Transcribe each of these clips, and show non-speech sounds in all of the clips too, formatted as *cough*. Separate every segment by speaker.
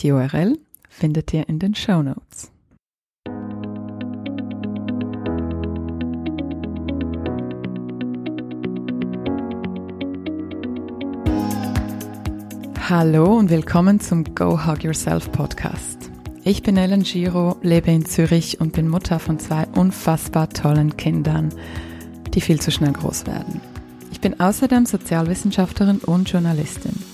Speaker 1: Die URL findet ihr in den Show Notes. Hallo und willkommen zum Go Hug Yourself Podcast. Ich bin Ellen Giro, lebe in Zürich und bin Mutter von zwei unfassbar tollen Kindern, die viel zu schnell groß werden. Ich bin außerdem Sozialwissenschaftlerin und Journalistin.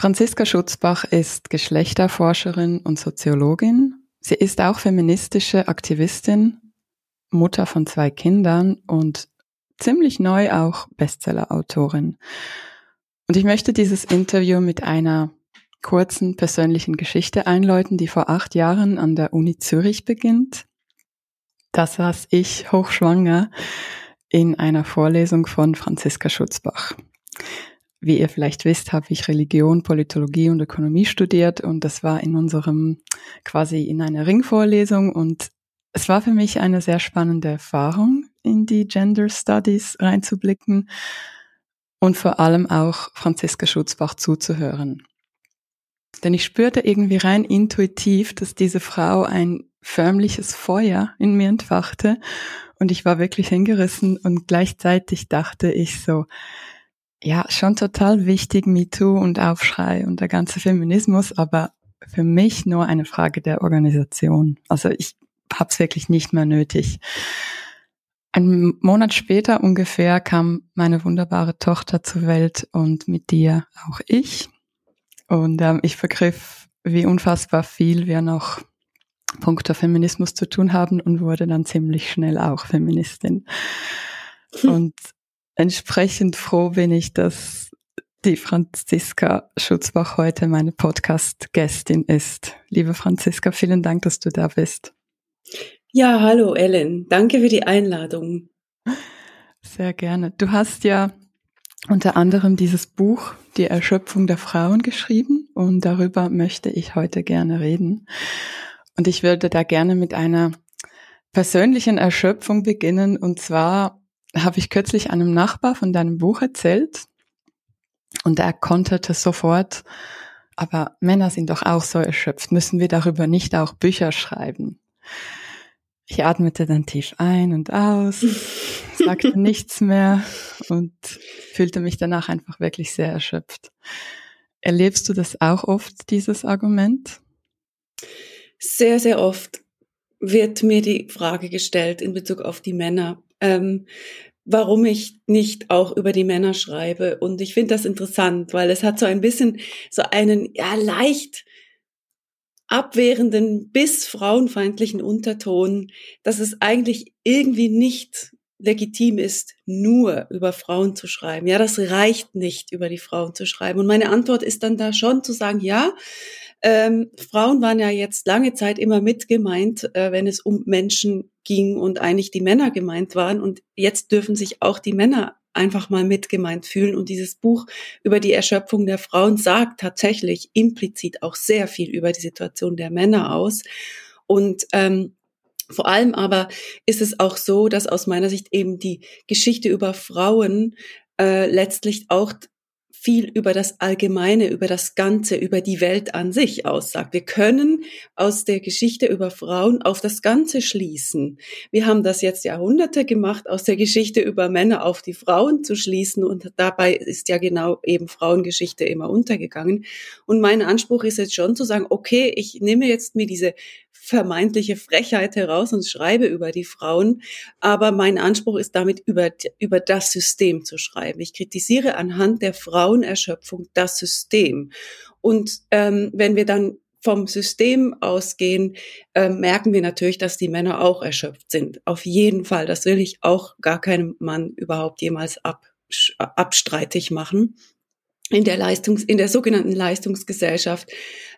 Speaker 1: Franziska Schutzbach ist Geschlechterforscherin und Soziologin. Sie ist auch feministische Aktivistin, Mutter von zwei Kindern und ziemlich neu auch Bestseller-Autorin. Und ich möchte dieses Interview mit einer kurzen persönlichen Geschichte einläuten, die vor acht Jahren an der Uni Zürich beginnt. Da saß ich hochschwanger in einer Vorlesung von Franziska Schutzbach. Wie ihr vielleicht wisst, habe ich Religion, Politologie und Ökonomie studiert und das war in unserem quasi in einer Ringvorlesung und es war für mich eine sehr spannende Erfahrung, in die Gender Studies reinzublicken und vor allem auch Franziska Schutzbach zuzuhören. Denn ich spürte irgendwie rein intuitiv, dass diese Frau ein förmliches Feuer in mir entfachte und ich war wirklich hingerissen und gleichzeitig dachte ich so, ja, schon total wichtig, MeToo und Aufschrei und der ganze Feminismus, aber für mich nur eine Frage der Organisation. Also ich habe es wirklich nicht mehr nötig. Ein Monat später ungefähr kam meine wunderbare Tochter zur Welt und mit dir auch ich. Und ähm, ich vergriff, wie unfassbar viel wir noch punkto Feminismus zu tun haben und wurde dann ziemlich schnell auch Feministin. Hm. *laughs* Und entsprechend froh bin ich, dass die Franziska Schutzbach heute meine Podcast-Gästin ist. Liebe Franziska, vielen Dank, dass du da bist.
Speaker 2: Ja, hallo Ellen. Danke für die Einladung.
Speaker 1: Sehr gerne. Du hast ja unter anderem dieses Buch Die Erschöpfung der Frauen geschrieben und darüber möchte ich heute gerne reden. Und ich würde da gerne mit einer persönlichen Erschöpfung beginnen. Und zwar habe ich kürzlich einem Nachbar von deinem Buch erzählt und er konterte sofort, aber Männer sind doch auch so erschöpft. Müssen wir darüber nicht auch Bücher schreiben? Ich atmete dann tief ein und aus, *laughs* sagte nichts mehr und fühlte mich danach einfach wirklich sehr erschöpft. Erlebst du das auch oft, dieses Argument?
Speaker 2: Sehr, sehr oft wird mir die Frage gestellt in Bezug auf die Männer, ähm, warum ich nicht auch über die Männer schreibe. Und ich finde das interessant, weil es hat so ein bisschen so einen, ja, leicht abwehrenden bis frauenfeindlichen Unterton, dass es eigentlich irgendwie nicht legitim ist, nur über Frauen zu schreiben. Ja, das reicht nicht, über die Frauen zu schreiben. Und meine Antwort ist dann da schon zu sagen, ja, ähm, Frauen waren ja jetzt lange Zeit immer mit gemeint, äh, wenn es um Menschen ging und eigentlich die Männer gemeint waren. Und jetzt dürfen sich auch die Männer einfach mal mitgemeint fühlen. Und dieses Buch über die Erschöpfung der Frauen sagt tatsächlich implizit auch sehr viel über die Situation der Männer aus. Und ähm, vor allem aber ist es auch so, dass aus meiner Sicht eben die Geschichte über Frauen äh, letztlich auch viel über das Allgemeine, über das Ganze, über die Welt an sich aussagt. Wir können aus der Geschichte über Frauen auf das Ganze schließen. Wir haben das jetzt Jahrhunderte gemacht, aus der Geschichte über Männer auf die Frauen zu schließen und dabei ist ja genau eben Frauengeschichte immer untergegangen. Und mein Anspruch ist jetzt schon zu sagen, okay, ich nehme jetzt mir diese vermeintliche Frechheit heraus und schreibe über die Frauen. Aber mein Anspruch ist damit über, über das System zu schreiben. Ich kritisiere anhand der Frauenerschöpfung das System. Und ähm, wenn wir dann vom System ausgehen, äh, merken wir natürlich, dass die Männer auch erschöpft sind. Auf jeden Fall. Das will ich auch gar keinem Mann überhaupt jemals ab, abstreitig machen in der Leistungs, in der sogenannten Leistungsgesellschaft,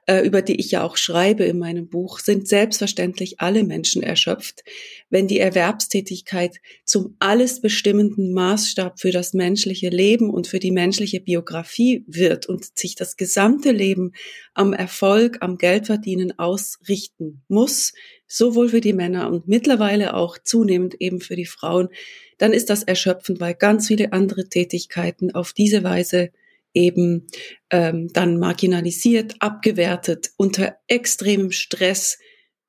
Speaker 2: äh, über die ich ja auch schreibe in meinem Buch, sind selbstverständlich alle Menschen erschöpft, wenn die Erwerbstätigkeit zum alles bestimmenden Maßstab für das menschliche Leben und für die menschliche Biografie wird und sich das gesamte Leben am Erfolg, am Geldverdienen ausrichten muss, sowohl für die Männer und mittlerweile auch zunehmend eben für die Frauen, dann ist das erschöpfend, weil ganz viele andere Tätigkeiten auf diese Weise eben ähm, dann marginalisiert, abgewertet, unter extremem Stress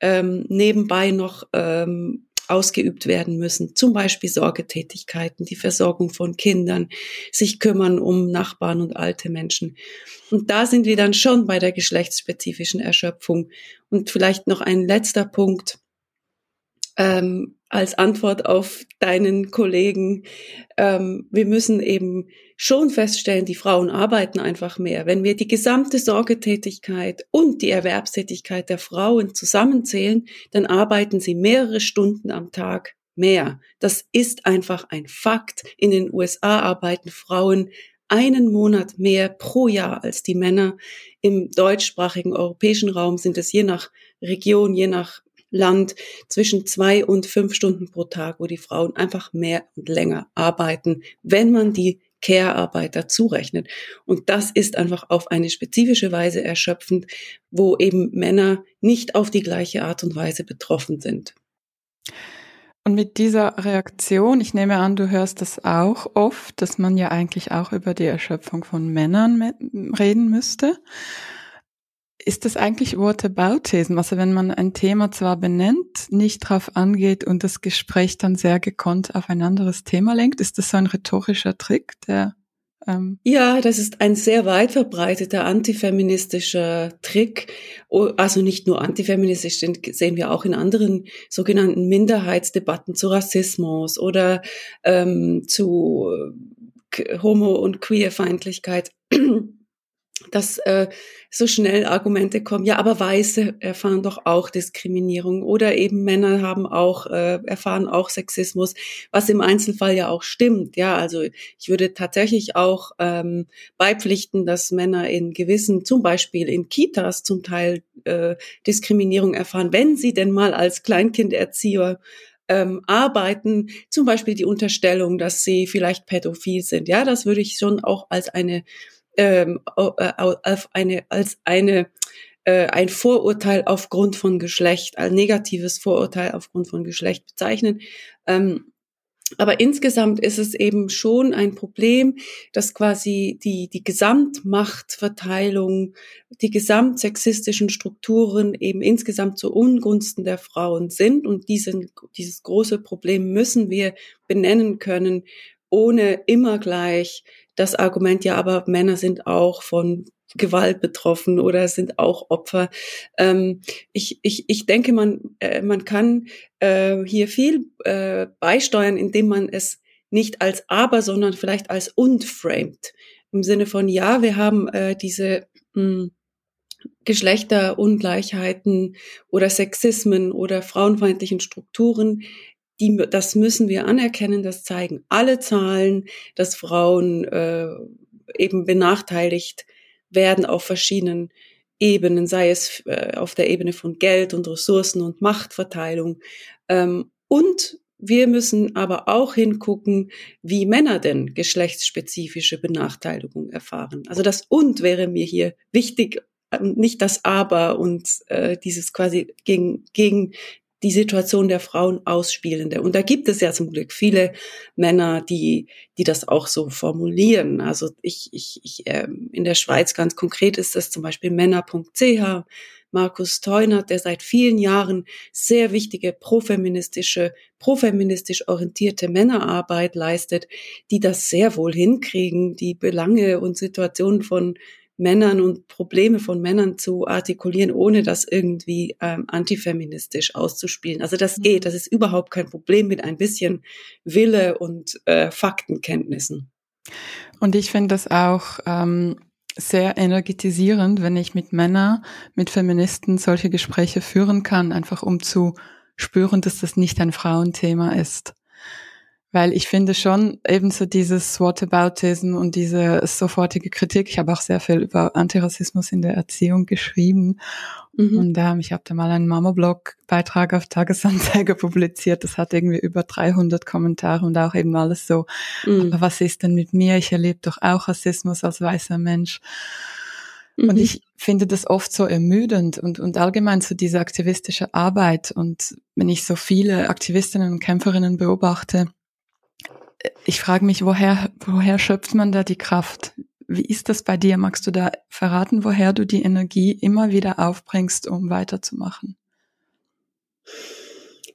Speaker 2: ähm, nebenbei noch ähm, ausgeübt werden müssen. Zum Beispiel Sorgetätigkeiten, die Versorgung von Kindern, sich kümmern um Nachbarn und alte Menschen. Und da sind wir dann schon bei der geschlechtsspezifischen Erschöpfung. Und vielleicht noch ein letzter Punkt ähm, als Antwort auf deinen Kollegen. Ähm, wir müssen eben schon feststellen, die Frauen arbeiten einfach mehr. Wenn wir die gesamte Sorgetätigkeit und die Erwerbstätigkeit der Frauen zusammenzählen, dann arbeiten sie mehrere Stunden am Tag mehr. Das ist einfach ein Fakt. In den USA arbeiten Frauen einen Monat mehr pro Jahr als die Männer. Im deutschsprachigen europäischen Raum sind es je nach Region, je nach Land zwischen zwei und fünf Stunden pro Tag, wo die Frauen einfach mehr und länger arbeiten, wenn man die Care-Arbeit dazu rechnet. Und das ist einfach auf eine spezifische Weise erschöpfend, wo eben Männer nicht auf die gleiche Art und Weise betroffen sind.
Speaker 1: Und mit dieser Reaktion, ich nehme an, du hörst das auch oft, dass man ja eigentlich auch über die Erschöpfung von Männern reden müsste. Ist das eigentlich Whataboutism? Also wenn man ein Thema zwar benennt, nicht drauf angeht und das Gespräch dann sehr gekonnt auf ein anderes Thema lenkt, ist das so ein rhetorischer Trick, der
Speaker 2: ähm ja, das ist ein sehr weit verbreiteter antifeministischer Trick. Also nicht nur antifeministisch, den sehen wir auch in anderen sogenannten Minderheitsdebatten zu Rassismus oder ähm, zu Homo- und Queerfeindlichkeit dass äh, so schnell Argumente kommen, ja, aber Weiße erfahren doch auch Diskriminierung oder eben Männer haben auch, äh, erfahren auch Sexismus, was im Einzelfall ja auch stimmt. Ja, also ich würde tatsächlich auch ähm, beipflichten, dass Männer in gewissen, zum Beispiel in Kitas zum Teil äh, Diskriminierung erfahren, wenn sie denn mal als Kleinkinderzieher ähm, arbeiten, zum Beispiel die Unterstellung, dass sie vielleicht pädophil sind. Ja, das würde ich schon auch als eine ähm, äh, auf eine, als eine äh, ein Vorurteil aufgrund von Geschlecht, ein negatives Vorurteil aufgrund von Geschlecht bezeichnen. Ähm, aber insgesamt ist es eben schon ein Problem, dass quasi die, die Gesamtmachtverteilung, die gesamtsexistischen Strukturen eben insgesamt zu Ungunsten der Frauen sind. Und diesen, dieses große Problem müssen wir benennen können, ohne immer gleich das Argument, ja, aber Männer sind auch von Gewalt betroffen oder sind auch Opfer. Ähm, ich, ich, ich denke, man, äh, man kann äh, hier viel äh, beisteuern, indem man es nicht als aber, sondern vielleicht als und framed. Im Sinne von, ja, wir haben äh, diese mh, hm, Geschlechterungleichheiten oder Sexismen oder frauenfeindlichen Strukturen, die, das müssen wir anerkennen, das zeigen alle Zahlen, dass Frauen äh, eben benachteiligt werden auf verschiedenen Ebenen, sei es äh, auf der Ebene von Geld und Ressourcen und Machtverteilung. Ähm, und wir müssen aber auch hingucken, wie Männer denn geschlechtsspezifische Benachteiligung erfahren. Also das und wäre mir hier wichtig, ähm, nicht das aber und äh, dieses quasi gegen, gegen die Situation der Frauen ausspielende. Und da gibt es ja zum Glück viele Männer, die, die das auch so formulieren. Also ich, ich, ich äh, in der Schweiz ganz konkret ist das zum Beispiel männer.ch, Markus Teunert, der seit vielen Jahren sehr wichtige profeministische, profeministisch orientierte Männerarbeit leistet, die das sehr wohl hinkriegen, die Belange und Situationen von Männern und Probleme von Männern zu artikulieren, ohne das irgendwie ähm, antifeministisch auszuspielen. Also das mhm. geht, das ist überhaupt kein Problem mit ein bisschen Wille und äh, Faktenkenntnissen.
Speaker 1: Und ich finde das auch ähm, sehr energetisierend, wenn ich mit Männern, mit Feministen solche Gespräche führen kann, einfach um zu spüren, dass das nicht ein Frauenthema ist. Weil ich finde schon ebenso dieses Whataboutism und diese sofortige Kritik. Ich habe auch sehr viel über Antirassismus in der Erziehung geschrieben. Mhm. Und ähm, ich habe da mal einen Mama-Blog-Beitrag auf Tagesanzeiger *laughs* publiziert. Das hat irgendwie über 300 Kommentare und auch eben alles so, mhm. aber was ist denn mit mir? Ich erlebe doch auch Rassismus als weißer Mensch. Mhm. Und ich finde das oft so ermüdend und, und allgemein so diese aktivistische Arbeit. Und wenn ich so viele Aktivistinnen und Kämpferinnen beobachte, ich frage mich, woher, woher schöpft man da die Kraft? Wie ist das bei dir? Magst du da verraten, woher du die Energie immer wieder aufbringst, um weiterzumachen?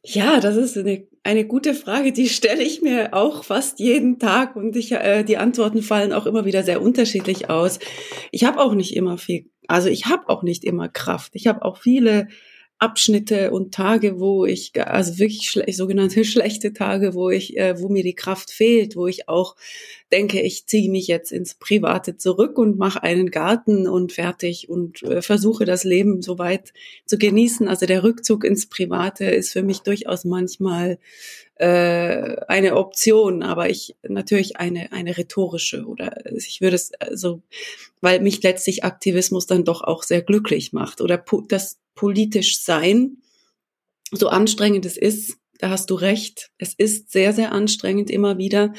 Speaker 2: Ja, das ist eine, eine gute Frage, die stelle ich mir auch fast jeden Tag und ich, äh, die Antworten fallen auch immer wieder sehr unterschiedlich aus. Ich habe auch nicht immer viel, also ich habe auch nicht immer Kraft. Ich habe auch viele Abschnitte und Tage, wo ich, also wirklich schle sogenannte *laughs* schlechte Tage, wo ich, äh, wo mir die Kraft fehlt, wo ich auch denke, ich ziehe mich jetzt ins Private zurück und mache einen Garten und fertig und äh, versuche das Leben so weit zu genießen. Also der Rückzug ins Private ist für mich durchaus manchmal äh, eine Option, aber ich natürlich eine eine rhetorische oder ich würde es also, weil mich letztlich Aktivismus dann doch auch sehr glücklich macht oder das politisch sein, so anstrengend es ist, da hast du recht, es ist sehr, sehr anstrengend immer wieder,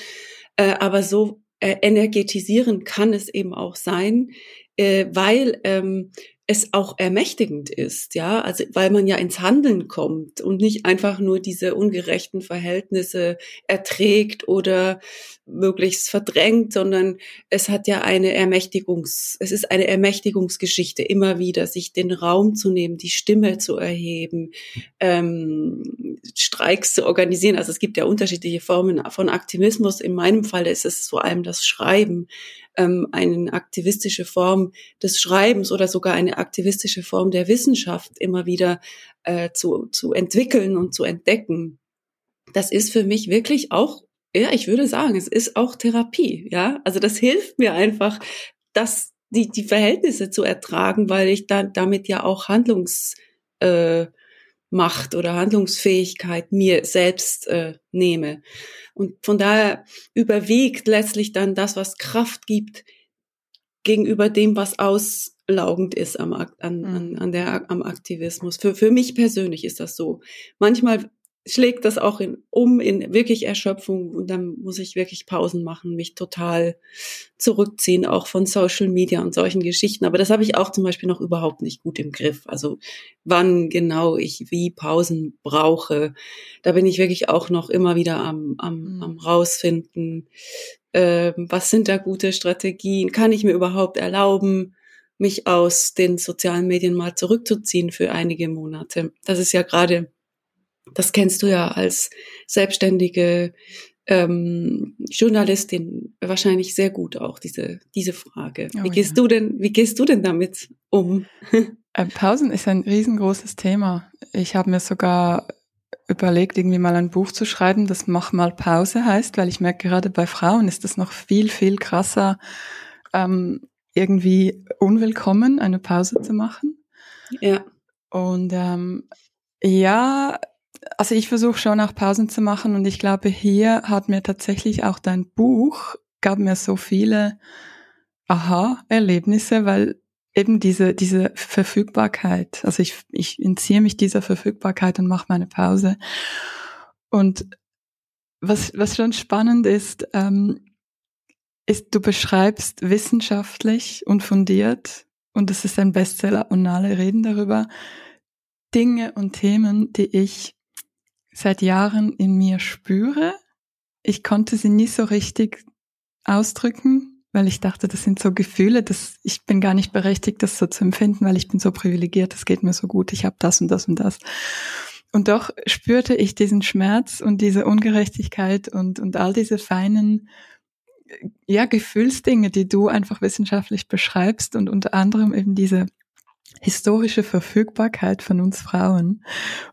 Speaker 2: äh, aber so äh, energetisieren kann es eben auch sein, äh, weil ähm, es auch ermächtigend ist, ja, also weil man ja ins Handeln kommt und nicht einfach nur diese ungerechten Verhältnisse erträgt oder möglichst verdrängt, sondern es hat ja eine Ermächtigungs, es ist eine Ermächtigungsgeschichte immer wieder, sich den Raum zu nehmen, die Stimme zu erheben, ähm, Streiks zu organisieren. Also es gibt ja unterschiedliche Formen von Aktivismus. In meinem Fall ist es vor allem das Schreiben, ähm, eine aktivistische Form des Schreibens oder sogar eine aktivistische Form der Wissenschaft immer wieder äh, zu, zu entwickeln und zu entdecken. Das ist für mich wirklich auch, ja, ich würde sagen, es ist auch Therapie, ja. Also das hilft mir einfach, das, die, die Verhältnisse zu ertragen, weil ich dann damit ja auch Handlungs, äh, Macht oder Handlungsfähigkeit mir selbst äh, nehme. Und von daher überwiegt letztlich dann das, was Kraft gibt, gegenüber dem, was auslaugend ist am, an, an, mhm. an der, am Aktivismus. Für, für mich persönlich ist das so. Manchmal schlägt das auch in, um in wirklich Erschöpfung und dann muss ich wirklich Pausen machen, mich total zurückziehen, auch von Social Media und solchen Geschichten. Aber das habe ich auch zum Beispiel noch überhaupt nicht gut im Griff. Also wann genau ich wie Pausen brauche, da bin ich wirklich auch noch immer wieder am, am, mhm. am rausfinden, äh, was sind da gute Strategien, kann ich mir überhaupt erlauben, mich aus den sozialen Medien mal zurückzuziehen für einige Monate. Das ist ja gerade das kennst du ja als selbstständige ähm, Journalistin wahrscheinlich sehr gut auch diese diese Frage. Oh, wie gehst ja. du denn Wie gehst du denn damit um? *laughs*
Speaker 1: Äh, Pausen ist ein riesengroßes Thema. Ich habe mir sogar überlegt, irgendwie mal ein Buch zu schreiben, das Mach mal Pause heißt, weil ich merke, gerade bei Frauen ist das noch viel, viel krasser, ähm, irgendwie unwillkommen, eine Pause zu machen.
Speaker 2: Ja.
Speaker 1: Und ähm, ja, also ich versuche schon auch Pausen zu machen und ich glaube, hier hat mir tatsächlich auch dein Buch, gab mir so viele Aha-Erlebnisse, weil eben diese, diese Verfügbarkeit, also ich, ich entziehe mich dieser Verfügbarkeit und mache meine Pause. Und was, was schon spannend ist, ähm, ist, du beschreibst wissenschaftlich und fundiert, und es ist ein Bestseller und alle reden darüber, Dinge und Themen, die ich seit Jahren in mir spüre. Ich konnte sie nie so richtig ausdrücken, weil ich dachte, das sind so Gefühle, dass ich bin gar nicht berechtigt, das so zu empfinden, weil ich bin so privilegiert, es geht mir so gut, ich habe das und das und das. Und doch spürte ich diesen Schmerz und diese Ungerechtigkeit und, und all diese feinen ja, Gefühlsdinge, die du einfach wissenschaftlich beschreibst und unter anderem eben diese historische Verfügbarkeit von uns Frauen.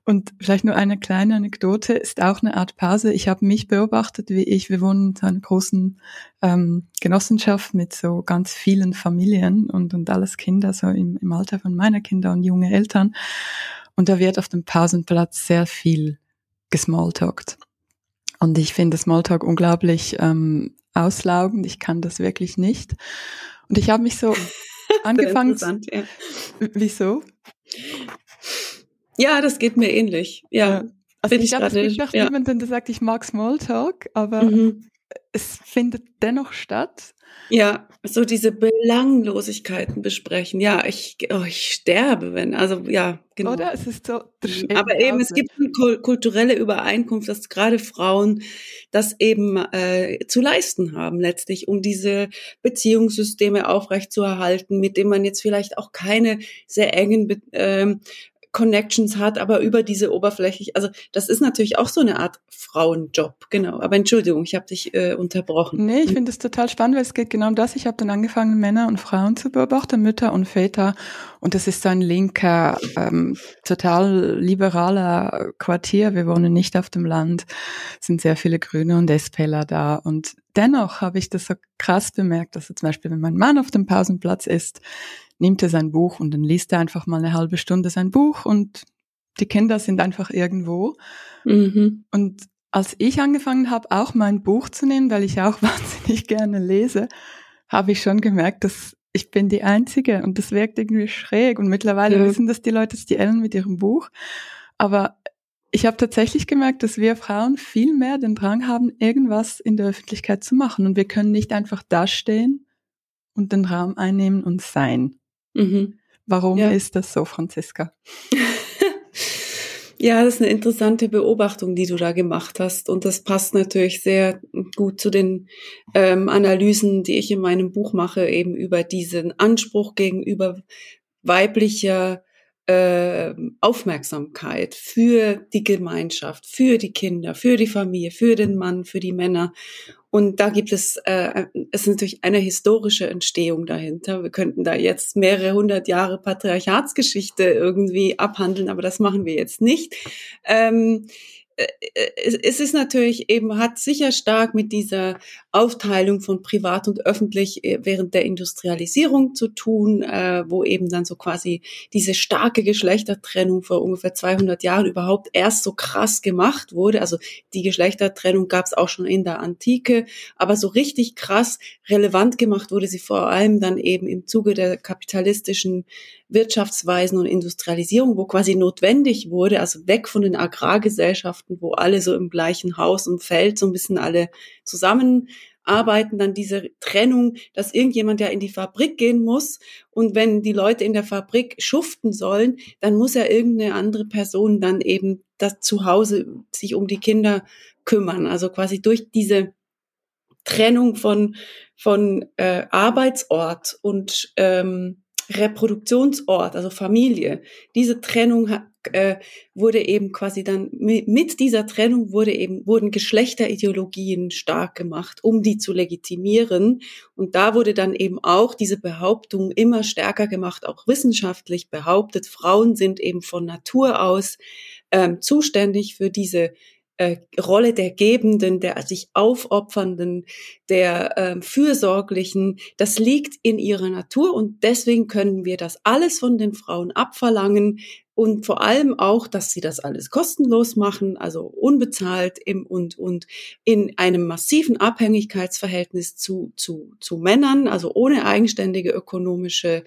Speaker 1: Und vielleicht nur eine kleine Anekdote, ist auch eine Art Pause. Ich habe mich beobachtet, wie ich, wir wohnen in einer großen ähm, Genossenschaft mit so ganz vielen Familien und, und alles Kinder, so im, im Alter von meiner Kinder und junge Eltern. Und da wird auf dem Pausenplatz sehr viel gesmalltalkt. Und ich finde Smalltalk unglaublich ähm, auslaugend. Ich kann das wirklich nicht. Und ich habe mich so *laughs* angefangen. Ja. Wieso?
Speaker 2: Ja, das geht mir ähnlich. Ja. ja.
Speaker 1: Also ich glaube, es gibt auch ja. niemanden, der sagt, ich mag Smalltalk, aber mhm. Es findet dennoch statt.
Speaker 2: Ja, so diese Belanglosigkeiten besprechen. Ja, ich, oh, ich sterbe, wenn, also ja,
Speaker 1: genau. Oder es ist so.
Speaker 2: Aber eben, es gibt eine kulturelle Übereinkunft, dass gerade Frauen das eben äh, zu leisten haben, letztlich, um diese Beziehungssysteme aufrechtzuerhalten, mit denen man jetzt vielleicht auch keine sehr engen ähm, Connections hat, aber über diese oberflächlich, also das ist natürlich auch so eine Art Frauenjob, genau. Aber Entschuldigung, ich habe dich äh, unterbrochen.
Speaker 1: Nee, ich finde es total spannend, weil es geht genau um das. Ich habe dann angefangen, Männer und Frauen zu beobachten, Mütter und Väter. Und das ist so ein linker, ähm, total liberaler Quartier. Wir wohnen nicht auf dem Land, es sind sehr viele Grüne und SPler da. Und dennoch habe ich das so krass bemerkt, dass zum Beispiel, wenn mein Mann auf dem Pausenplatz ist, nimmt er sein Buch und dann liest er einfach mal eine halbe Stunde sein Buch und die Kinder sind einfach irgendwo. Mhm. Und als ich angefangen habe, auch mein Buch zu nehmen, weil ich auch *laughs* wahnsinnig gerne lese, habe ich schon gemerkt, dass ich bin die Einzige und das wirkt irgendwie schräg. Und mittlerweile ja. wissen das die Leute, die Ellen mit ihrem Buch. Aber ich habe tatsächlich gemerkt, dass wir Frauen viel mehr den Drang haben, irgendwas in der Öffentlichkeit zu machen. Und wir können nicht einfach dastehen und den Raum einnehmen und sein. Mhm. Warum ja. ist das so, Franziska? *laughs*
Speaker 2: ja, das ist eine interessante Beobachtung, die du da gemacht hast. Und das passt natürlich sehr gut zu den ähm, Analysen, die ich in meinem Buch mache, eben über diesen Anspruch gegenüber weiblicher äh, Aufmerksamkeit für die Gemeinschaft, für die Kinder, für die Familie, für den Mann, für die Männer. Und da gibt es, äh, es ist natürlich eine historische Entstehung dahinter. Wir könnten da jetzt mehrere hundert Jahre Patriarchatsgeschichte irgendwie abhandeln, aber das machen wir jetzt nicht. Ähm, äh, es ist natürlich eben, hat sicher stark mit dieser Aufteilung von privat und öffentlich äh, während der Industrialisierung zu tun, äh, wo eben dann so quasi diese starke Geschlechtertrennung vor ungefähr 200 Jahren überhaupt erst so krass gemacht wurde. Also die Geschlechtertrennung gab es auch schon in der Antike, aber so richtig krass relevant gemacht wurde sie vor allem dann eben im Zuge der kapitalistischen Wirtschaftsweisen und Industrialisierung, wo quasi notwendig wurde, also weg von den Agrargesellschaften, wo alle so im gleichen Haus und Feld so ein bisschen alle zusammenarbeiten, dann diese Trennung, dass irgendjemand ja in die Fabrik gehen muss und wenn die Leute in der Fabrik schuften sollen, dann muss ja irgendeine andere Person dann eben das zu Hause sich um die Kinder kümmern. Also quasi durch diese Trennung von von äh, Arbeitsort und ähm, Reproduktionsort, also Familie. Diese Trennung äh, wurde eben quasi dann mit dieser Trennung wurde eben wurden Geschlechterideologien stark gemacht, um die zu legitimieren. Und da wurde dann eben auch diese Behauptung immer stärker gemacht, auch wissenschaftlich behauptet, Frauen sind eben von Natur aus ähm, zuständig für diese äh, Rolle der Gebenden, der sich aufopfernden, der äh, Fürsorglichen, das liegt in ihrer Natur und deswegen können wir das alles von den Frauen abverlangen und vor allem auch, dass sie das alles kostenlos machen, also unbezahlt im, und, und in einem massiven Abhängigkeitsverhältnis zu, zu, zu Männern, also ohne eigenständige ökonomische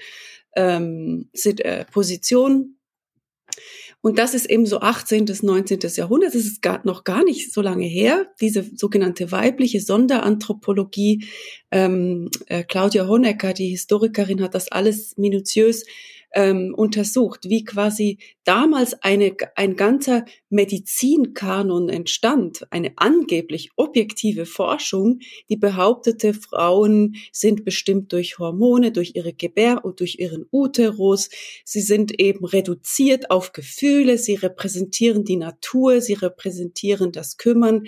Speaker 2: ähm, äh, Position und das ist eben so 18. bis 19. Jahrhundert. Das ist gar, noch gar nicht so lange her. Diese sogenannte weibliche Sonderanthropologie. Ähm, äh, Claudia Honecker, die Historikerin, hat das alles minutiös ähm, untersucht, wie quasi damals eine, ein ganzer Medizinkanon entstand, eine angeblich objektive Forschung, die behauptete, Frauen sind bestimmt durch Hormone, durch ihre Gebär und durch ihren Uterus, sie sind eben reduziert auf Gefühle, sie repräsentieren die Natur, sie repräsentieren das Kümmern.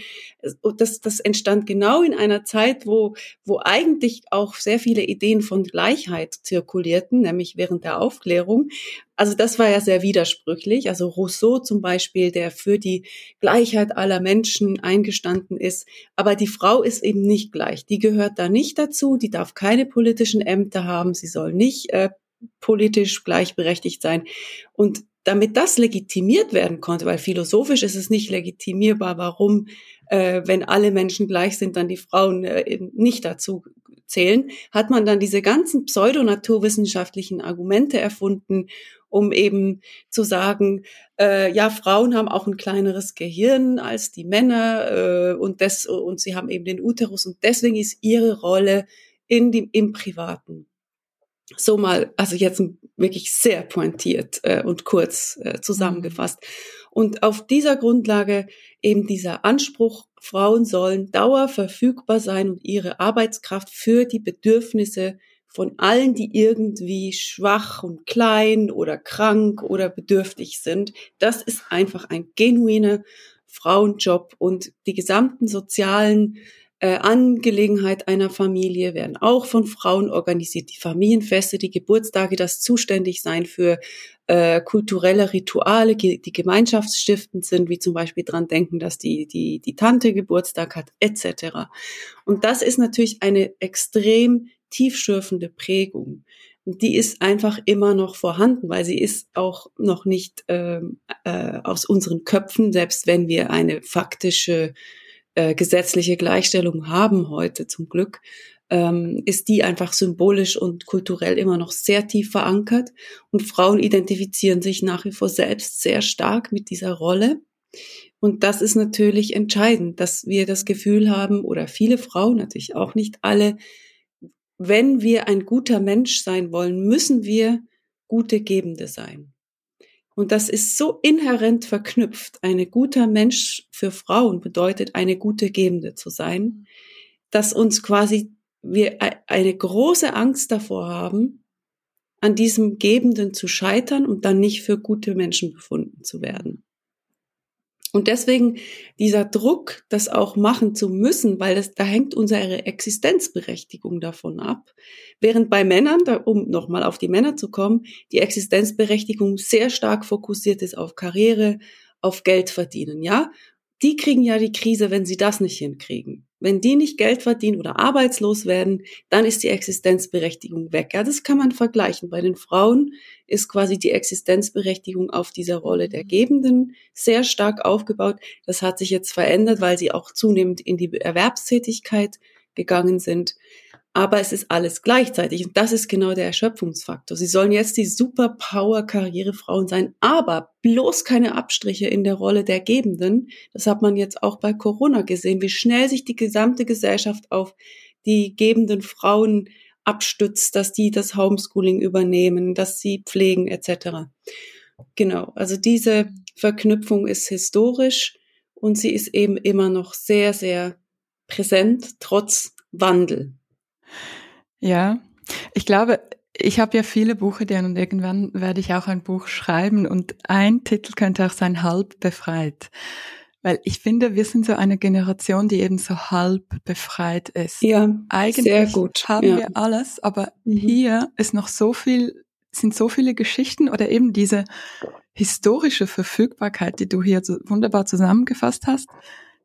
Speaker 2: Das, das entstand genau in einer Zeit, wo, wo eigentlich auch sehr viele Ideen von Gleichheit zirkulierten, nämlich während der Aufklärung Aufklärung. Also das war ja sehr widersprüchlich. Also Rousseau zum Beispiel, der für die Gleichheit aller Menschen eingestanden ist. Aber die Frau ist eben nicht gleich. Die gehört da nicht dazu. Die darf keine politischen Ämter haben. Sie soll nicht äh, politisch gleichberechtigt sein. Und damit das legitimiert werden konnte, weil philosophisch ist es nicht legitimierbar, warum, äh, wenn alle Menschen gleich sind, dann die Frauen äh, nicht dazu zählen, hat man dann diese ganzen pseudonaturwissenschaftlichen Argumente erfunden, um eben zu sagen, äh, ja, Frauen haben auch ein kleineres Gehirn als die Männer äh, und, des, und sie haben eben den Uterus und deswegen ist ihre Rolle in dem, im Privaten. So mal, also jetzt wirklich sehr pointiert äh, und kurz äh, zusammengefasst. Und auf dieser Grundlage eben dieser Anspruch, Frauen sollen dauerverfügbar sein und ihre Arbeitskraft für die Bedürfnisse von allen, die irgendwie schwach und klein oder krank oder bedürftig sind. Das ist einfach ein genuiner Frauenjob und die gesamten sozialen äh, Angelegenheit einer Familie werden auch von Frauen organisiert. Die Familienfeste, die Geburtstage, das Zuständigsein für äh, kulturelle Rituale, die gemeinschaftsstiftend sind, wie zum Beispiel dran denken, dass die, die, die Tante Geburtstag hat, etc. Und das ist natürlich eine extrem tiefschürfende Prägung. Die ist einfach immer noch vorhanden, weil sie ist auch noch nicht ähm, äh, aus unseren Köpfen, selbst wenn wir eine faktische äh, gesetzliche Gleichstellung haben heute zum Glück, ähm, ist die einfach symbolisch und kulturell immer noch sehr tief verankert. Und Frauen identifizieren sich nach wie vor selbst sehr stark mit dieser Rolle. Und das ist natürlich entscheidend, dass wir das Gefühl haben, oder viele Frauen, natürlich auch nicht alle, wenn wir ein guter Mensch sein wollen, müssen wir gute Gebende sein. Und das ist so inhärent verknüpft. Eine guter Mensch für Frauen bedeutet, eine gute Gebende zu sein, dass uns quasi wir eine große Angst davor haben, an diesem Gebenden zu scheitern und dann nicht für gute Menschen befunden zu werden. Und deswegen dieser Druck, das auch machen zu müssen, weil das, da hängt unsere Existenzberechtigung davon ab. Während bei Männern, da, um nochmal auf die Männer zu kommen, die Existenzberechtigung sehr stark fokussiert ist auf Karriere, auf Geld verdienen, ja die kriegen ja die Krise, wenn sie das nicht hinkriegen. Wenn die nicht Geld verdienen oder arbeitslos werden, dann ist die Existenzberechtigung weg. Ja, das kann man vergleichen. Bei den Frauen ist quasi die Existenzberechtigung auf dieser Rolle der Gebenden sehr stark aufgebaut. Das hat sich jetzt verändert, weil sie auch zunehmend in die Erwerbstätigkeit gegangen sind aber es ist alles gleichzeitig. Und das ist genau der Erschöpfungsfaktor. Sie sollen jetzt die Superpower-Karrierefrauen sein, aber bloß keine Abstriche in der Rolle der Gebenden. Das hat man jetzt auch bei Corona gesehen, wie schnell sich die gesamte Gesellschaft auf die gebenden Frauen abstützt, dass die das Homeschooling übernehmen, dass sie pflegen etc. Genau, also diese Verknüpfung ist historisch und sie ist eben immer noch sehr, sehr präsent, trotz Wandel.
Speaker 1: Ja, ich glaube, ich habe ja viele Buchideen und irgendwann werde ich auch ein Buch schreiben und ein Titel könnte auch sein Halb befreit. Weil ich finde, wir sind so eine Generation, die eben so halb befreit ist.
Speaker 2: Ja, Eigentlich sehr gut.
Speaker 1: haben ja. wir alles, aber mhm. hier ist noch so viel, sind so viele Geschichten oder eben diese historische Verfügbarkeit, die du hier so wunderbar zusammengefasst hast,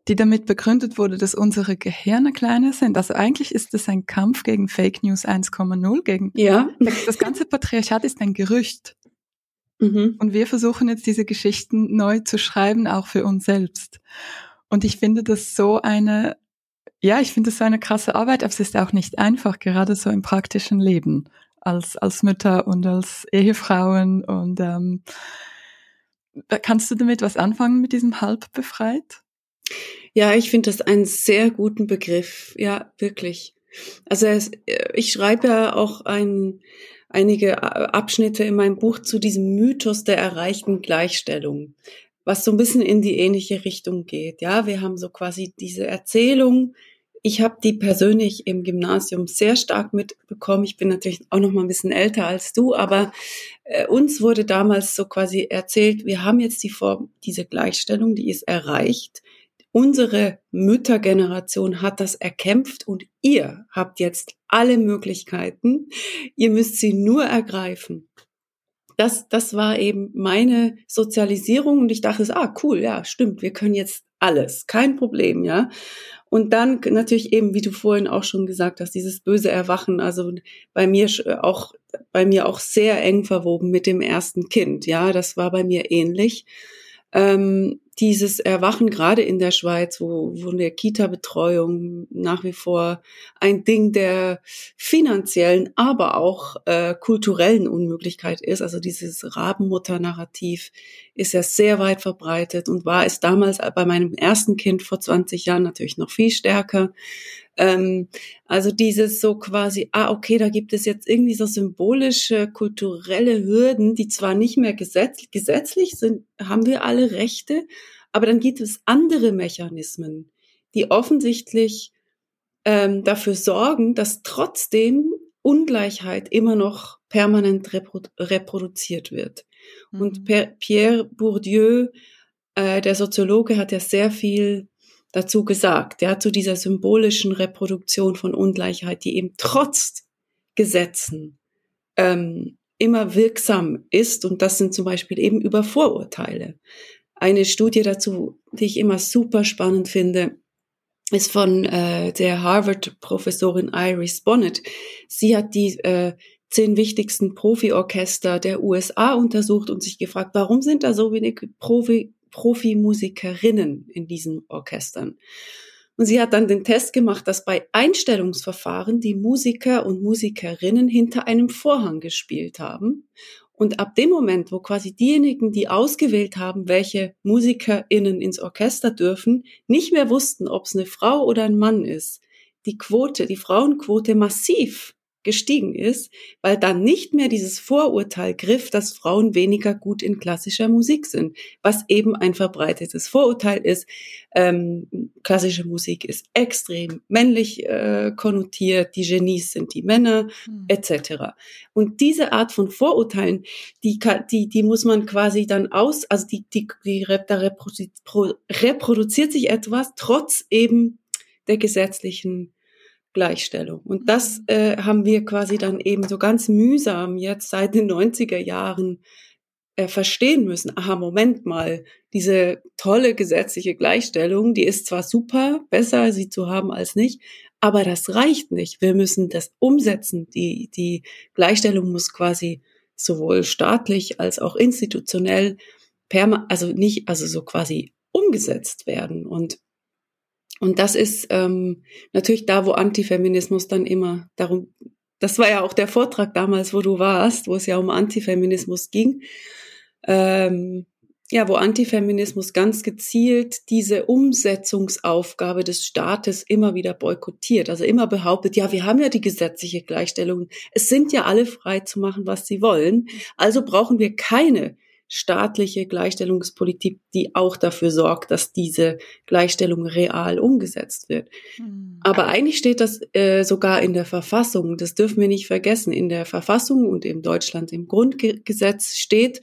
Speaker 1: die damit begründet wurde, dass unsere Gehirne kleiner sind. Also eigentlich ist es ein Kampf gegen Fake News 1,0, gegen
Speaker 2: ja.
Speaker 1: das ganze Patriarchat ist ein Gerücht. Mhm. Und wir versuchen jetzt diese Geschichten neu zu schreiben, auch für uns selbst. Und ich finde das so eine, ja, ich finde das so eine krasse Arbeit, aber es ist auch nicht einfach, gerade so im praktischen Leben, als, als Mütter und als Ehefrauen. Und ähm, kannst du damit was anfangen mit diesem halb befreit?
Speaker 2: Ja, ich finde das einen sehr guten Begriff. Ja, wirklich. Also es, ich schreibe ja auch ein, einige Abschnitte in meinem Buch zu diesem Mythos der erreichten Gleichstellung, was so ein bisschen in die ähnliche Richtung geht. Ja, wir haben so quasi diese Erzählung. Ich habe die persönlich im Gymnasium sehr stark mitbekommen. Ich bin natürlich auch noch mal ein bisschen älter als du, aber äh, uns wurde damals so quasi erzählt, wir haben jetzt die Form, diese Gleichstellung, die ist erreicht Unsere Müttergeneration hat das erkämpft und ihr habt jetzt alle Möglichkeiten. Ihr müsst sie nur ergreifen. Das, das war eben meine Sozialisierung und ich dachte, ah, cool, ja, stimmt, wir können jetzt alles, kein Problem, ja. Und dann natürlich eben, wie du vorhin auch schon gesagt hast, dieses böse Erwachen, also bei mir auch, bei mir auch sehr eng verwoben mit dem ersten Kind, ja, das war bei mir ähnlich ähm, dieses Erwachen gerade in der Schweiz, wo, wo eine Kita-Betreuung nach wie vor ein Ding der finanziellen, aber auch äh, kulturellen Unmöglichkeit ist. Also dieses Rabenmutter-Narrativ ist ja sehr weit verbreitet und war es damals bei meinem ersten Kind vor 20 Jahren natürlich noch viel stärker. Ähm, also dieses so quasi, ah, okay, da gibt es jetzt irgendwie so symbolische, kulturelle Hürden, die zwar nicht mehr gesetz, gesetzlich sind, haben wir alle Rechte, aber dann gibt es andere Mechanismen, die offensichtlich ähm, dafür sorgen, dass trotzdem Ungleichheit immer noch permanent reprodu reproduziert wird. Mhm. Und Pierre Bourdieu, äh, der Soziologe, hat ja sehr viel dazu gesagt, ja, zu dieser symbolischen Reproduktion von Ungleichheit, die eben trotz Gesetzen ähm, immer wirksam ist. Und das sind zum Beispiel eben über Vorurteile. Eine Studie dazu, die ich immer super spannend finde, ist von äh, der Harvard-Professorin Iris Bonnet. Sie hat die äh, zehn wichtigsten Profi-Orchester der USA untersucht und sich gefragt, warum sind da so wenig Profi Profimusikerinnen in diesen Orchestern. Und sie hat dann den Test gemacht, dass bei Einstellungsverfahren die Musiker und Musikerinnen hinter einem Vorhang gespielt haben. Und ab dem Moment, wo quasi diejenigen, die ausgewählt haben, welche MusikerInnen ins Orchester dürfen, nicht mehr wussten, ob es eine Frau oder ein Mann ist, die Quote, die Frauenquote massiv gestiegen ist, weil dann nicht mehr dieses Vorurteil griff, dass Frauen weniger gut in klassischer Musik sind, was eben ein verbreitetes Vorurteil ist. Ähm, klassische Musik ist extrem männlich äh, konnotiert, die Genies sind die Männer, mhm. etc. Und diese Art von Vorurteilen, die, die, die muss man quasi dann aus, also die, die, die da reproduziert sich etwas trotz eben der gesetzlichen Gleichstellung. Und das mhm. äh, haben wir quasi dann eben so ganz mühsam jetzt seit den 90er Jahren äh, verstehen müssen. Aha, Moment mal, diese tolle gesetzliche Gleichstellung, die ist zwar super, besser sie zu haben als nicht, aber das reicht nicht. Wir müssen das umsetzen. Die, die Gleichstellung muss quasi sowohl staatlich als auch institutionell perma also nicht, also so quasi umgesetzt werden. Und und das ist ähm, natürlich da, wo Antifeminismus dann immer darum, das war ja auch der Vortrag damals, wo du warst, wo es ja um Antifeminismus ging. Ähm, ja, wo Antifeminismus ganz gezielt diese Umsetzungsaufgabe des Staates immer wieder boykottiert. Also immer behauptet, ja, wir haben ja die gesetzliche Gleichstellung. Es sind ja alle frei zu machen, was sie wollen. Also brauchen wir keine staatliche Gleichstellungspolitik, die auch dafür sorgt, dass diese Gleichstellung real umgesetzt wird. Mhm. Aber eigentlich steht das äh, sogar in der Verfassung. Das dürfen wir nicht vergessen. In der Verfassung und in Deutschland im Grundgesetz steht,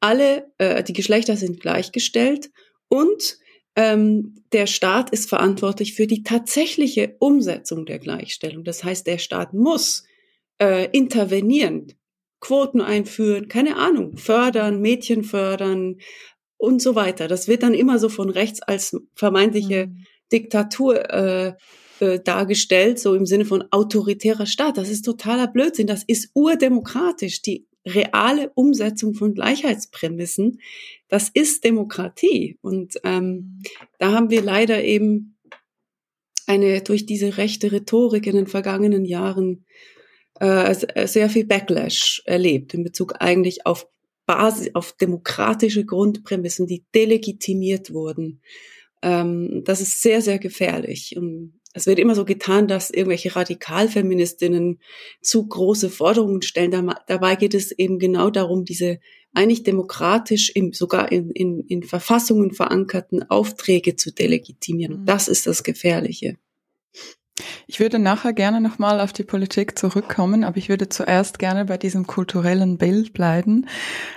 Speaker 2: alle, äh, die Geschlechter sind gleichgestellt und ähm, der Staat ist verantwortlich für die tatsächliche Umsetzung der Gleichstellung. Das heißt, der Staat muss äh, intervenieren Quoten einführen, keine Ahnung, fördern, Mädchen fördern und so weiter. Das wird dann immer so von rechts als vermeintliche mhm. Diktatur äh, äh, dargestellt, so im Sinne von autoritärer Staat. Das ist totaler Blödsinn. Das ist urdemokratisch. Die reale Umsetzung von Gleichheitsprämissen, das ist Demokratie. Und ähm, mhm. da haben wir leider eben eine durch diese rechte Rhetorik in den vergangenen Jahren äh, sehr viel Backlash erlebt in Bezug eigentlich auf Basis, auf demokratische Grundprämissen, die delegitimiert wurden. Ähm, das ist sehr, sehr gefährlich. Und es wird immer so getan, dass irgendwelche Radikalfeministinnen zu große Forderungen stellen. Dabei geht es eben genau darum, diese eigentlich demokratisch, im, sogar in, in, in Verfassungen verankerten Aufträge zu delegitimieren. Und mhm. das ist das Gefährliche.
Speaker 1: Ich würde nachher gerne nochmal auf die Politik zurückkommen, aber ich würde zuerst gerne bei diesem kulturellen Bild bleiben.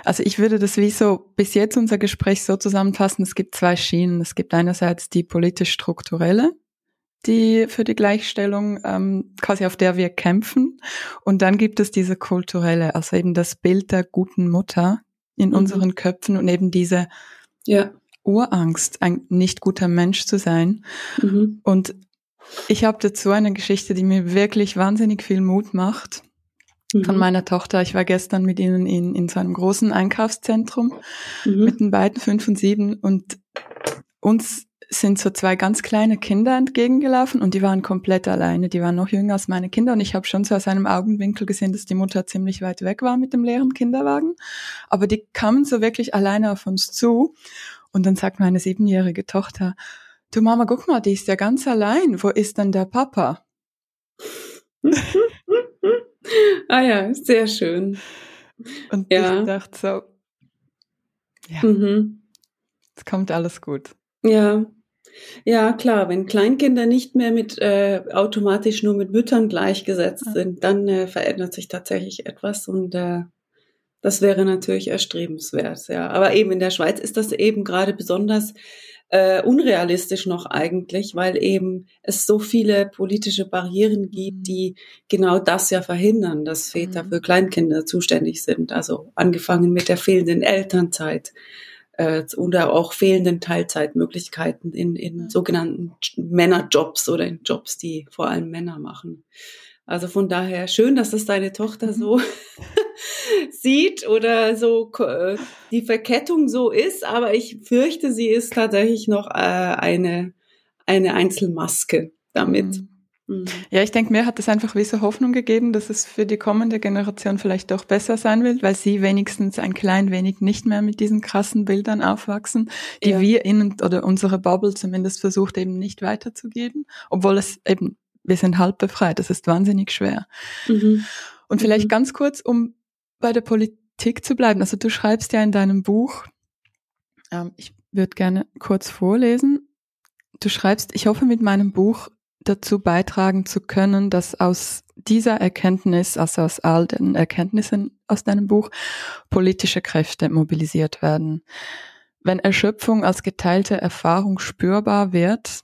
Speaker 1: Also ich würde das wie so bis jetzt unser Gespräch so zusammenfassen, es gibt zwei Schienen. Es gibt einerseits die politisch-strukturelle, die für die Gleichstellung ähm, quasi auf der wir kämpfen. Und dann gibt es diese kulturelle, also eben das Bild der guten Mutter in mhm. unseren Köpfen und eben diese ja. Urangst, ein nicht guter Mensch zu sein. Mhm. Und ich habe dazu eine Geschichte, die mir wirklich wahnsinnig viel Mut macht. Mhm. Von meiner Tochter. Ich war gestern mit ihnen in, in so einem großen Einkaufszentrum mhm. mit den beiden fünf und sieben und uns sind so zwei ganz kleine Kinder entgegengelaufen und die waren komplett alleine. Die waren noch jünger als meine Kinder und ich habe schon so aus einem Augenwinkel gesehen, dass die Mutter ziemlich weit weg war mit dem leeren Kinderwagen. Aber die kamen so wirklich alleine auf uns zu und dann sagt meine siebenjährige Tochter, du Mama, guck mal, die ist ja ganz allein. Wo ist denn der Papa? *laughs*
Speaker 2: ah ja, sehr schön.
Speaker 1: Und ja. ich dachte so, ja, mhm. es kommt alles gut.
Speaker 2: Ja, ja, klar, wenn Kleinkinder nicht mehr mit äh, automatisch nur mit Müttern gleichgesetzt ja. sind, dann äh, verändert sich tatsächlich etwas und äh, das wäre natürlich erstrebenswert, ja. Aber eben in der Schweiz ist das eben gerade besonders äh, unrealistisch noch eigentlich, weil eben es so viele politische Barrieren gibt, mhm. die genau das ja verhindern, dass Väter mhm. für Kleinkinder zuständig sind. Also angefangen mit der fehlenden Elternzeit äh, oder auch fehlenden Teilzeitmöglichkeiten in, in sogenannten Männerjobs oder in Jobs, die vor allem Männer machen. Also von daher schön, dass das deine Tochter mhm. so *laughs* sieht oder so äh, die Verkettung so ist, aber ich fürchte, sie ist tatsächlich noch äh, eine, eine Einzelmaske damit. Mhm.
Speaker 1: Mhm. Ja, ich denke, mir hat es einfach wie so Hoffnung gegeben, dass es für die kommende Generation vielleicht doch besser sein wird, weil sie wenigstens ein klein wenig nicht mehr mit diesen krassen Bildern aufwachsen, die ja. wir ihnen oder unsere Bubble zumindest versucht eben nicht weiterzugeben, obwohl es eben, wir sind halb befreit, das ist wahnsinnig schwer. Mhm. Und vielleicht mhm. ganz kurz, um bei der Politik zu bleiben. Also du schreibst ja in deinem Buch, ähm, ich würde gerne kurz vorlesen. Du schreibst, ich hoffe mit meinem Buch dazu beitragen zu können, dass aus dieser Erkenntnis, also aus all den Erkenntnissen aus deinem Buch, politische Kräfte mobilisiert werden. Wenn Erschöpfung als geteilte Erfahrung spürbar wird,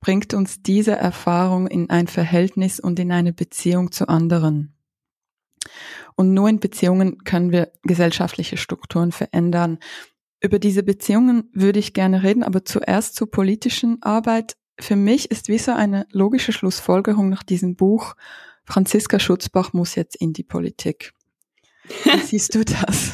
Speaker 1: bringt uns diese Erfahrung in ein Verhältnis und in eine Beziehung zu anderen. Und nur in Beziehungen können wir gesellschaftliche Strukturen verändern. Über diese Beziehungen würde ich gerne reden, aber zuerst zur politischen Arbeit für mich ist wie so eine logische Schlussfolgerung nach diesem Buch, Franziska Schutzbach muss jetzt in die Politik. Wie *laughs* siehst du das?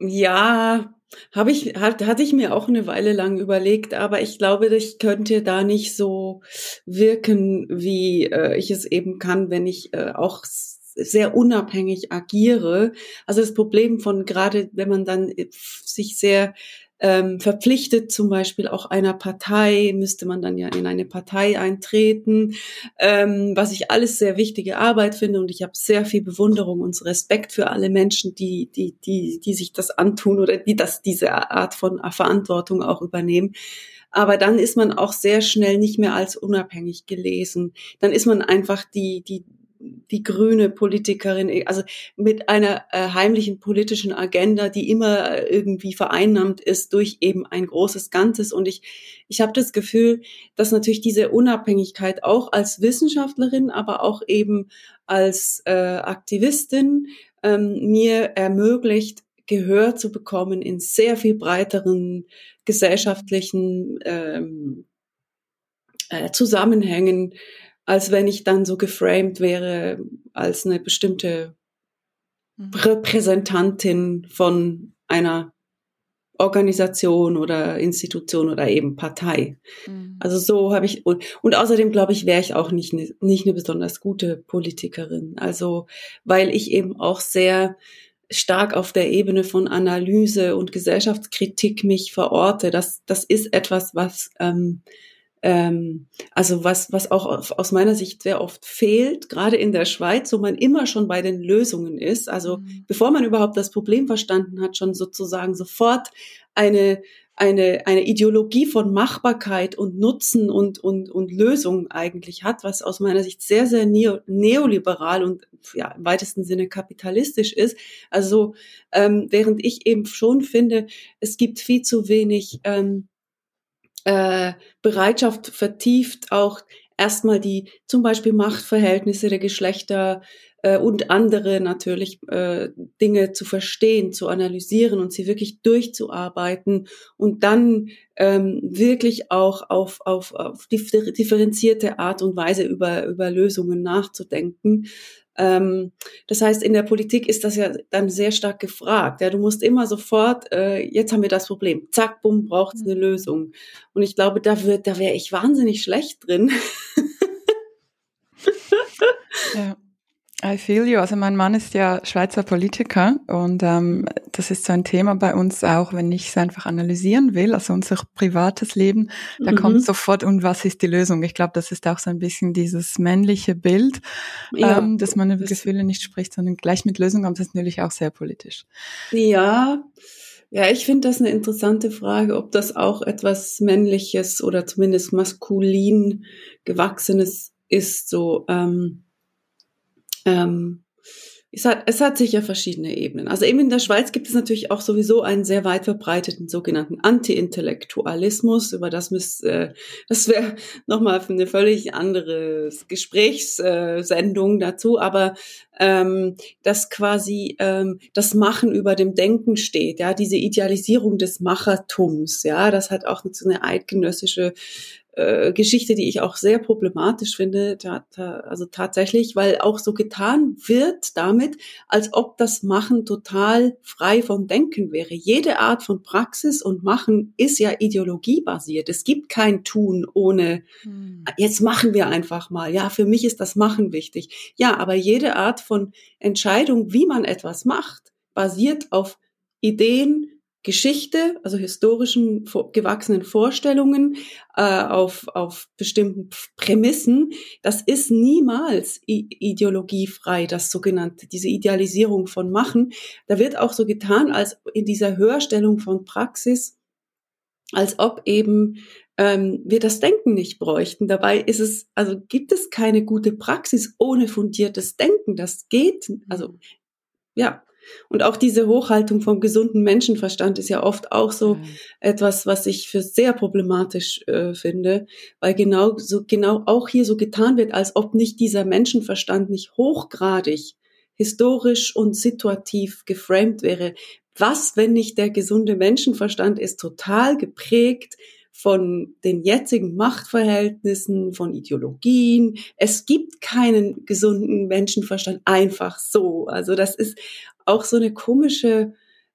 Speaker 2: Ja, habe ich, hat, hatte ich mir auch eine Weile lang überlegt, aber ich glaube, ich könnte da nicht so wirken, wie äh, ich es eben kann, wenn ich äh, auch sehr unabhängig agiere. Also das Problem von gerade, wenn man dann äh, sich sehr ähm, verpflichtet zum Beispiel auch einer Partei, müsste man dann ja in eine Partei eintreten, ähm, was ich alles sehr wichtige Arbeit finde und ich habe sehr viel Bewunderung und Respekt für alle Menschen, die, die, die, die sich das antun oder die das, diese Art von Verantwortung auch übernehmen. Aber dann ist man auch sehr schnell nicht mehr als unabhängig gelesen. Dann ist man einfach die, die, die grüne Politikerin, also mit einer äh, heimlichen politischen Agenda, die immer irgendwie vereinnahmt ist durch eben ein großes Ganzes. Und ich, ich habe das Gefühl, dass natürlich diese Unabhängigkeit auch als Wissenschaftlerin, aber auch eben als äh, Aktivistin ähm, mir ermöglicht, Gehör zu bekommen in sehr viel breiteren gesellschaftlichen ähm, äh, Zusammenhängen, als wenn ich dann so geframed wäre als eine bestimmte mhm. Repräsentantin von einer Organisation oder Institution oder eben Partei. Mhm. Also so habe ich und, und außerdem glaube ich, wäre ich auch nicht ne, nicht eine besonders gute Politikerin. Also weil ich eben auch sehr stark auf der Ebene von Analyse und Gesellschaftskritik mich verorte. Das das ist etwas, was ähm, ähm, also was, was auch aus meiner Sicht sehr oft fehlt, gerade in der Schweiz, wo man immer schon bei den Lösungen ist, also mhm. bevor man überhaupt das Problem verstanden hat, schon sozusagen sofort eine, eine, eine Ideologie von Machbarkeit und Nutzen und, und, und Lösung eigentlich hat, was aus meiner Sicht sehr, sehr neo, neoliberal und ja, im weitesten Sinne kapitalistisch ist. Also ähm, während ich eben schon finde, es gibt viel zu wenig ähm, äh, Bereitschaft vertieft, auch erstmal die zum Beispiel Machtverhältnisse der Geschlechter äh, und andere natürlich äh, Dinge zu verstehen, zu analysieren und sie wirklich durchzuarbeiten und dann ähm, wirklich auch auf, auf, auf differenzierte Art und Weise über, über Lösungen nachzudenken. Ähm, das heißt, in der Politik ist das ja dann sehr stark gefragt. Ja, du musst immer sofort, äh, jetzt haben wir das Problem, zack, bumm, braucht es eine mhm. Lösung. Und ich glaube, da wird, da wäre ich wahnsinnig schlecht drin.
Speaker 1: ja. I feel you. Also mein Mann ist ja Schweizer Politiker und ähm, das ist so ein Thema bei uns auch, wenn ich es einfach analysieren will, also unser privates Leben, da mhm. kommt sofort, und was ist die Lösung? Ich glaube, das ist auch so ein bisschen dieses männliche Bild, ja, ähm, dass man über Gefühle nicht spricht, sondern gleich mit Lösungen kommt, das ist natürlich auch sehr politisch.
Speaker 2: Ja, ja, ich finde das eine interessante Frage, ob das auch etwas Männliches oder zumindest maskulin gewachsenes ist, so ähm, ähm, es hat, es hat sicher verschiedene Ebenen. Also eben in der Schweiz gibt es natürlich auch sowieso einen sehr weit verbreiteten sogenannten Anti-Intellektualismus. Über das müsst, äh, das wäre *laughs* nochmal eine völlig andere Gesprächssendung dazu. Aber ähm, dass quasi ähm, das Machen über dem Denken steht, ja, diese Idealisierung des Machertums, ja, das hat auch so eine eidgenössische äh, Geschichte, die ich auch sehr problematisch finde, ta ta also tatsächlich, weil auch so getan wird damit, als ob das Machen total frei vom Denken wäre. Jede Art von Praxis und Machen ist ja ideologiebasiert. Es gibt kein Tun ohne, hm. jetzt machen wir einfach mal. Ja, für mich ist das Machen wichtig. Ja, aber jede Art von Entscheidung, wie man etwas macht, basiert auf Ideen, Geschichte, also historischen gewachsenen Vorstellungen äh, auf, auf bestimmten Prämissen, das ist niemals ideologiefrei, das sogenannte, diese Idealisierung von Machen. Da wird auch so getan, als in dieser Höherstellung von Praxis, als ob eben ähm, wir das Denken nicht bräuchten. Dabei ist es, also gibt es keine gute Praxis ohne fundiertes Denken. Das geht, also ja, und auch diese Hochhaltung vom gesunden Menschenverstand ist ja oft auch so mhm. etwas, was ich für sehr problematisch äh, finde, weil genau so genau auch hier so getan wird, als ob nicht dieser Menschenverstand nicht hochgradig historisch und situativ geframed wäre. Was, wenn nicht der gesunde Menschenverstand ist total geprägt von den jetzigen Machtverhältnissen, von Ideologien. Es gibt keinen gesunden Menschenverstand einfach so. Also das ist auch so eine komische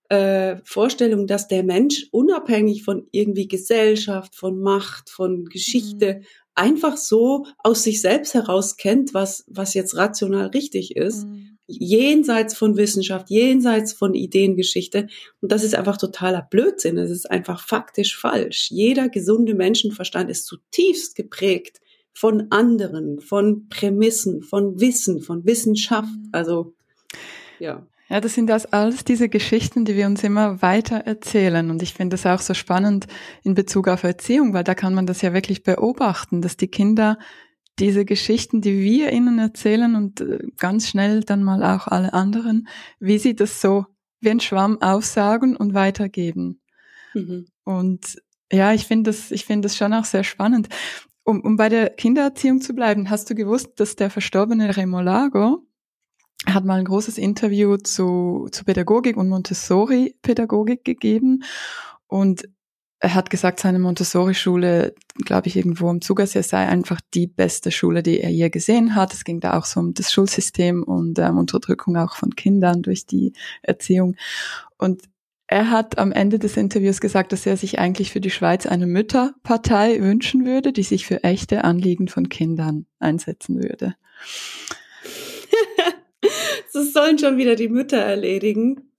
Speaker 2: äh, Vorstellung, dass der Mensch unabhängig von irgendwie Gesellschaft, von Macht, von Geschichte mhm. einfach so aus sich selbst heraus kennt, was, was jetzt rational richtig ist. Mhm. Jenseits von Wissenschaft, jenseits von Ideengeschichte. Und das ist einfach totaler Blödsinn. Es ist einfach faktisch falsch. Jeder gesunde Menschenverstand ist zutiefst geprägt von anderen, von Prämissen, von Wissen, von Wissenschaft. Mhm. Also, ja.
Speaker 1: Ja, das sind das alles diese Geschichten, die wir uns immer weiter erzählen. Und ich finde das auch so spannend in Bezug auf Erziehung, weil da kann man das ja wirklich beobachten, dass die Kinder diese Geschichten, die wir ihnen erzählen und äh, ganz schnell dann mal auch alle anderen, wie sie das so wie ein Schwamm aufsaugen und weitergeben. Mhm. Und ja, ich finde das, ich finde das schon auch sehr spannend. Um, um bei der Kindererziehung zu bleiben, hast du gewusst, dass der verstorbene Remolago hat mal ein großes Interview zu, zu Pädagogik und Montessori-Pädagogik gegeben und er hat gesagt, seine Montessori-Schule, glaube ich, irgendwo im Zugersee sei einfach die beste Schule, die er je gesehen hat. Es ging da auch so um das Schulsystem und ähm, Unterdrückung auch von Kindern durch die Erziehung. Und er hat am Ende des Interviews gesagt, dass er sich eigentlich für die Schweiz eine Mütterpartei wünschen würde, die sich für echte Anliegen von Kindern einsetzen würde. *laughs*
Speaker 2: das sollen schon wieder die Mütter erledigen.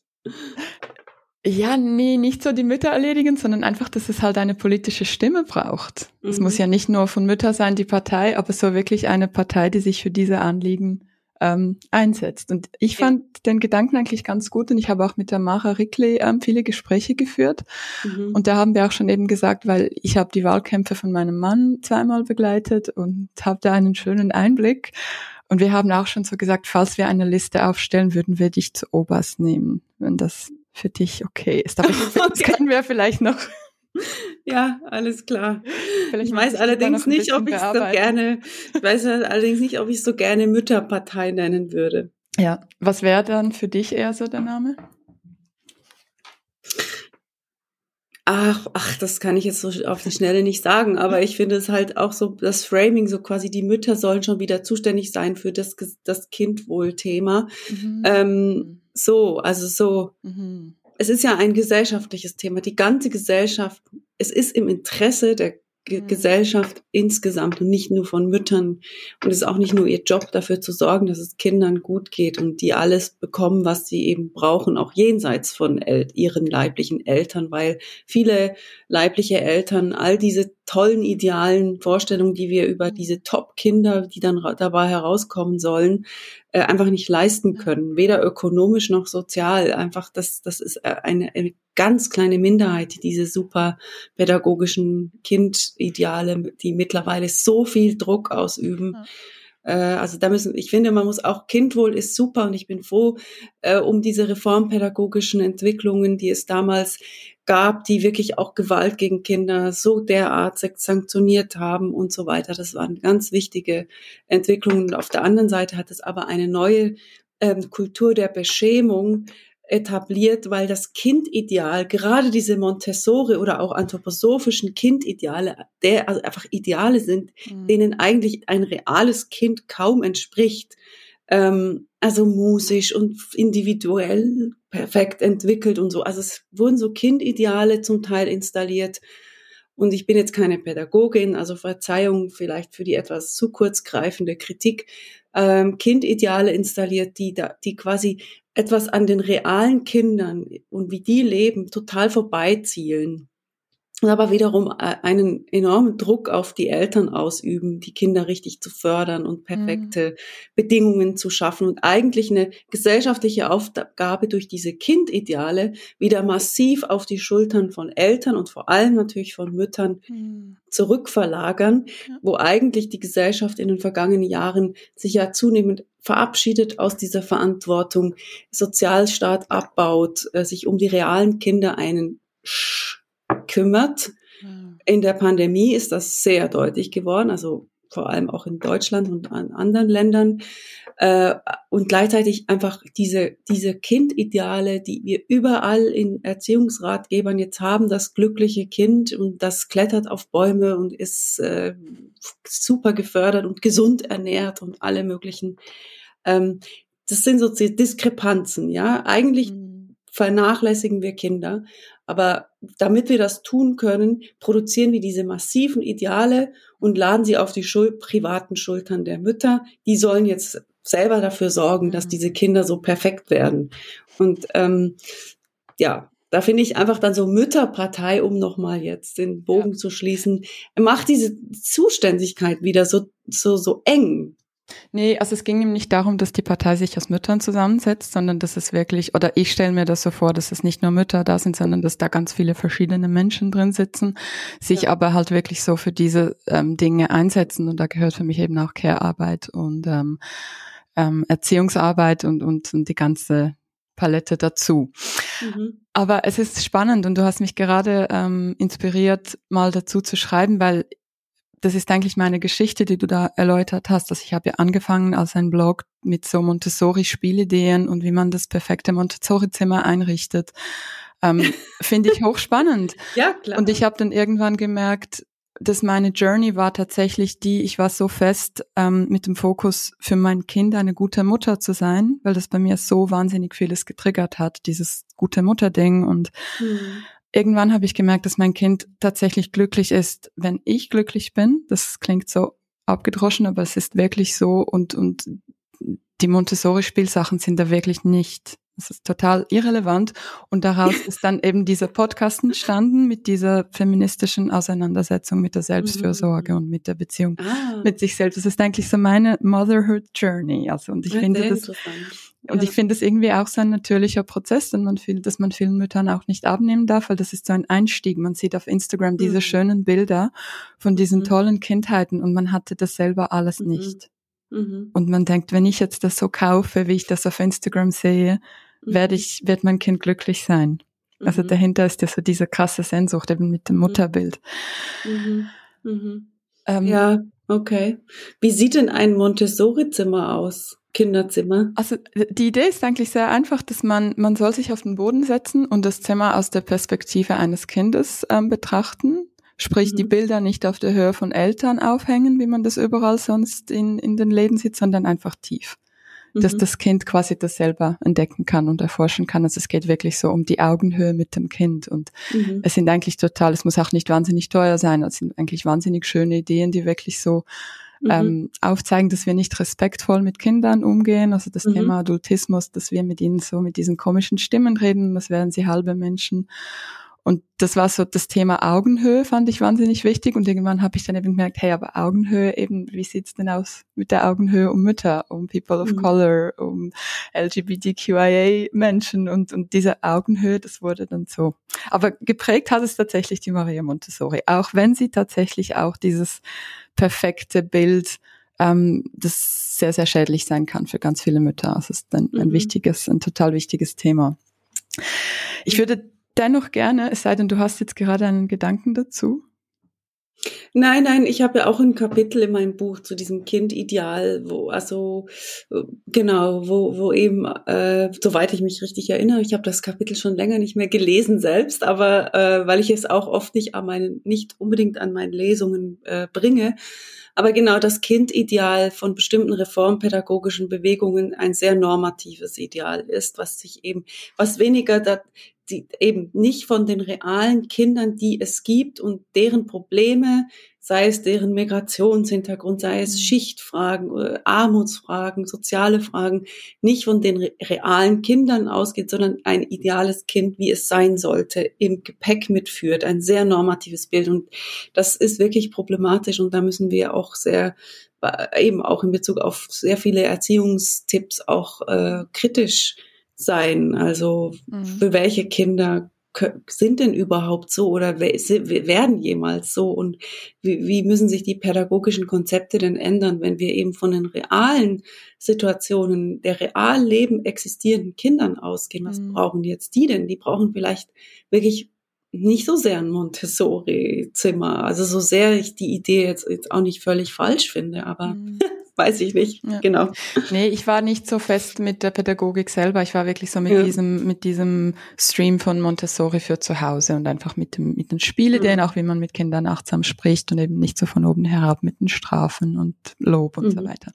Speaker 1: Ja, nee, nicht so die Mütter erledigen, sondern einfach, dass es halt eine politische Stimme braucht. Mhm. Es muss ja nicht nur von Mütter sein, die Partei, aber so wirklich eine Partei, die sich für diese Anliegen ähm, einsetzt. Und ich ja. fand den Gedanken eigentlich ganz gut und ich habe auch mit der Mara Rickley ähm, viele Gespräche geführt. Mhm. Und da haben wir auch schon eben gesagt, weil ich habe die Wahlkämpfe von meinem Mann zweimal begleitet und habe da einen schönen Einblick. Und wir haben auch schon so gesagt, falls wir eine Liste aufstellen, würden wir dich zu Oberst nehmen, wenn das für dich okay ist. Aber ich, *laughs* okay. das können wir vielleicht noch. *laughs*
Speaker 2: Ja, alles klar. Vielleicht ich weiß allerdings nicht, ob ich es so gerne, ich weiß allerdings nicht, ob ich so gerne Mütterpartei nennen würde.
Speaker 1: Ja, was wäre dann für dich eher so der Name?
Speaker 2: Ach, ach, das kann ich jetzt so auf die Schnelle nicht sagen, aber ich finde es halt auch so, das Framing, so quasi die Mütter sollen schon wieder zuständig sein für das, das Kindwohl-Thema. Mhm. Ähm, so, also so. Mhm. Es ist ja ein gesellschaftliches Thema. Die ganze Gesellschaft, es ist im Interesse der G mhm. Gesellschaft insgesamt und nicht nur von Müttern. Und es ist auch nicht nur ihr Job, dafür zu sorgen, dass es Kindern gut geht und die alles bekommen, was sie eben brauchen, auch jenseits von El ihren leiblichen Eltern, weil viele leibliche Eltern all diese tollen idealen Vorstellungen, die wir über mhm. diese Top-Kinder, die dann dabei herauskommen sollen, äh, einfach nicht leisten können, weder ökonomisch noch sozial. Einfach, das, das ist äh, eine, eine ganz kleine Minderheit, die diese super pädagogischen Kindideale, die mittlerweile so viel Druck ausüben. Ja äh, also da müssen, ich finde, man muss auch Kindwohl ist super und ich bin froh äh, um diese reformpädagogischen Entwicklungen, die es damals gab, die wirklich auch Gewalt gegen Kinder so derart sanktioniert haben und so weiter. Das waren ganz wichtige Entwicklungen. Auf der anderen Seite hat es aber eine neue ähm, Kultur der Beschämung etabliert, weil das Kindideal, gerade diese Montessori oder auch anthroposophischen Kindideale, der also einfach Ideale sind, mhm. denen eigentlich ein reales Kind kaum entspricht. Ähm, also musisch und individuell perfekt entwickelt und so. Also es wurden so Kindideale zum Teil installiert. Und ich bin jetzt keine Pädagogin, also Verzeihung vielleicht für die etwas zu kurz greifende Kritik. Ähm, Kindideale installiert, die da, die quasi etwas an den realen Kindern und wie die leben total vorbeizielen aber wiederum äh, einen enormen Druck auf die Eltern ausüben, die Kinder richtig zu fördern und perfekte mhm. Bedingungen zu schaffen und eigentlich eine gesellschaftliche Aufgabe durch diese Kindideale wieder massiv auf die Schultern von Eltern und vor allem natürlich von Müttern mhm. zurückverlagern, wo eigentlich die Gesellschaft in den vergangenen Jahren sich ja zunehmend verabschiedet aus dieser Verantwortung, Sozialstaat abbaut, äh, sich um die realen Kinder einen kümmert. In der Pandemie ist das sehr deutlich geworden, also vor allem auch in Deutschland und an anderen Ländern. Äh, und gleichzeitig einfach diese, diese Kindideale, die wir überall in Erziehungsratgebern jetzt haben, das glückliche Kind und das klettert auf Bäume und ist äh, super gefördert und gesund ernährt und alle möglichen. Ähm, das sind so Diskrepanzen, ja. Eigentlich mhm. Vernachlässigen wir Kinder, aber damit wir das tun können, produzieren wir diese massiven Ideale und laden sie auf die Schul privaten Schultern der Mütter. Die sollen jetzt selber dafür sorgen, dass mhm. diese Kinder so perfekt werden. Und ähm, ja, da finde ich einfach dann so Mütterpartei, um nochmal jetzt den Bogen ja. zu schließen, macht diese Zuständigkeit wieder so, so, so eng.
Speaker 1: Nee, also es ging ihm nicht darum, dass die Partei sich aus Müttern zusammensetzt, sondern dass es wirklich, oder ich stelle mir das so vor, dass es nicht nur Mütter da sind, sondern dass da ganz viele verschiedene Menschen drin sitzen, sich ja. aber halt wirklich so für diese ähm, Dinge einsetzen. Und da gehört für mich eben auch Care-Arbeit und ähm, ähm, Erziehungsarbeit und, und, und die ganze Palette dazu. Mhm. Aber es ist spannend und du hast mich gerade ähm, inspiriert, mal dazu zu schreiben, weil das ist eigentlich meine Geschichte, die du da erläutert hast. Dass ich habe ja angefangen als ein Blog mit so Montessori-Spielideen und wie man das perfekte Montessori-Zimmer einrichtet. Ähm, *laughs* Finde ich hochspannend.
Speaker 2: ja, klar.
Speaker 1: Und ich habe dann irgendwann gemerkt, dass meine Journey war tatsächlich die, ich war so fest ähm, mit dem Fokus für mein Kind eine gute Mutter zu sein, weil das bei mir so wahnsinnig vieles getriggert hat, dieses gute Mutter-Ding und mhm irgendwann habe ich gemerkt, dass mein Kind tatsächlich glücklich ist, wenn ich glücklich bin. Das klingt so abgedroschen, aber es ist wirklich so und, und die Montessori-Spielsachen sind da wirklich nicht das ist total irrelevant. Und daraus *laughs* ist dann eben dieser Podcast entstanden mit dieser feministischen Auseinandersetzung mit der Selbstfürsorge mhm. und mit der Beziehung ah. mit sich selbst. Das ist eigentlich so meine Motherhood Journey. Also, und ich ja, finde das, und ich finde es irgendwie auch so ein natürlicher Prozess, dass man viel, dass man vielen Müttern auch nicht abnehmen darf, weil das ist so ein Einstieg. Man sieht auf Instagram diese mhm. schönen Bilder von diesen mhm. tollen Kindheiten und man hatte das selber alles mhm. nicht. Mhm. Und man denkt, wenn ich jetzt das so kaufe, wie ich das auf Instagram sehe, werde mhm. ich, wird mein Kind glücklich sein. Also mhm. dahinter ist ja so diese krasse Sehnsucht eben mit dem. Mutterbild.
Speaker 2: Ähm, ja, okay. Wie sieht denn ein Montessori-Zimmer aus? Kinderzimmer?
Speaker 1: Also die Idee ist eigentlich sehr einfach, dass man, man soll sich auf den Boden setzen und das Zimmer aus der Perspektive eines Kindes ähm, betrachten. Sprich, mhm. die Bilder nicht auf der Höhe von Eltern aufhängen, wie man das überall sonst in, in den Läden sieht, sondern einfach tief dass mhm. das Kind quasi das selber entdecken kann und erforschen kann. Also es geht wirklich so um die Augenhöhe mit dem Kind und mhm. es sind eigentlich total, es muss auch nicht wahnsinnig teuer sein, es sind eigentlich wahnsinnig schöne Ideen, die wirklich so mhm. ähm, aufzeigen, dass wir nicht respektvoll mit Kindern umgehen, also das mhm. Thema Adultismus, dass wir mit ihnen so mit diesen komischen Stimmen reden, das wären sie halbe Menschen und das war so das Thema Augenhöhe, fand ich wahnsinnig wichtig. Und irgendwann habe ich dann eben gemerkt, hey, aber Augenhöhe eben, wie sieht's denn aus mit der Augenhöhe um Mütter, um People of mhm. Color, um LGBTQIA-Menschen und, und diese Augenhöhe, das wurde dann so. Aber geprägt hat es tatsächlich die Maria Montessori, auch wenn sie tatsächlich auch dieses perfekte Bild ähm, das sehr, sehr schädlich sein kann für ganz viele Mütter. Es ist ein, ein mhm. wichtiges, ein total wichtiges Thema. Ich würde dennoch gerne, es sei denn, du hast jetzt gerade einen Gedanken dazu.
Speaker 2: Nein, nein, ich habe ja auch ein Kapitel in meinem Buch zu diesem Kindideal, wo also genau, wo wo eben, äh, soweit ich mich richtig erinnere, ich habe das Kapitel schon länger nicht mehr gelesen selbst, aber äh, weil ich es auch oft nicht an meinen, nicht unbedingt an meinen Lesungen äh, bringe, aber genau das Kindideal von bestimmten reformpädagogischen Bewegungen ein sehr normatives Ideal ist, was sich eben, was weniger da, die, eben nicht von den realen Kindern, die es gibt und deren Probleme, sei es deren Migrationshintergrund, sei es mhm. Schichtfragen, äh, Armutsfragen, soziale Fragen, nicht von den realen Kindern ausgeht, sondern ein ideales Kind, wie es sein sollte, im Gepäck mitführt, ein sehr normatives Bild. Und das ist wirklich problematisch und da müssen wir auch sehr äh, eben auch in Bezug auf sehr viele Erziehungstipps auch äh, kritisch sein. Also mhm. für welche Kinder sind denn überhaupt so oder werden jemals so und wie, wie müssen sich die pädagogischen Konzepte denn ändern, wenn wir eben von den realen Situationen der real Leben existierenden Kindern ausgehen? Was mhm. brauchen jetzt die denn? Die brauchen vielleicht wirklich nicht so sehr ein Montessori-Zimmer. Also so sehr ich die Idee jetzt, jetzt auch nicht völlig falsch finde, aber mhm. *laughs* weiß ich nicht. Ja. Genau.
Speaker 1: Nee, ich war nicht so fest mit der Pädagogik selber. Ich war wirklich so mit ja. diesem, mit diesem Stream von Montessori für zu Hause und einfach mit dem, mit den Spielideen, mhm. auch wie man mit Kindern achtsam spricht und eben nicht so von oben herab mit den Strafen und Lob und mhm. so weiter.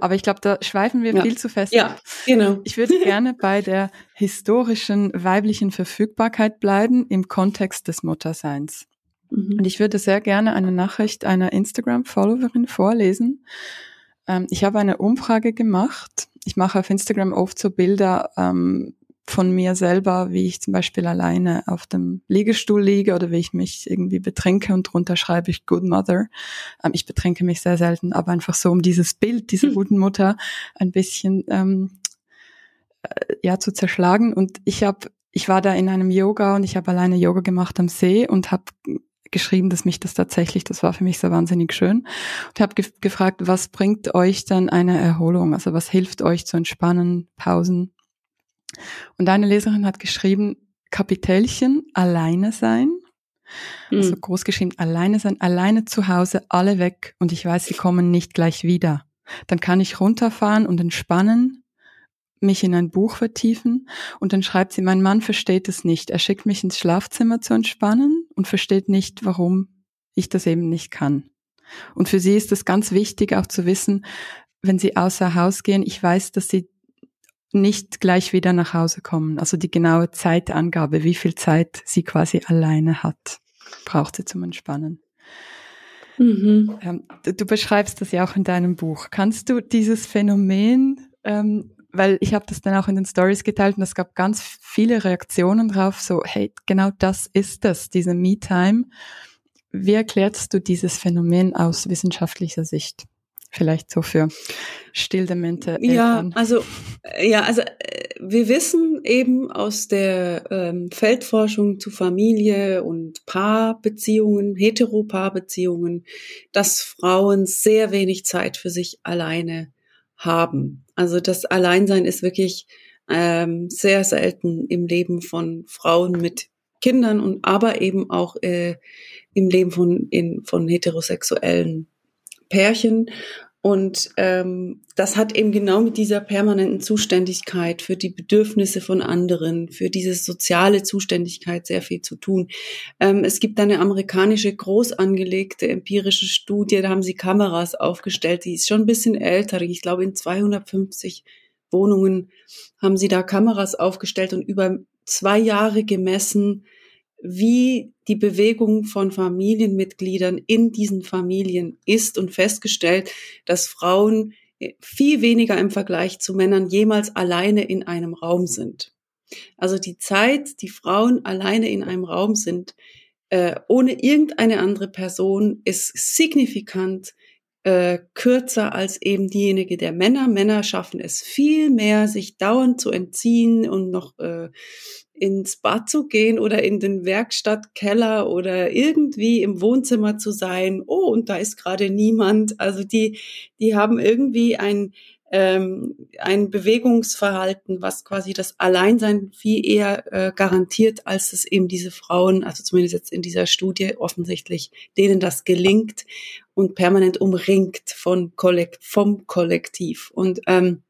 Speaker 1: Aber ich glaube, da schweifen wir ja. viel zu fest.
Speaker 2: Ja, genau.
Speaker 1: Ich würde gerne *laughs* bei der historischen weiblichen Verfügbarkeit bleiben im Kontext des Mutterseins. Mhm. Und ich würde sehr gerne eine Nachricht einer Instagram-Followerin vorlesen, ähm, ich habe eine Umfrage gemacht. Ich mache auf Instagram oft so Bilder, ähm, von mir selber, wie ich zum Beispiel alleine auf dem Liegestuhl liege oder wie ich mich irgendwie betrinke und drunter schreibe ich Good Mother. Ähm, ich betrinke mich sehr selten, aber einfach so um dieses Bild dieser hm. guten Mutter ein bisschen ähm, äh, ja zu zerschlagen. Und ich habe, ich war da in einem Yoga und ich habe alleine Yoga gemacht am See und habe geschrieben, dass mich das tatsächlich, das war für mich so wahnsinnig schön. Und habe ge gefragt, was bringt euch dann eine Erholung? Also was hilft euch zu entspannen, Pausen? Und eine Leserin hat geschrieben, Kapitelchen, alleine sein. Mhm. Also groß geschrieben, alleine sein, alleine zu Hause, alle weg und ich weiß, sie kommen nicht gleich wieder. Dann kann ich runterfahren und entspannen, mich in ein Buch vertiefen und dann schreibt sie, mein Mann versteht es nicht. Er schickt mich ins Schlafzimmer zu entspannen und versteht nicht, warum ich das eben nicht kann. Und für sie ist es ganz wichtig auch zu wissen, wenn sie außer Haus gehen, ich weiß, dass sie nicht gleich wieder nach Hause kommen. Also die genaue Zeitangabe, wie viel Zeit sie quasi alleine hat, braucht sie zum Entspannen. Mhm. Ähm, du, beschreibst das ja auch in deinem Buch. Kannst du dieses Phänomen, ähm, weil ich habe das dann auch in den Stories geteilt und es gab ganz viele Reaktionen drauf, so hey, genau das ist das, diese Me-Time. Wie erklärst du dieses Phänomen aus wissenschaftlicher Sicht? Vielleicht so für stilldemente
Speaker 2: Eltern. Ja, also ja, also äh, wir wissen eben aus der ähm, Feldforschung zu Familie und Paarbeziehungen, Heteropaarbeziehungen, dass Frauen sehr wenig Zeit für sich alleine haben. Also das Alleinsein ist wirklich ähm, sehr selten im Leben von Frauen mit Kindern und aber eben auch äh, im Leben von in, von heterosexuellen Pärchen. Und ähm, das hat eben genau mit dieser permanenten Zuständigkeit für die Bedürfnisse von anderen, für diese soziale Zuständigkeit sehr viel zu tun. Ähm, es gibt eine amerikanische groß angelegte empirische Studie, da haben sie Kameras aufgestellt, die ist schon ein bisschen älter. Ich glaube, in 250 Wohnungen haben sie da Kameras aufgestellt und über zwei Jahre gemessen, wie die Bewegung von Familienmitgliedern in diesen Familien ist und festgestellt, dass Frauen äh, viel weniger im Vergleich zu Männern jemals alleine in einem Raum sind. Also die Zeit, die Frauen alleine in einem Raum sind, äh, ohne irgendeine andere Person, ist signifikant äh, kürzer als eben diejenige der Männer. Männer schaffen es viel mehr, sich dauernd zu entziehen und noch ins Bad zu gehen oder in den Werkstattkeller oder irgendwie im Wohnzimmer zu sein. Oh, und da ist gerade niemand. Also die, die haben irgendwie ein, ähm, ein Bewegungsverhalten, was quasi das Alleinsein viel eher äh, garantiert, als es eben diese Frauen, also zumindest jetzt in dieser Studie offensichtlich, denen das gelingt und permanent umringt von Kollekt vom Kollektiv. Und ähm,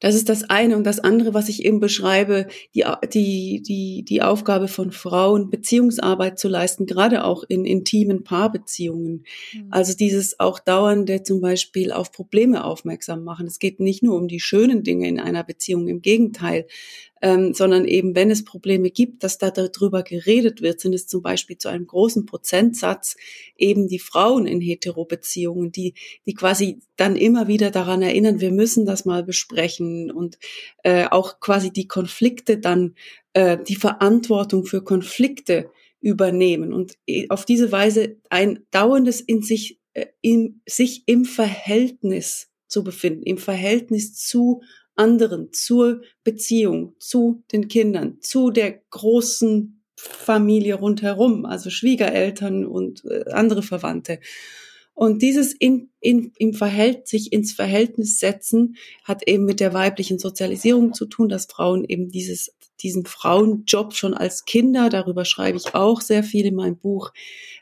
Speaker 2: das ist das eine. Und das andere, was ich eben beschreibe, die, die, die, die Aufgabe von Frauen, Beziehungsarbeit zu leisten, gerade auch in intimen Paarbeziehungen. Mhm. Also dieses auch dauernde zum Beispiel auf Probleme aufmerksam machen. Es geht nicht nur um die schönen Dinge in einer Beziehung, im Gegenteil ähm, sondern eben, wenn es Probleme gibt, dass da darüber geredet wird, sind es zum Beispiel zu einem großen Prozentsatz eben die Frauen in Heterobeziehungen, die, die quasi dann immer wieder daran erinnern, wir müssen das mal besprechen und äh, auch quasi die Konflikte dann, äh, die Verantwortung für Konflikte übernehmen und äh, auf diese Weise ein dauerndes in sich, äh, in sich im Verhältnis zu befinden, im Verhältnis zu anderen, zur Beziehung, zu den Kindern, zu der großen Familie rundherum, also Schwiegereltern und äh, andere Verwandte. Und dieses in, in, im Verhältnis, sich ins Verhältnis setzen, hat eben mit der weiblichen Sozialisierung zu tun, dass Frauen eben dieses, diesen Frauenjob schon als Kinder, darüber schreibe ich auch sehr viel in meinem Buch,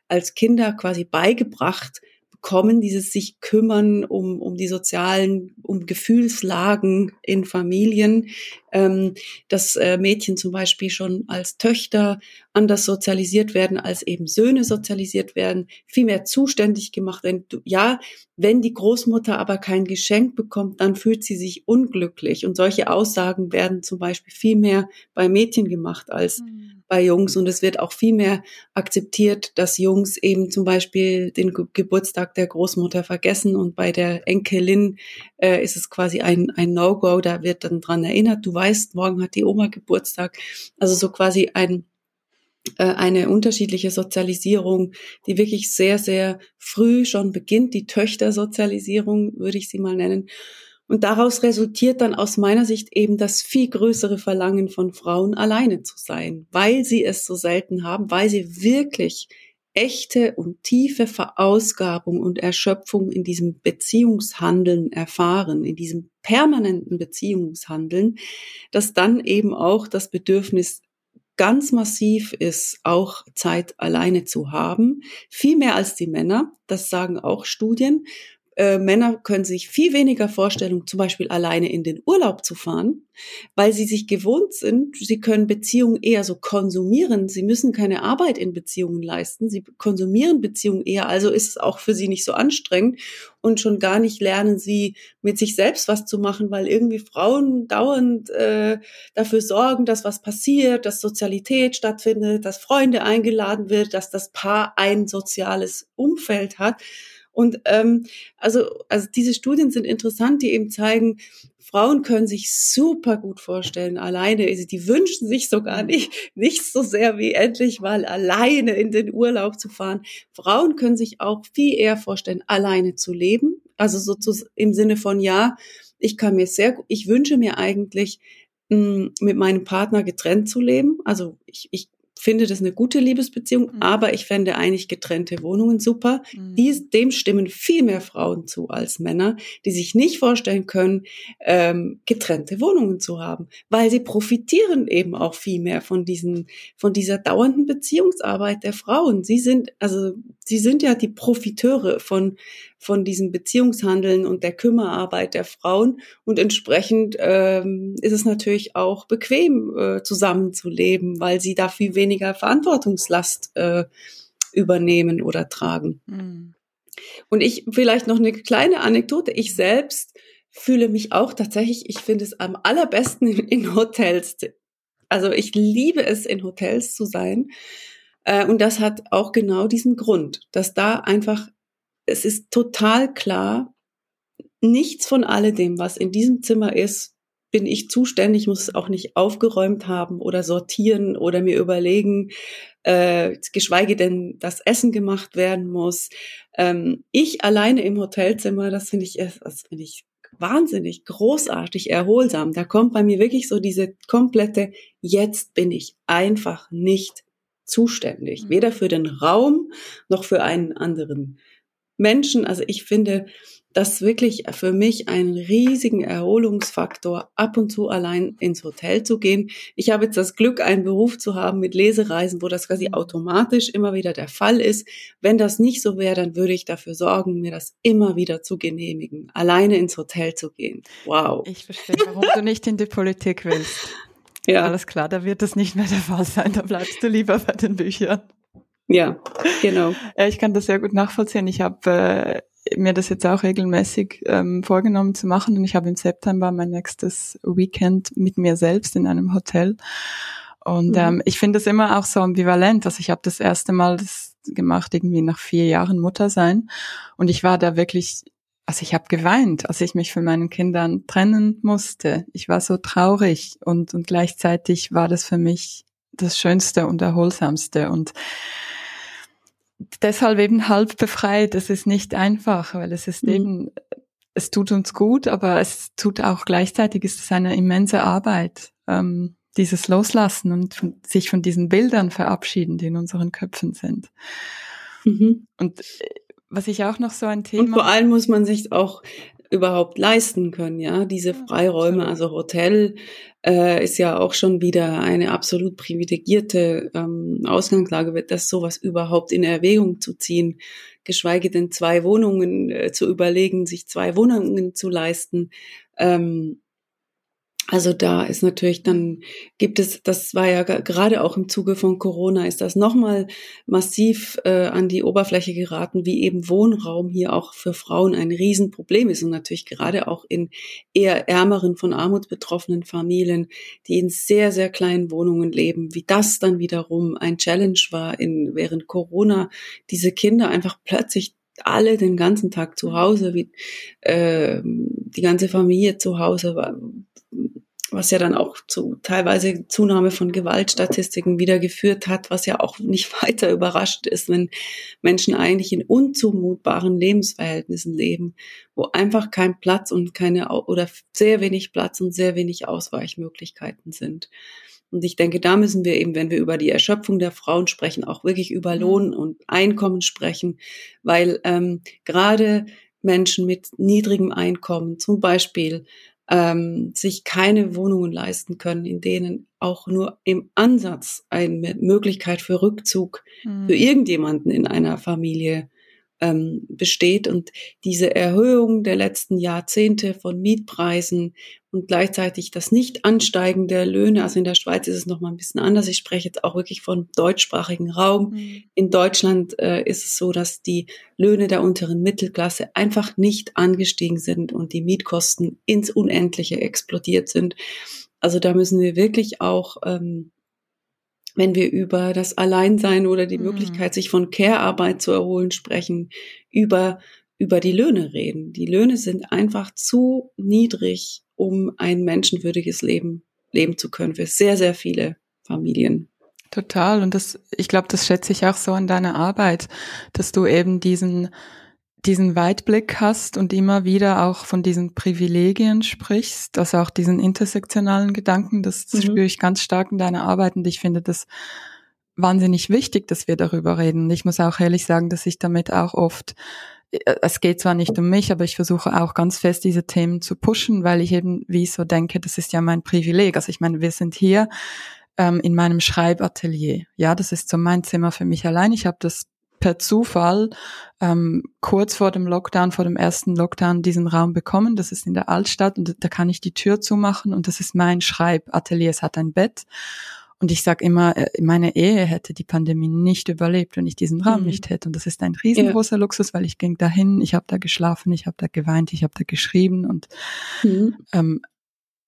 Speaker 2: als Kinder quasi beigebracht kommen, dieses sich kümmern um, um die sozialen, um Gefühlslagen in Familien, ähm, dass äh, Mädchen zum Beispiel schon als Töchter anders sozialisiert werden, als eben Söhne sozialisiert werden, viel mehr zuständig gemacht werden. Ja, wenn die Großmutter aber kein Geschenk bekommt, dann fühlt sie sich unglücklich. Und solche Aussagen werden zum Beispiel viel mehr bei Mädchen gemacht als, mhm. Bei Jungs und es wird auch viel mehr akzeptiert, dass Jungs eben zum Beispiel den Ge Geburtstag der Großmutter vergessen und bei der Enkelin äh, ist es quasi ein, ein No-Go, da wird dann dran erinnert, du weißt, morgen hat die Oma Geburtstag. Also so quasi ein äh, eine unterschiedliche Sozialisierung, die wirklich sehr, sehr früh schon beginnt, die Töchtersozialisierung würde ich sie mal nennen. Und daraus resultiert dann aus meiner Sicht eben das viel größere Verlangen von Frauen, alleine zu sein, weil sie es so selten haben, weil sie wirklich echte und tiefe Verausgabung und Erschöpfung in diesem Beziehungshandeln erfahren, in diesem permanenten Beziehungshandeln, dass dann eben auch das Bedürfnis ganz massiv ist, auch Zeit alleine zu haben, viel mehr als die Männer, das sagen auch Studien. Äh, Männer können sich viel weniger vorstellen, zum Beispiel alleine in den Urlaub zu fahren, weil sie sich gewohnt sind, sie können Beziehungen eher so konsumieren. Sie müssen keine Arbeit in Beziehungen leisten. Sie konsumieren Beziehungen eher, also ist es auch für sie nicht so anstrengend und schon gar nicht lernen sie mit sich selbst was zu machen, weil irgendwie Frauen dauernd äh, dafür sorgen, dass was passiert, dass Sozialität stattfindet, dass Freunde eingeladen wird, dass das Paar ein soziales Umfeld hat. Und ähm, also, also diese Studien sind interessant, die eben zeigen, Frauen können sich super gut vorstellen, alleine, also die wünschen sich sogar nicht, nicht so sehr wie endlich mal alleine in den Urlaub zu fahren. Frauen können sich auch viel eher vorstellen, alleine zu leben. Also so zu, im Sinne von, ja, ich kann mir sehr, ich wünsche mir eigentlich, mh, mit meinem Partner getrennt zu leben. Also ich, ich finde das eine gute Liebesbeziehung, mhm. aber ich fände eigentlich getrennte Wohnungen super. Mhm. Dies, dem stimmen viel mehr Frauen zu als Männer, die sich nicht vorstellen können, ähm, getrennte Wohnungen zu haben, weil sie profitieren eben auch viel mehr von diesen, von dieser dauernden Beziehungsarbeit der Frauen. Sie sind, also, sie sind ja die Profiteure von, von diesem Beziehungshandeln und der Kümmerarbeit der Frauen. Und entsprechend ähm, ist es natürlich auch bequem, äh, zusammenzuleben, weil sie da viel weniger Verantwortungslast äh, übernehmen oder tragen. Mhm. Und ich vielleicht noch eine kleine Anekdote. Ich selbst fühle mich auch tatsächlich, ich finde es am allerbesten in, *laughs* in Hotels. Also ich liebe es, in Hotels zu sein. Äh, und das hat auch genau diesen Grund, dass da einfach es ist total klar, nichts von alledem, was in diesem Zimmer ist, bin ich zuständig, muss es auch nicht aufgeräumt haben oder sortieren oder mir überlegen, äh, geschweige denn, dass Essen gemacht werden muss. Ähm, ich alleine im Hotelzimmer, das finde ich, das finde ich wahnsinnig großartig erholsam. Da kommt bei mir wirklich so diese komplette, jetzt bin ich einfach nicht zuständig, mhm. weder für den Raum noch für einen anderen Menschen. Also ich finde das wirklich für mich einen riesigen Erholungsfaktor, ab und zu allein ins Hotel zu gehen. Ich habe jetzt das Glück, einen Beruf zu haben mit Lesereisen, wo das quasi automatisch immer wieder der Fall ist. Wenn das nicht so wäre, dann würde ich dafür sorgen, mir das immer wieder zu genehmigen, alleine ins Hotel zu gehen. Wow.
Speaker 1: Ich verstehe, warum du nicht in die Politik willst. *laughs* Ja. Alles klar, da wird das nicht mehr der Fall sein. Da bleibst du lieber bei den Büchern.
Speaker 2: Ja, genau.
Speaker 1: Ja, ich kann das sehr gut nachvollziehen. Ich habe äh, mir das jetzt auch regelmäßig ähm, vorgenommen zu machen und ich habe im September mein nächstes Weekend mit mir selbst in einem Hotel. Und mhm. ähm, ich finde das immer auch so ambivalent. Also ich habe das erste Mal das gemacht, irgendwie nach vier Jahren Mutter sein. Und ich war da wirklich, also ich habe geweint, als ich mich von meinen Kindern trennen musste. Ich war so traurig und, und gleichzeitig war das für mich das Schönste und Erholsamste. Und deshalb eben halb befreit. Es ist nicht einfach, weil es ist mhm. eben, es tut uns gut, aber es tut auch gleichzeitig, ist es eine immense Arbeit, ähm, dieses Loslassen und von, sich von diesen Bildern verabschieden, die in unseren Köpfen sind. Mhm. Und äh, was ich auch noch so ein Thema.
Speaker 2: Und vor allem muss man sich auch überhaupt leisten können, ja, diese Freiräume. Also Hotel äh, ist ja auch schon wieder eine absolut privilegierte ähm, Ausgangslage, das sowas überhaupt in Erwägung zu ziehen, geschweige denn zwei Wohnungen äh, zu überlegen, sich zwei Wohnungen zu leisten. Ähm, also da ist natürlich dann gibt es, das war ja gerade auch im Zuge von Corona, ist das nochmal massiv äh, an die Oberfläche geraten, wie eben Wohnraum hier auch für Frauen ein Riesenproblem ist und natürlich gerade auch in eher ärmeren, von Armut betroffenen Familien, die in sehr, sehr kleinen Wohnungen leben, wie das dann wiederum ein Challenge war in, während Corona, diese Kinder einfach plötzlich alle den ganzen Tag zu Hause, wie äh, die ganze Familie zu Hause war, was ja dann auch zu teilweise Zunahme von Gewaltstatistiken wieder geführt hat, was ja auch nicht *laughs* weiter überrascht ist, wenn Menschen eigentlich in unzumutbaren Lebensverhältnissen leben, wo einfach kein Platz und keine oder sehr wenig Platz und sehr wenig Ausweichmöglichkeiten sind. Und ich denke, da müssen wir eben, wenn wir über die Erschöpfung der Frauen sprechen, auch wirklich über mhm. Lohn und Einkommen sprechen, weil ähm, gerade Menschen mit niedrigem Einkommen, zum Beispiel ähm, sich keine Wohnungen leisten können, in denen auch nur im Ansatz eine Möglichkeit für Rückzug mhm. für irgendjemanden in einer Familie ähm, besteht. Und diese Erhöhung der letzten Jahrzehnte von Mietpreisen und gleichzeitig das Nicht-Ansteigen der Löhne, also in der Schweiz ist es nochmal ein bisschen anders. Ich spreche jetzt auch wirklich von deutschsprachigen Raum. Mhm. In Deutschland äh, ist es so, dass die Löhne der unteren Mittelklasse einfach nicht angestiegen sind und die Mietkosten ins Unendliche explodiert sind. Also da müssen wir wirklich auch ähm, wenn wir über das Alleinsein oder die mhm. Möglichkeit, sich von Care-Arbeit zu erholen, sprechen, über, über die Löhne reden. Die Löhne sind einfach zu niedrig, um ein menschenwürdiges Leben leben zu können für sehr, sehr viele Familien.
Speaker 1: Total. Und das, ich glaube, das schätze ich auch so an deiner Arbeit, dass du eben diesen, diesen Weitblick hast und immer wieder auch von diesen Privilegien sprichst, also auch diesen intersektionalen Gedanken, das, mhm. spüre ich ganz stark in deiner Arbeit und ich finde das wahnsinnig wichtig, dass wir darüber reden. Und ich muss auch ehrlich sagen, dass ich damit auch oft, äh, es geht zwar nicht um mich, aber ich versuche auch ganz fest diese Themen zu pushen, weil ich eben wie so denke, das ist ja mein Privileg. Also ich meine, wir sind hier ähm, in meinem Schreibatelier. Ja, das ist so mein Zimmer für mich allein. Ich habe das per Zufall ähm, kurz vor dem Lockdown, vor dem ersten Lockdown diesen Raum bekommen. Das ist in der Altstadt und da kann ich die Tür zumachen und das ist mein Schreibatelier. Es hat ein Bett. Und ich sage immer, äh, meine Ehe hätte die Pandemie nicht überlebt, wenn ich diesen Raum mhm. nicht hätte. Und das ist ein riesengroßer ja. Luxus, weil ich ging dahin, ich habe da geschlafen, ich habe da geweint, ich habe da geschrieben und mhm. ähm,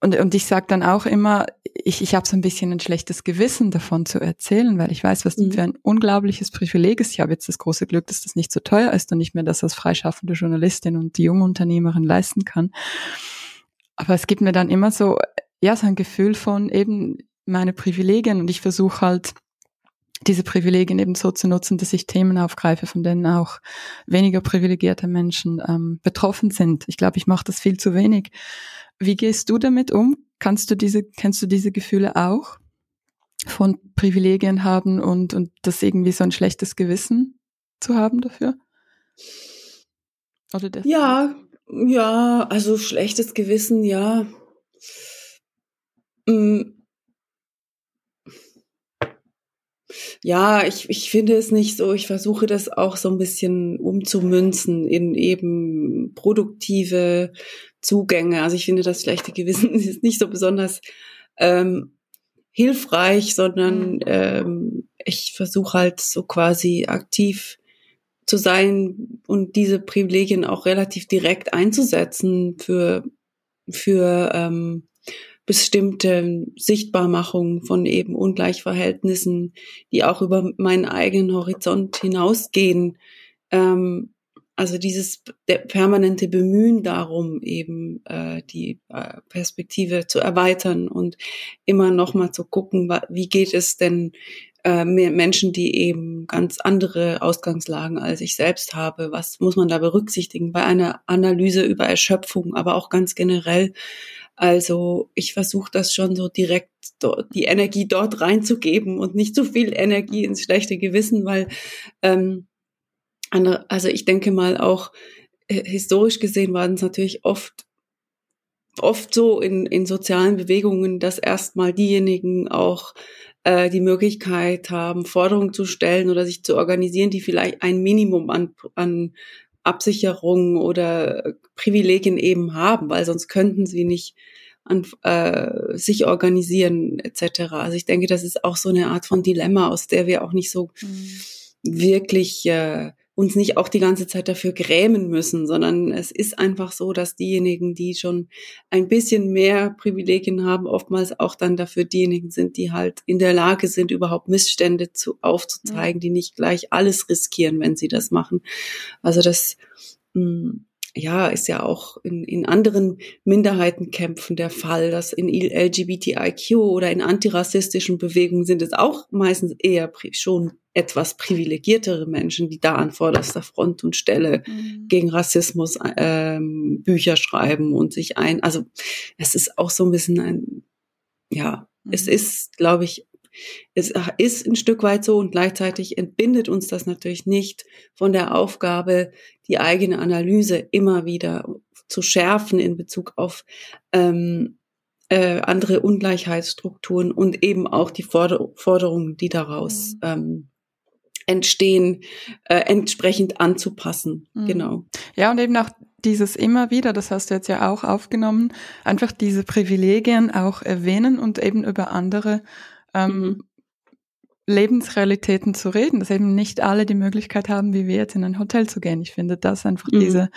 Speaker 1: und, und ich sage dann auch immer, ich, ich habe so ein bisschen ein schlechtes Gewissen davon zu erzählen, weil ich weiß, was mhm. für ein unglaubliches Privileg ist. Ich habe jetzt das große Glück, dass das nicht so teuer ist und ich mir das als freischaffende Journalistin und die junge Unternehmerin leisten kann. Aber es gibt mir dann immer so, ja, so ein Gefühl von eben meine Privilegien und ich versuche halt, diese Privilegien eben so zu nutzen, dass ich Themen aufgreife, von denen auch weniger privilegierte Menschen ähm, betroffen sind. Ich glaube, ich mache das viel zu wenig. Wie gehst du damit um? Kannst du diese, kennst du diese Gefühle auch? Von Privilegien haben und, und das irgendwie so ein schlechtes Gewissen zu haben dafür?
Speaker 2: Oder das? Ja, ja, also schlechtes Gewissen, ja. Mm. Ja, ich, ich finde es nicht so. Ich versuche das auch so ein bisschen umzumünzen in eben produktive Zugänge. Also ich finde, das schlechte Gewissen *laughs* ist nicht so besonders ähm, hilfreich, sondern mhm. ähm, ich versuche halt so quasi aktiv zu sein und diese Privilegien auch relativ direkt einzusetzen für für ähm, bestimmte Sichtbarmachung von eben Ungleichverhältnissen, die auch über meinen eigenen Horizont hinausgehen. Ähm, also dieses permanente Bemühen darum, eben äh, die äh, Perspektive zu erweitern und immer noch mal zu gucken, wie geht es denn äh, Menschen, die eben ganz andere Ausgangslagen als ich selbst habe. Was muss man da berücksichtigen bei einer Analyse über Erschöpfung, aber auch ganz generell? Also ich versuche das schon so direkt die Energie dort reinzugeben und nicht zu viel Energie ins schlechte Gewissen, weil ähm, also ich denke mal auch äh, historisch gesehen waren es natürlich oft oft so in, in sozialen Bewegungen, dass erstmal diejenigen auch äh, die Möglichkeit haben, Forderungen zu stellen oder sich zu organisieren, die vielleicht ein Minimum an, an Absicherung oder Privilegien eben haben, weil sonst könnten sie nicht an äh, sich organisieren etc. Also ich denke, das ist auch so eine Art von Dilemma, aus der wir auch nicht so mhm. wirklich äh, uns nicht auch die ganze Zeit dafür grämen müssen, sondern es ist einfach so, dass diejenigen, die schon ein bisschen mehr Privilegien haben, oftmals auch dann dafür diejenigen sind, die halt in der Lage sind, überhaupt Missstände zu, aufzuzeigen, die nicht gleich alles riskieren, wenn sie das machen. Also das, mh, hm, ja, ist ja auch in, in anderen Minderheitenkämpfen der Fall, dass in LGBTIQ oder in antirassistischen Bewegungen sind es auch meistens eher schon etwas privilegiertere Menschen, die da an vorderster Front und Stelle mhm. gegen Rassismus ähm, Bücher schreiben und sich ein, also es ist auch so ein bisschen ein, ja, mhm. es ist, glaube ich, es ist ein Stück weit so und gleichzeitig entbindet uns das natürlich nicht von der Aufgabe, die eigene Analyse immer wieder zu schärfen in Bezug auf ähm, äh, andere Ungleichheitsstrukturen und eben auch die Forder Forderungen, die daraus mhm. ähm, entstehen, äh, entsprechend anzupassen. Mhm. Genau.
Speaker 1: Ja, und eben auch dieses immer wieder, das hast du jetzt ja auch aufgenommen, einfach diese Privilegien auch erwähnen und eben über andere ähm, mhm. Lebensrealitäten zu reden, dass eben nicht alle die Möglichkeit haben, wie wir jetzt in ein Hotel zu gehen. Ich finde das einfach mhm. diese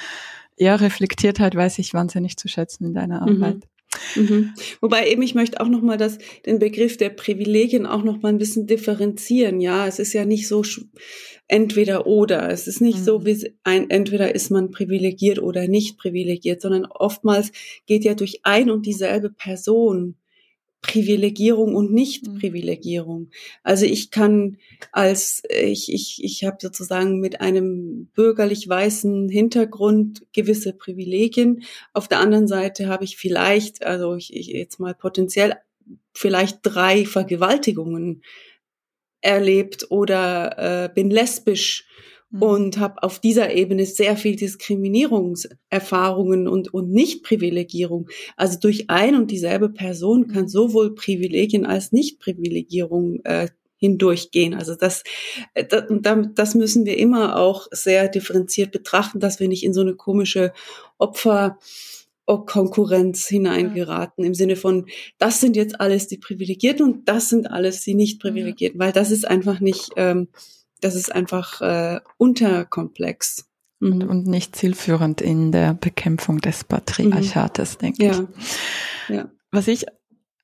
Speaker 1: ja, Reflektiertheit weiß ich wahnsinnig zu schätzen in deiner mhm. Arbeit.
Speaker 2: Mhm. Wobei eben, ich möchte auch nochmal das, den Begriff der Privilegien auch nochmal ein bisschen differenzieren. Ja, es ist ja nicht so entweder oder. Es ist nicht mhm. so, wie ein, entweder ist man privilegiert oder nicht privilegiert, sondern oftmals geht ja durch ein und dieselbe Person Privilegierung und Nicht-Privilegierung. Mhm. Also ich kann als ich ich ich habe sozusagen mit einem bürgerlich weißen Hintergrund gewisse Privilegien. Auf der anderen Seite habe ich vielleicht, also ich, ich jetzt mal potenziell vielleicht drei Vergewaltigungen erlebt oder äh, bin lesbisch. Und habe auf dieser Ebene sehr viel Diskriminierungserfahrungen und, und Nichtprivilegierung. Also durch ein und dieselbe Person kann mhm. sowohl Privilegien als Nichtprivilegierung äh, hindurchgehen. Also das, äh, das, das müssen wir immer auch sehr differenziert betrachten, dass wir nicht in so eine komische Opfer Konkurrenz hineingeraten im Sinne von, das sind jetzt alles die Privilegierten und das sind alles die Nicht-Privilegierten, weil das ist einfach nicht, ähm, das ist einfach äh, unterkomplex.
Speaker 1: Mhm. Und, und nicht zielführend in der Bekämpfung des Patriarchates, mhm. denke ja. ich. Ja. Was ich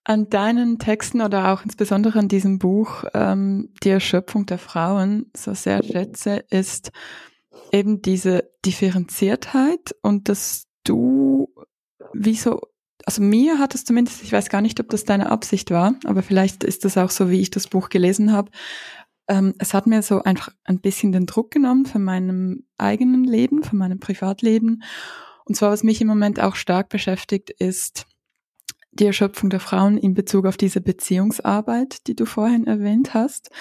Speaker 1: an deinen Texten oder auch insbesondere an diesem Buch ähm, Die Erschöpfung der Frauen so sehr schätze, ist eben diese Differenziertheit und dass du wie so also mir hat es zumindest, ich weiß gar nicht, ob das deine Absicht war, aber vielleicht ist das auch so, wie ich das Buch gelesen habe, ähm, es hat mir so einfach ein bisschen den Druck genommen von meinem eigenen Leben, von meinem Privatleben. Und zwar, was mich im Moment auch stark beschäftigt, ist die Erschöpfung der Frauen in Bezug auf diese Beziehungsarbeit, die du vorhin erwähnt hast.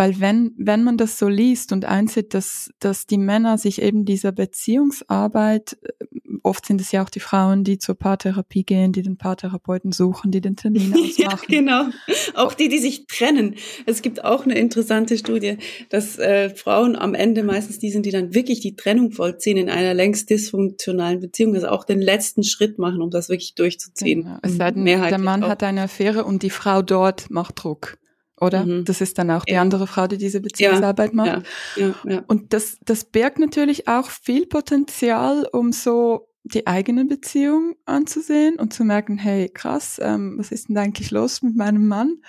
Speaker 1: Weil wenn, wenn man das so liest und einsieht, dass, dass die Männer sich eben dieser Beziehungsarbeit, äh, oft sind es ja auch die Frauen, die zur Paartherapie gehen, die den Paartherapeuten suchen, die den Termin *laughs* ausmachen. ja,
Speaker 2: genau. Auch die, die sich trennen. Es gibt auch eine interessante Studie, dass äh, Frauen am Ende meistens die sind, die dann wirklich die Trennung vollziehen in einer längst dysfunktionalen Beziehung, also auch den letzten Schritt machen, um das wirklich durchzuziehen.
Speaker 1: Genau. Es sei denn, der Mann auch. hat eine Affäre und die Frau dort macht Druck oder? Mhm. Das ist dann auch die ja. andere Frau, die diese Beziehungsarbeit ja. macht. Ja. Ja. Und das, das birgt natürlich auch viel Potenzial, um so die eigene Beziehung anzusehen und zu merken, hey, krass, ähm, was ist denn eigentlich los mit meinem Mann?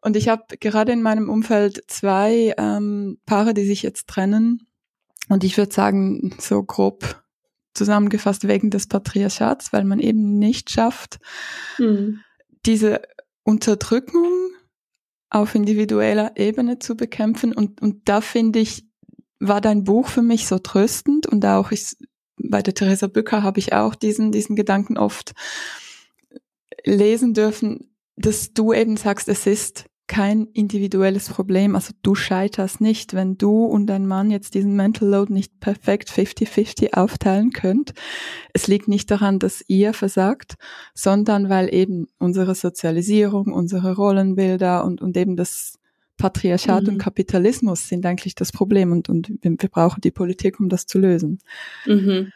Speaker 1: Und ich habe gerade in meinem Umfeld zwei ähm, Paare, die sich jetzt trennen. Und ich würde sagen, so grob zusammengefasst wegen des Patriarchats, weil man eben nicht schafft, mhm. diese Unterdrückung auf individueller Ebene zu bekämpfen. Und, und da finde ich, war dein Buch für mich so tröstend und auch ich, bei der Theresa Bücker habe ich auch diesen, diesen Gedanken oft lesen dürfen, dass du eben sagst, es ist kein individuelles Problem. Also du scheiterst nicht, wenn du und dein Mann jetzt diesen Mental Load nicht perfekt 50-50 aufteilen könnt. Es liegt nicht daran, dass ihr versagt, sondern weil eben unsere Sozialisierung, unsere Rollenbilder und, und eben das Patriarchat mhm. und Kapitalismus sind eigentlich das Problem und, und wir, brauchen die Politik, um das zu lösen. Mhm.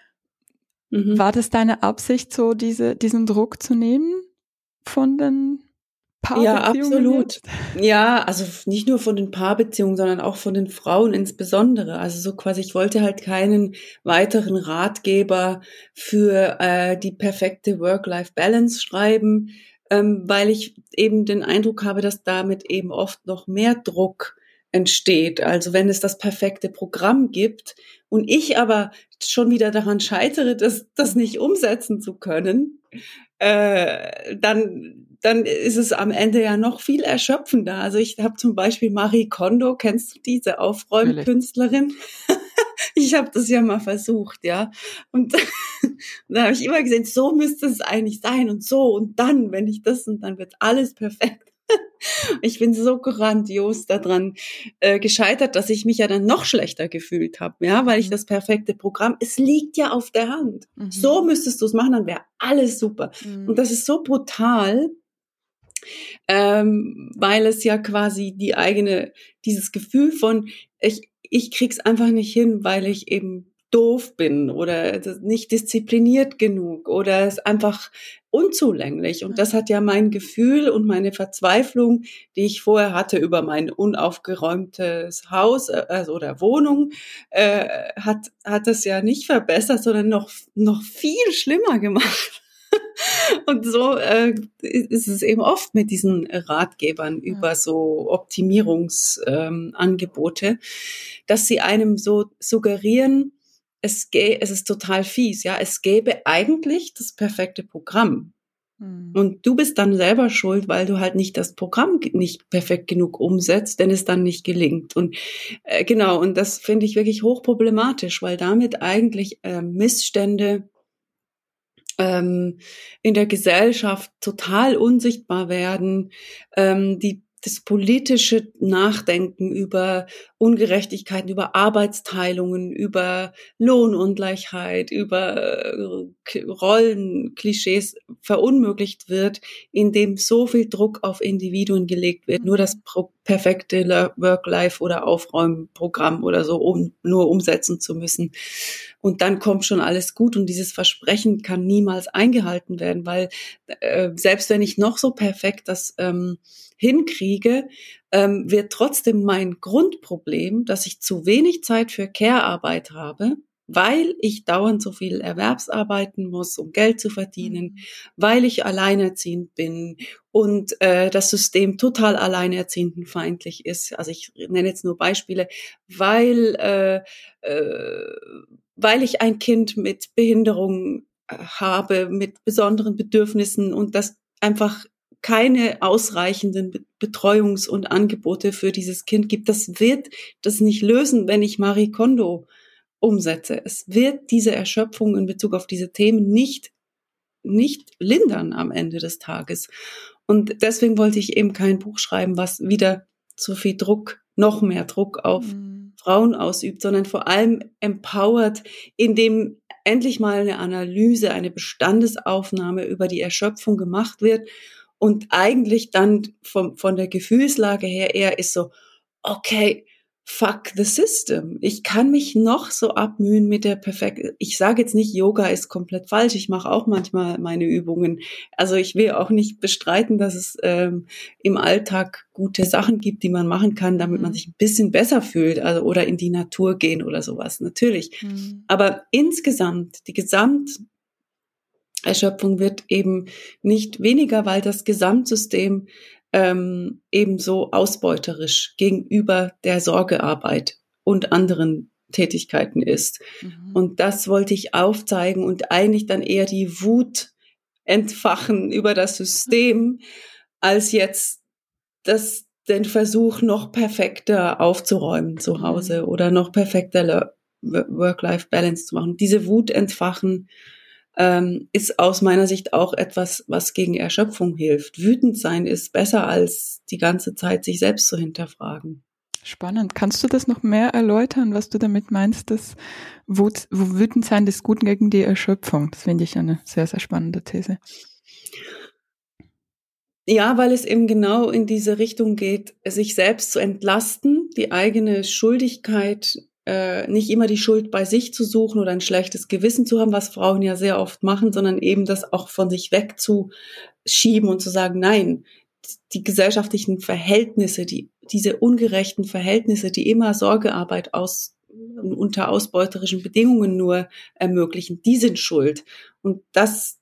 Speaker 1: Mhm. War das deine Absicht, so diese, diesen Druck zu nehmen von den
Speaker 2: ja, absolut. Ja, also nicht nur von den Paarbeziehungen, sondern auch von den Frauen insbesondere. Also so quasi, ich wollte halt keinen weiteren Ratgeber für äh, die perfekte Work-Life-Balance schreiben, ähm, weil ich eben den Eindruck habe, dass damit eben oft noch mehr Druck entsteht. Also wenn es das perfekte Programm gibt und ich aber schon wieder daran scheitere, das, das nicht umsetzen zu können, äh, dann dann ist es am Ende ja noch viel erschöpfender. Also ich habe zum Beispiel Marie Kondo, kennst du diese Aufräumkünstlerin? *laughs* ich habe das ja mal versucht, ja. *laughs* Und, da habe ich immer gesehen, so müsste es eigentlich sein und so und dann, wenn ich das und dann wird alles perfekt. *laughs* Ich bin so grandios daran äh, gescheitert, dass ich mich ja dann noch schlechter gefühlt habe, ja, weil ich mhm. das perfekte Programm, es liegt ja auf der Hand. Mhm. So müsstest du es machen, dann wäre alles super. Mhm. Und das ist so brutal, ähm, weil es ja quasi die eigene, dieses Gefühl von, ich, ich krieg's einfach nicht hin, weil ich eben doof bin oder nicht diszipliniert genug oder es einfach unzulänglich. Und das hat ja mein Gefühl und meine Verzweiflung, die ich vorher hatte über mein unaufgeräumtes Haus äh, also, oder Wohnung, äh, hat, hat das ja nicht verbessert, sondern noch, noch viel schlimmer gemacht. Und so äh, ist es eben oft mit diesen Ratgebern über so Optimierungsangebote, ähm, dass sie einem so suggerieren, es, es ist total fies, ja, es gäbe eigentlich das perfekte Programm. Hm. Und du bist dann selber schuld, weil du halt nicht das Programm nicht perfekt genug umsetzt, denn es dann nicht gelingt. Und äh, genau, und das finde ich wirklich hochproblematisch, weil damit eigentlich äh, Missstände ähm, in der Gesellschaft total unsichtbar werden, ähm, die das politische Nachdenken über Ungerechtigkeiten, über Arbeitsteilungen, über Lohnungleichheit, über äh, Rollenklischees verunmöglicht wird, indem so viel Druck auf Individuen gelegt wird, nur das perfekte Work-Life oder Aufräumprogramm oder so, um nur umsetzen zu müssen. Und dann kommt schon alles gut und dieses Versprechen kann niemals eingehalten werden, weil äh, selbst wenn ich noch so perfekt das ähm, hinkriege, ähm, wird trotzdem mein Grundproblem, dass ich zu wenig Zeit für Care-Arbeit habe, weil ich dauernd so viel Erwerbsarbeiten muss, um Geld zu verdienen, mhm. weil ich alleinerziehend bin und äh, das System total alleinerziehendenfeindlich ist. Also ich nenne jetzt nur Beispiele, weil äh, äh, weil ich ein Kind mit Behinderung äh, habe, mit besonderen Bedürfnissen und das einfach keine ausreichenden Betreuungs- und Angebote für dieses Kind gibt. Das wird das nicht lösen, wenn ich Marie Kondo umsetze. Es wird diese Erschöpfung in Bezug auf diese Themen nicht, nicht lindern am Ende des Tages. Und deswegen wollte ich eben kein Buch schreiben, was wieder zu viel Druck, noch mehr Druck auf mhm. Frauen ausübt, sondern vor allem empowert, indem endlich mal eine Analyse, eine Bestandesaufnahme über die Erschöpfung gemacht wird und eigentlich dann vom, von der Gefühlslage her eher ist so, okay, fuck the system. Ich kann mich noch so abmühen mit der perfekten. Ich sage jetzt nicht, Yoga ist komplett falsch. Ich mache auch manchmal meine Übungen. Also ich will auch nicht bestreiten, dass es ähm, im Alltag gute Sachen gibt, die man machen kann, damit man mhm. sich ein bisschen besser fühlt. Also oder in die Natur gehen oder sowas. Natürlich. Mhm. Aber insgesamt die Gesamt Erschöpfung wird eben nicht weniger, weil das Gesamtsystem ähm, ebenso ausbeuterisch gegenüber der Sorgearbeit und anderen Tätigkeiten ist. Mhm. Und das wollte ich aufzeigen und eigentlich dann eher die Wut entfachen über das System, als jetzt das, den Versuch, noch perfekter aufzuräumen zu Hause mhm. oder noch perfekter Work-Life-Balance zu machen. Diese Wut entfachen ähm, ist aus meiner Sicht auch etwas, was gegen Erschöpfung hilft. Wütend sein ist besser als die ganze Zeit sich selbst zu hinterfragen.
Speaker 1: Spannend. Kannst du das noch mehr erläutern, was du damit meinst, dass Wut, wütend sein ist gut gegen die Erschöpfung? Das finde ich eine sehr, sehr spannende These.
Speaker 2: Ja, weil es eben genau in diese Richtung geht, sich selbst zu entlasten, die eigene Schuldigkeit äh, nicht immer die Schuld bei sich zu suchen oder ein schlechtes Gewissen zu haben, was Frauen ja sehr oft machen, sondern eben das auch von sich wegzuschieben und zu sagen, nein, die gesellschaftlichen Verhältnisse, die, diese ungerechten Verhältnisse, die immer Sorgearbeit aus, unter ausbeuterischen Bedingungen nur ermöglichen, die sind schuld. Und das,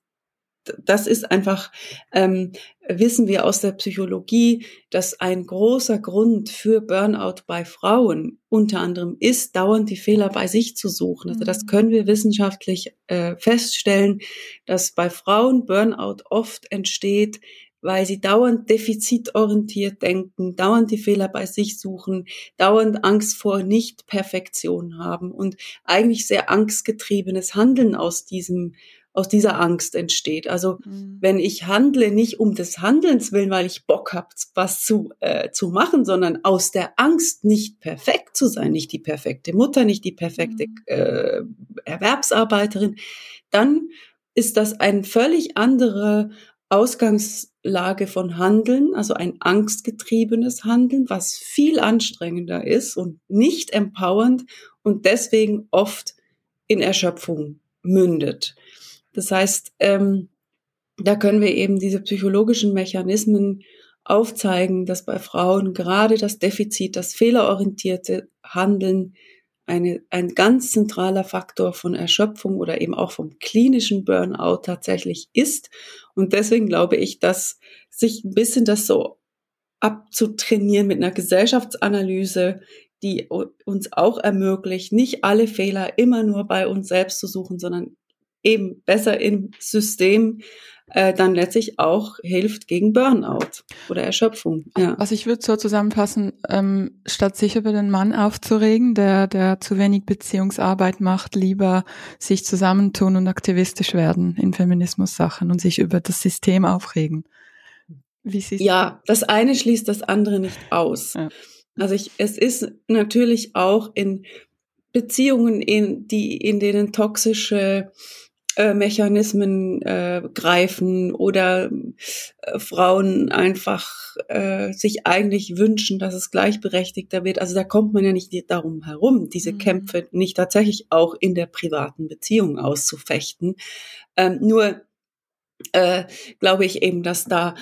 Speaker 2: das ist einfach, ähm, wissen wir aus der Psychologie, dass ein großer Grund für Burnout bei Frauen unter anderem ist, dauernd die Fehler bei sich zu suchen. Also das mhm. können wir wissenschaftlich äh, feststellen, dass bei Frauen Burnout oft entsteht, weil sie dauernd defizitorientiert denken, dauernd die Fehler bei sich suchen, dauernd Angst vor Nicht-Perfektion haben und eigentlich sehr angstgetriebenes Handeln aus diesem aus dieser Angst entsteht. Also mhm. wenn ich handle nicht um des Handelns willen, weil ich Bock habe, was zu, äh, zu machen, sondern aus der Angst, nicht perfekt zu sein, nicht die perfekte Mutter, nicht die perfekte mhm. äh, Erwerbsarbeiterin, dann ist das ein völlig andere Ausgangslage von Handeln, also ein angstgetriebenes Handeln, was viel anstrengender ist und nicht empowernd und deswegen oft in Erschöpfung mündet. Das heißt, ähm, da können wir eben diese psychologischen Mechanismen aufzeigen, dass bei Frauen gerade das Defizit, das fehlerorientierte Handeln eine, ein ganz zentraler Faktor von Erschöpfung oder eben auch vom klinischen Burnout tatsächlich ist. Und deswegen glaube ich, dass sich ein bisschen das so abzutrainieren mit einer Gesellschaftsanalyse, die uns auch ermöglicht, nicht alle Fehler immer nur bei uns selbst zu suchen, sondern eben besser im System äh, dann letztlich auch hilft gegen Burnout oder Erschöpfung.
Speaker 1: Ja. Was ich würde so zusammenfassen, ähm, statt sich über den Mann aufzuregen, der, der zu wenig Beziehungsarbeit macht, lieber sich zusammentun und aktivistisch werden in Feminismus-Sachen und sich über das System aufregen.
Speaker 2: Wie siehst ja, das eine schließt das andere nicht aus. Ja. Also ich, es ist natürlich auch in Beziehungen, in, die, in denen toxische Mechanismen äh, greifen oder äh, Frauen einfach äh, sich eigentlich wünschen, dass es gleichberechtigter wird. Also da kommt man ja nicht darum herum, diese mhm. Kämpfe nicht tatsächlich auch in der privaten Beziehung auszufechten. Ähm, nur äh, glaube ich eben, dass da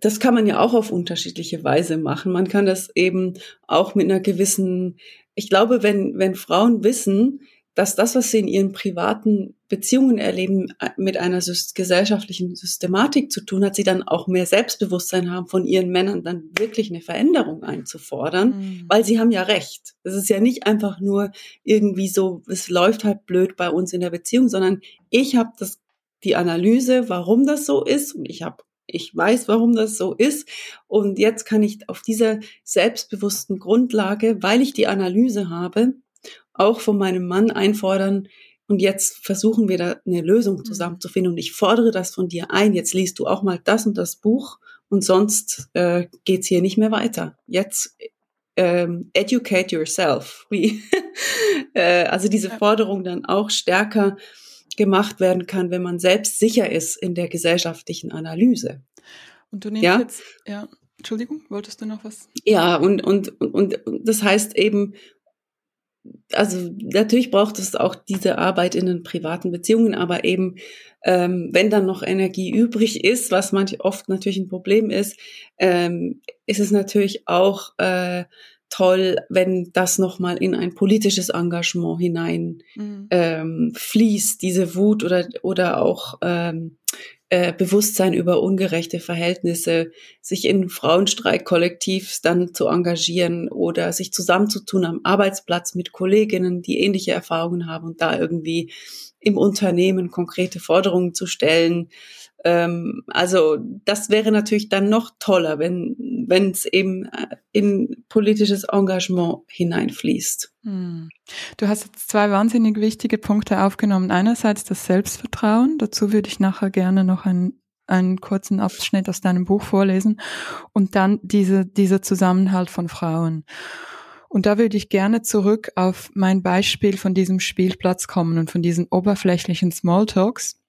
Speaker 2: das kann man ja auch auf unterschiedliche Weise machen. Man kann das eben auch mit einer gewissen, ich glaube, wenn, wenn Frauen wissen, dass das, was sie in ihren privaten Beziehungen erleben, äh, mit einer gesellschaftlichen Systematik zu tun hat, sie dann auch mehr Selbstbewusstsein haben, von ihren Männern dann wirklich eine Veränderung einzufordern, mhm. weil sie haben ja recht. Es ist ja nicht einfach nur irgendwie so, es läuft halt blöd bei uns in der Beziehung, sondern ich habe das die Analyse, warum das so ist und ich habe ich weiß, warum das so ist. Und jetzt kann ich auf dieser selbstbewussten Grundlage, weil ich die Analyse habe, auch von meinem Mann einfordern, und jetzt versuchen wir da eine Lösung mhm. zusammenzufinden. Und ich fordere das von dir ein. Jetzt liest du auch mal das und das Buch und sonst äh, geht's hier nicht mehr weiter. Jetzt ähm, educate yourself. Wie, *laughs* äh, also diese Forderung dann auch stärker gemacht werden kann, wenn man selbst sicher ist in der gesellschaftlichen Analyse.
Speaker 1: Und du nimmst ja? jetzt, ja, Entschuldigung, wolltest du noch was?
Speaker 2: Ja, und, und, und, und das heißt eben, also natürlich braucht es auch diese Arbeit in den privaten Beziehungen, aber eben ähm, wenn dann noch Energie übrig ist, was manch oft natürlich ein Problem ist, ähm, ist es natürlich auch äh, toll, wenn das nochmal in ein politisches Engagement hinein mhm. ähm, fließt, diese Wut oder oder auch ähm, äh, Bewusstsein über ungerechte Verhältnisse, sich in Frauenstreikkollektivs dann zu engagieren oder sich zusammenzutun am Arbeitsplatz mit Kolleginnen, die ähnliche Erfahrungen haben und da irgendwie im Unternehmen konkrete Forderungen zu stellen. Ähm, also das wäre natürlich dann noch toller, wenn wenn es eben äh, in politisches Engagement hineinfließt. Hm.
Speaker 1: Du hast jetzt zwei wahnsinnig wichtige Punkte aufgenommen. Einerseits das Selbstvertrauen. Dazu würde ich nachher gerne noch einen, einen kurzen Abschnitt aus deinem Buch vorlesen. Und dann diese, dieser Zusammenhalt von Frauen. Und da würde ich gerne zurück auf mein Beispiel von diesem Spielplatz kommen und von diesen oberflächlichen Smalltalks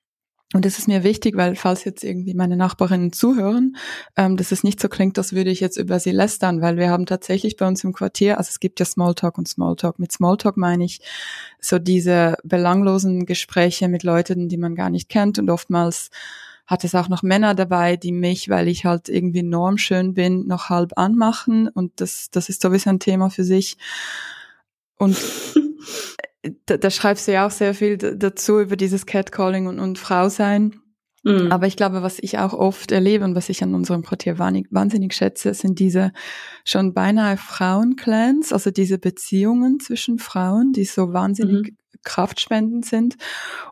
Speaker 1: Und das ist mir wichtig, weil falls jetzt irgendwie meine Nachbarinnen zuhören, ähm, dass es nicht so klingt, als würde ich jetzt über sie lästern, weil wir haben tatsächlich bei uns im Quartier, also es gibt ja Smalltalk und Smalltalk. Mit Smalltalk meine ich so diese belanglosen Gespräche mit Leuten, die man gar nicht kennt und oftmals hat es auch noch Männer dabei, die mich, weil ich halt irgendwie normschön bin, noch halb anmachen und das, das ist sowieso ein Thema für sich. Und *laughs* da, da schreibst du ja auch sehr viel dazu über dieses Catcalling und, und Frau sein. Mhm. Aber ich glaube, was ich auch oft erlebe und was ich an unserem Quartier wahnsinnig schätze, sind diese schon beinahe Frauenclans, also diese Beziehungen zwischen Frauen, die so wahnsinnig mhm. kraftspendend sind.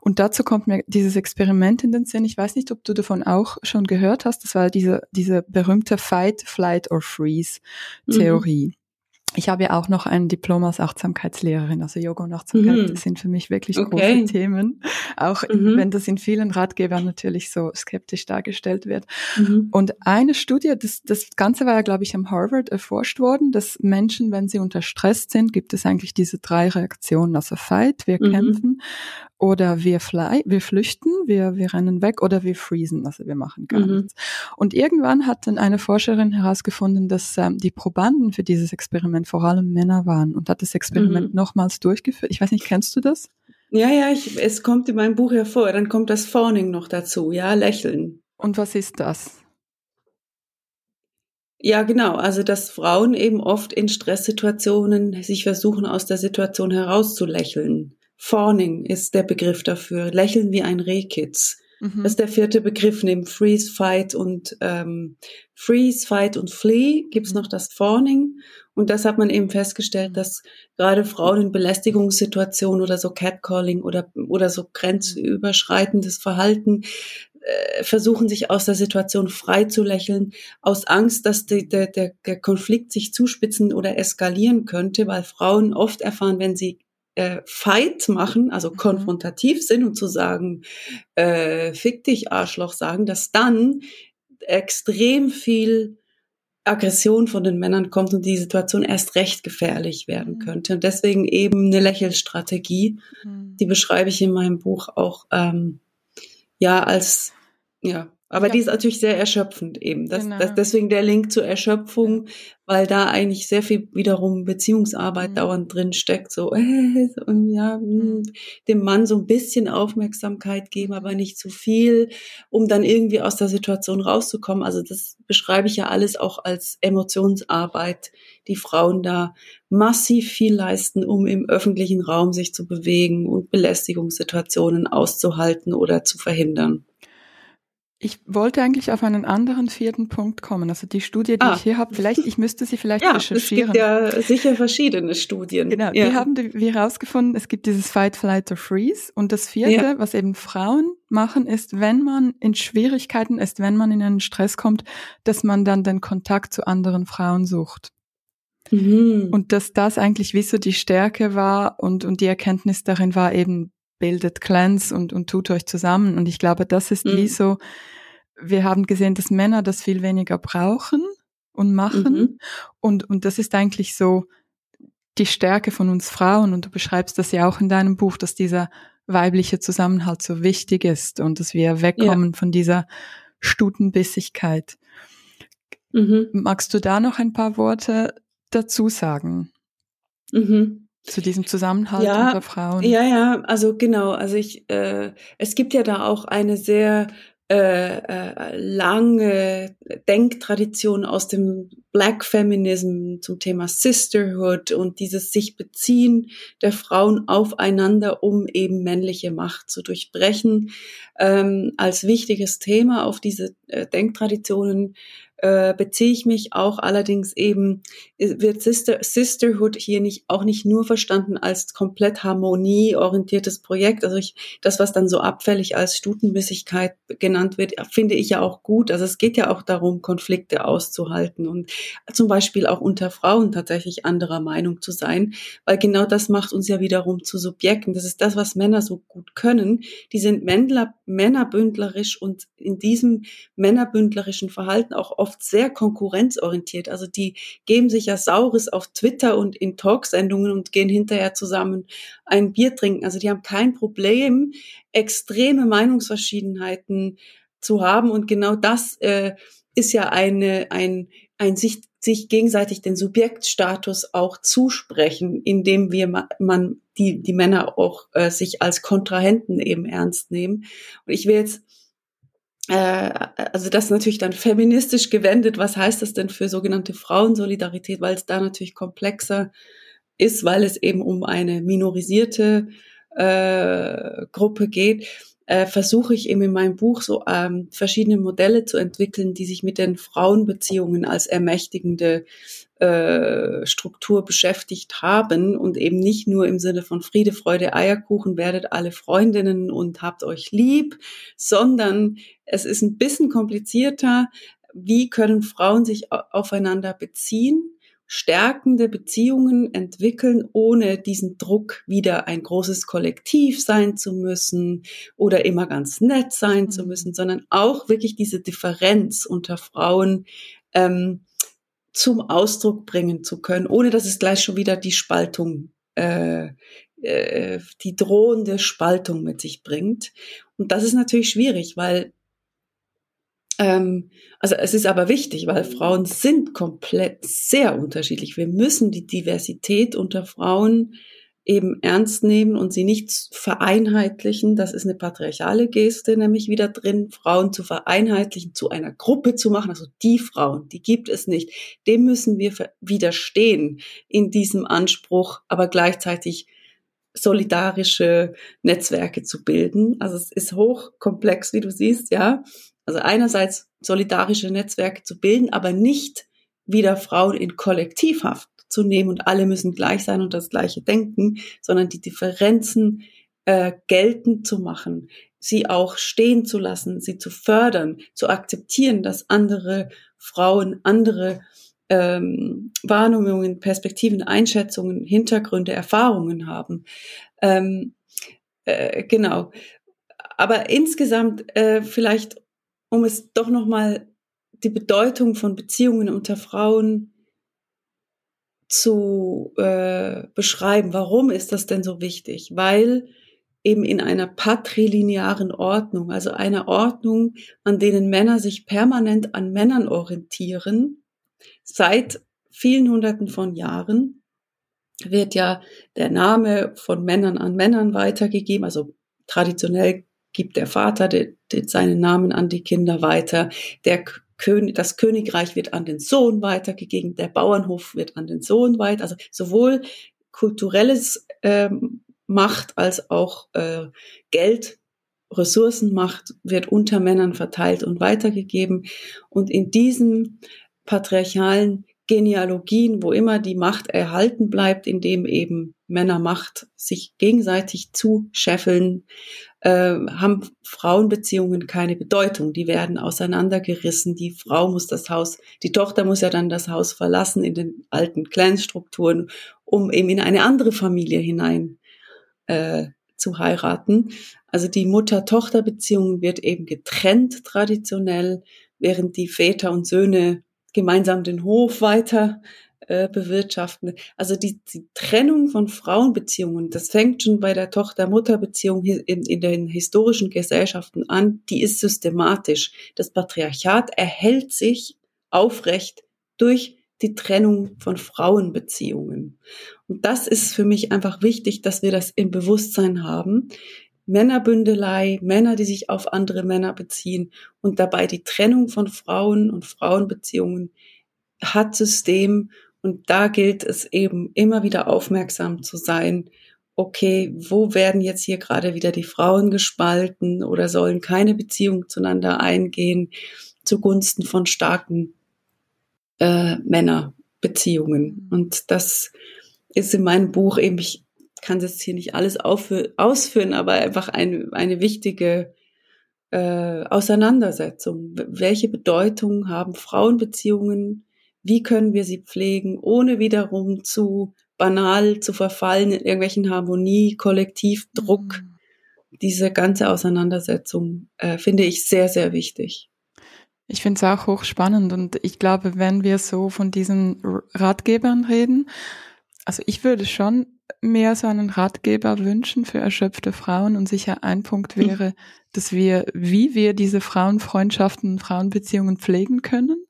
Speaker 1: Und dazu kommt mir dieses Experiment in den Sinn. Ich weiß nicht, ob du davon auch schon gehört hast. Das war diese, diese berühmte Fight, Flight or Freeze Theorie. Mhm. Ich habe ja auch noch ein Diplom als Achtsamkeitslehrerin. Also Yoga und Achtsamkeit mhm. sind für mich wirklich okay. große Themen. Auch mhm. wenn das in vielen Ratgebern natürlich so skeptisch dargestellt wird. Mhm. Und eine Studie, das, das Ganze war ja, glaube ich, am Harvard erforscht worden, dass Menschen, wenn sie unter Stress sind, gibt es eigentlich diese drei Reaktionen. Also Fight, wir mhm. kämpfen oder wir fly, wir flüchten, wir, wir rennen weg oder wir freezen, also wir machen gar mhm. nichts. Und irgendwann hat dann eine Forscherin herausgefunden, dass ähm, die Probanden für dieses Experiment vor allem Männer waren und hat das Experiment mhm. nochmals durchgeführt. Ich weiß nicht, kennst du das?
Speaker 2: Ja, ja, ich, es kommt in meinem Buch hervor. Dann kommt das Fawning noch dazu, ja, Lächeln.
Speaker 1: Und was ist das?
Speaker 2: Ja, genau. Also, dass Frauen eben oft in Stresssituationen sich versuchen, aus der Situation herauszulächeln. Fawning ist der Begriff dafür. Lächeln wie ein Rehkitz. Mhm. Das ist der vierte Begriff neben Freeze, Fight und ähm, Freeze, Fight und Flee gibt's noch das Fawning. Und das hat man eben festgestellt, dass gerade Frauen in Belästigungssituationen oder so Catcalling oder, oder so grenzüberschreitendes Verhalten äh, versuchen, sich aus der Situation frei zu lächeln, aus Angst, dass die, der, der, der Konflikt sich zuspitzen oder eskalieren könnte, weil Frauen oft erfahren, wenn sie äh, Fight machen, also mhm. konfrontativ sind und zu sagen, äh, fick dich, Arschloch sagen, dass dann extrem viel Aggression von den Männern kommt und die Situation erst recht gefährlich werden mhm. könnte. Und deswegen eben eine Lächelstrategie, mhm. die beschreibe ich in meinem Buch auch ähm, ja als ja aber ja. die ist natürlich sehr erschöpfend eben. Das, genau. das, deswegen der Link zur Erschöpfung, weil da eigentlich sehr viel wiederum Beziehungsarbeit mhm. dauernd drin steckt. So, äh, *laughs* und ja, hm, mhm. dem Mann so ein bisschen Aufmerksamkeit geben, aber nicht zu viel, um dann irgendwie aus der Situation rauszukommen. Also das beschreibe ich ja alles auch als Emotionsarbeit, die Frauen da massiv viel leisten, um im öffentlichen Raum sich zu bewegen und Belästigungssituationen auszuhalten oder zu verhindern.
Speaker 1: Ich wollte eigentlich auf einen anderen vierten Punkt kommen. Also die Studie, die ah. ich hier habe, vielleicht, ich müsste sie vielleicht
Speaker 2: ja,
Speaker 1: recherchieren.
Speaker 2: Es gibt ja sicher verschiedene Studien.
Speaker 1: Genau, ja. die haben wir herausgefunden, es gibt dieses Fight, Flight or Freeze. Und das vierte, ja. was eben Frauen machen, ist, wenn man in Schwierigkeiten ist, wenn man in einen Stress kommt, dass man dann den Kontakt zu anderen Frauen sucht. Mhm. Und dass das eigentlich wie so die Stärke war und, und die Erkenntnis darin war eben, bildet Clans und, und tut euch zusammen. Und ich glaube, das ist mhm. wie so, wir haben gesehen, dass Männer das viel weniger brauchen und machen. Mhm. Und, und das ist eigentlich so die Stärke von uns Frauen. Und du beschreibst das ja auch in deinem Buch, dass dieser weibliche Zusammenhalt so wichtig ist und dass wir wegkommen ja. von dieser Stutenbissigkeit. Mhm. Magst du da noch ein paar Worte dazu sagen? Mhm. Zu diesem Zusammenhalt
Speaker 2: ja,
Speaker 1: unter Frauen.
Speaker 2: Ja, ja, also genau. Also ich, äh, es gibt ja da auch eine sehr äh, äh, lange Denktradition aus dem Black Feminism zum Thema Sisterhood und dieses sich beziehen der Frauen aufeinander, um eben männliche Macht zu durchbrechen, ähm, als wichtiges Thema auf diese äh, Denktraditionen äh, beziehe ich mich auch allerdings eben, wird Sister, Sisterhood hier nicht, auch nicht nur verstanden als komplett harmonieorientiertes Projekt. Also ich, das, was dann so abfällig als Stutenbissigkeit genannt wird, finde ich ja auch gut. Also es geht ja auch darum, Konflikte auszuhalten und zum Beispiel auch unter Frauen tatsächlich anderer Meinung zu sein, weil genau das macht uns ja wiederum zu Subjekten. Das ist das, was Männer so gut können. Die sind Männler, männerbündlerisch und in diesem männerbündlerischen Verhalten auch oft oft sehr konkurrenzorientiert. Also die geben sich ja Saures auf Twitter und in Talksendungen und gehen hinterher zusammen ein Bier trinken. Also die haben kein Problem, extreme Meinungsverschiedenheiten zu haben. Und genau das äh, ist ja eine, ein, ein sich, sich gegenseitig den Subjektstatus auch zusprechen, indem wir man die, die Männer auch äh, sich als Kontrahenten eben ernst nehmen. Und ich will jetzt also das natürlich dann feministisch gewendet. Was heißt das denn für sogenannte Frauensolidarität? Weil es da natürlich komplexer ist, weil es eben um eine minorisierte äh, Gruppe geht äh, versuche ich eben in meinem Buch so ähm, verschiedene Modelle zu entwickeln, die sich mit den Frauenbeziehungen als ermächtigende äh, Struktur beschäftigt haben und eben nicht nur im Sinne von Friede, Freude, Eierkuchen, werdet alle Freundinnen und habt euch lieb, sondern es ist ein bisschen komplizierter. Wie können Frauen sich aufeinander beziehen? stärkende Beziehungen entwickeln, ohne diesen Druck, wieder ein großes Kollektiv sein zu müssen oder immer ganz nett sein zu mhm. müssen, sondern auch wirklich diese Differenz unter Frauen ähm, zum Ausdruck bringen zu können, ohne dass es gleich schon wieder die Spaltung, äh, äh, die drohende Spaltung mit sich bringt. Und das ist natürlich schwierig, weil ähm, also es ist aber wichtig, weil Frauen sind komplett sehr unterschiedlich. Wir müssen die Diversität unter Frauen eben ernst nehmen und sie nicht vereinheitlichen. Das ist eine patriarchale Geste, nämlich wieder drin, Frauen zu vereinheitlichen, zu einer Gruppe zu machen. Also die Frauen, die gibt es nicht. Dem müssen wir widerstehen in diesem Anspruch, aber gleichzeitig solidarische Netzwerke zu bilden. Also es ist hochkomplex, wie du siehst, ja. Also einerseits solidarische Netzwerke zu bilden, aber nicht wieder Frauen in Kollektivhaft zu nehmen und alle müssen gleich sein und das gleiche denken, sondern die Differenzen äh, geltend zu machen, sie auch stehen zu lassen, sie zu fördern, zu akzeptieren, dass andere Frauen andere ähm, Wahrnehmungen, Perspektiven, Einschätzungen, Hintergründe, Erfahrungen haben. Ähm, äh, genau. Aber insgesamt äh, vielleicht um es doch nochmal die Bedeutung von Beziehungen unter Frauen zu äh, beschreiben. Warum ist das denn so wichtig? Weil eben in einer patrilinearen Ordnung, also einer Ordnung, an denen Männer sich permanent an Männern orientieren, seit vielen Hunderten von Jahren wird ja der Name von Männern an Männern weitergegeben, also traditionell gibt der Vater de, de seinen Namen an die Kinder weiter. Der König, das Königreich wird an den Sohn weitergegeben, der Bauernhof wird an den Sohn weiter. Also sowohl kulturelles ähm, Macht als auch äh, Geld, Ressourcenmacht wird unter Männern verteilt und weitergegeben. Und in diesem patriarchalen Genealogien, wo immer die Macht erhalten bleibt, indem eben Männer Macht sich gegenseitig zuscheffeln, äh, haben Frauenbeziehungen keine Bedeutung. Die werden auseinandergerissen. Die Frau muss das Haus, die Tochter muss ja dann das Haus verlassen in den alten Clanstrukturen, um eben in eine andere Familie hinein äh, zu heiraten. Also die Mutter-Tochter-Beziehung wird eben getrennt traditionell, während die Väter und Söhne gemeinsam den Hof weiter äh, bewirtschaften. Also die, die Trennung von Frauenbeziehungen, das fängt schon bei der Tochter-Mutter-Beziehung in, in den historischen Gesellschaften an, die ist systematisch. Das Patriarchat erhält sich aufrecht durch die Trennung von Frauenbeziehungen. Und das ist für mich einfach wichtig, dass wir das im Bewusstsein haben. Männerbündelei, Männer, die sich auf andere Männer beziehen und dabei die Trennung von Frauen und Frauenbeziehungen hat System und da gilt es eben immer wieder aufmerksam zu sein, okay, wo werden jetzt hier gerade wieder die Frauen gespalten oder sollen keine Beziehung zueinander eingehen zugunsten von starken äh, Männerbeziehungen. Und das ist in meinem Buch eben, ich kann das hier nicht alles ausführen, aber einfach eine, eine wichtige äh, Auseinandersetzung. Welche Bedeutung haben Frauenbeziehungen wie können wir sie pflegen, ohne wiederum zu banal zu verfallen in irgendwelchen Harmonie, Kollektivdruck. Mhm. Diese ganze Auseinandersetzung äh, finde ich sehr, sehr wichtig.
Speaker 1: Ich finde es auch hochspannend und ich glaube, wenn wir so von diesen Ratgebern reden, also ich würde schon mehr so einen Ratgeber wünschen für erschöpfte Frauen und sicher ein Punkt hm. wäre, dass wir, wie wir diese Frauenfreundschaften, Frauenbeziehungen pflegen können.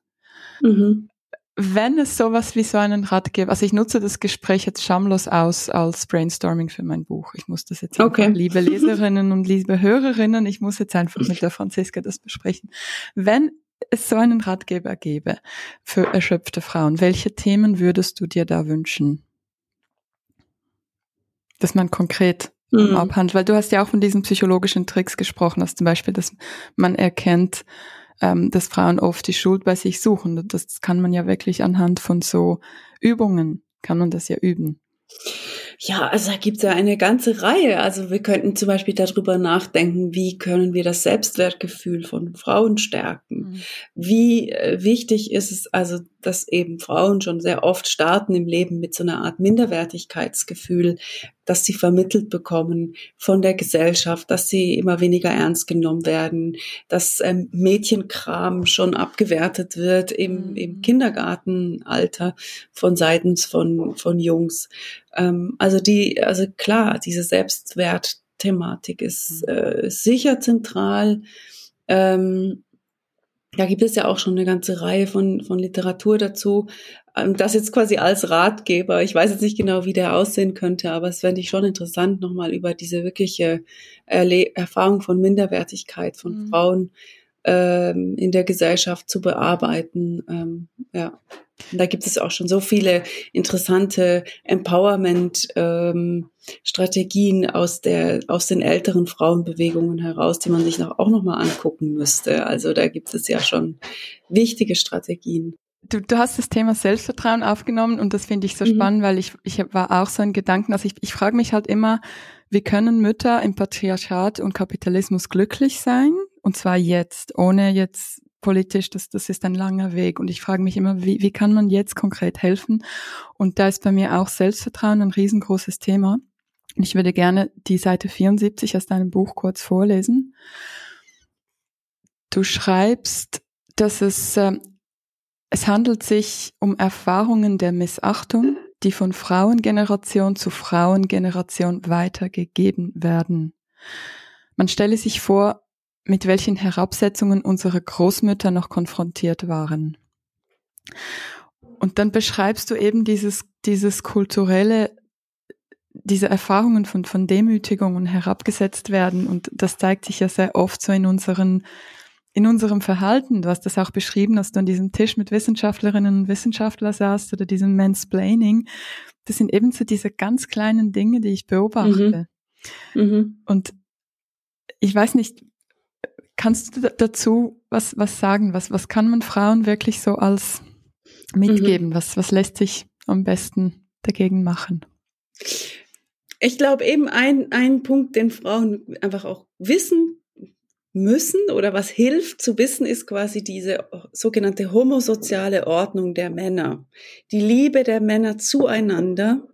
Speaker 1: Mhm. Wenn es sowas wie so einen Ratgeber, also ich nutze das Gespräch jetzt schamlos aus als Brainstorming für mein Buch. Ich muss das jetzt okay. einfach, liebe Leserinnen und liebe Hörerinnen, ich muss jetzt einfach mit der Franziska das besprechen. Wenn es so einen Ratgeber gäbe für erschöpfte Frauen, welche Themen würdest du dir da wünschen? Dass man konkret mhm. abhandelt, weil du hast ja auch von diesen psychologischen Tricks gesprochen, dass zum Beispiel, dass man erkennt, ähm, dass Frauen oft die Schuld bei sich suchen. Das kann man ja wirklich anhand von so Übungen, kann man das ja üben.
Speaker 2: Ja, also da gibt es ja eine ganze Reihe. Also wir könnten zum Beispiel darüber nachdenken, wie können wir das Selbstwertgefühl von Frauen stärken? Mhm. Wie äh, wichtig ist es also, dass eben Frauen schon sehr oft starten im Leben mit so einer Art Minderwertigkeitsgefühl, dass sie vermittelt bekommen von der Gesellschaft, dass sie immer weniger ernst genommen werden, dass ähm, Mädchenkram schon abgewertet wird im, mhm. im Kindergartenalter von seitens von, von Jungs. Ähm, also die, also klar, diese Selbstwertthematik ist mhm. äh, sicher zentral. Ähm, da gibt es ja auch schon eine ganze Reihe von, von Literatur dazu. Ähm, das jetzt quasi als Ratgeber. Ich weiß jetzt nicht genau, wie der aussehen könnte, aber es fände ich schon interessant, nochmal über diese wirkliche Erle Erfahrung von Minderwertigkeit von mhm. Frauen ähm, in der Gesellschaft zu bearbeiten. Ähm, ja. Und da gibt es auch schon so viele interessante Empowerment-Strategien ähm, aus der aus den älteren Frauenbewegungen heraus, die man sich noch, auch noch mal angucken müsste. Also da gibt es ja schon wichtige Strategien.
Speaker 1: Du, du hast das Thema Selbstvertrauen aufgenommen und das finde ich so mhm. spannend, weil ich, ich war auch so ein Gedanken, also ich, ich frage mich halt immer, wie können Mütter im Patriarchat und Kapitalismus glücklich sein? Und zwar jetzt, ohne jetzt politisch, das, das ist ein langer Weg. Und ich frage mich immer, wie, wie kann man jetzt konkret helfen? Und da ist bei mir auch Selbstvertrauen ein riesengroßes Thema. Und ich würde gerne die Seite 74 aus deinem Buch kurz vorlesen. Du schreibst, dass es, äh, es handelt sich um Erfahrungen der Missachtung, die von Frauengeneration zu Frauengeneration weitergegeben werden. Man stelle sich vor, mit welchen Herabsetzungen unsere Großmütter noch konfrontiert waren. Und dann beschreibst du eben dieses, dieses kulturelle, diese Erfahrungen von, von Demütigung und herabgesetzt werden. Und das zeigt sich ja sehr oft so in unseren, in unserem Verhalten. Du hast das auch beschrieben, dass du an diesem Tisch mit Wissenschaftlerinnen und Wissenschaftlern saßt oder diesem Mansplaining. Das sind eben so diese ganz kleinen Dinge, die ich beobachte. Mhm. Mhm. Und ich weiß nicht, Kannst du dazu was, was sagen? Was, was kann man Frauen wirklich so als mitgeben? Mhm. Was, was lässt sich am besten dagegen machen?
Speaker 2: Ich glaube eben ein, ein Punkt, den Frauen einfach auch wissen müssen oder was hilft zu wissen, ist quasi diese sogenannte homosoziale Ordnung der Männer. Die Liebe der Männer zueinander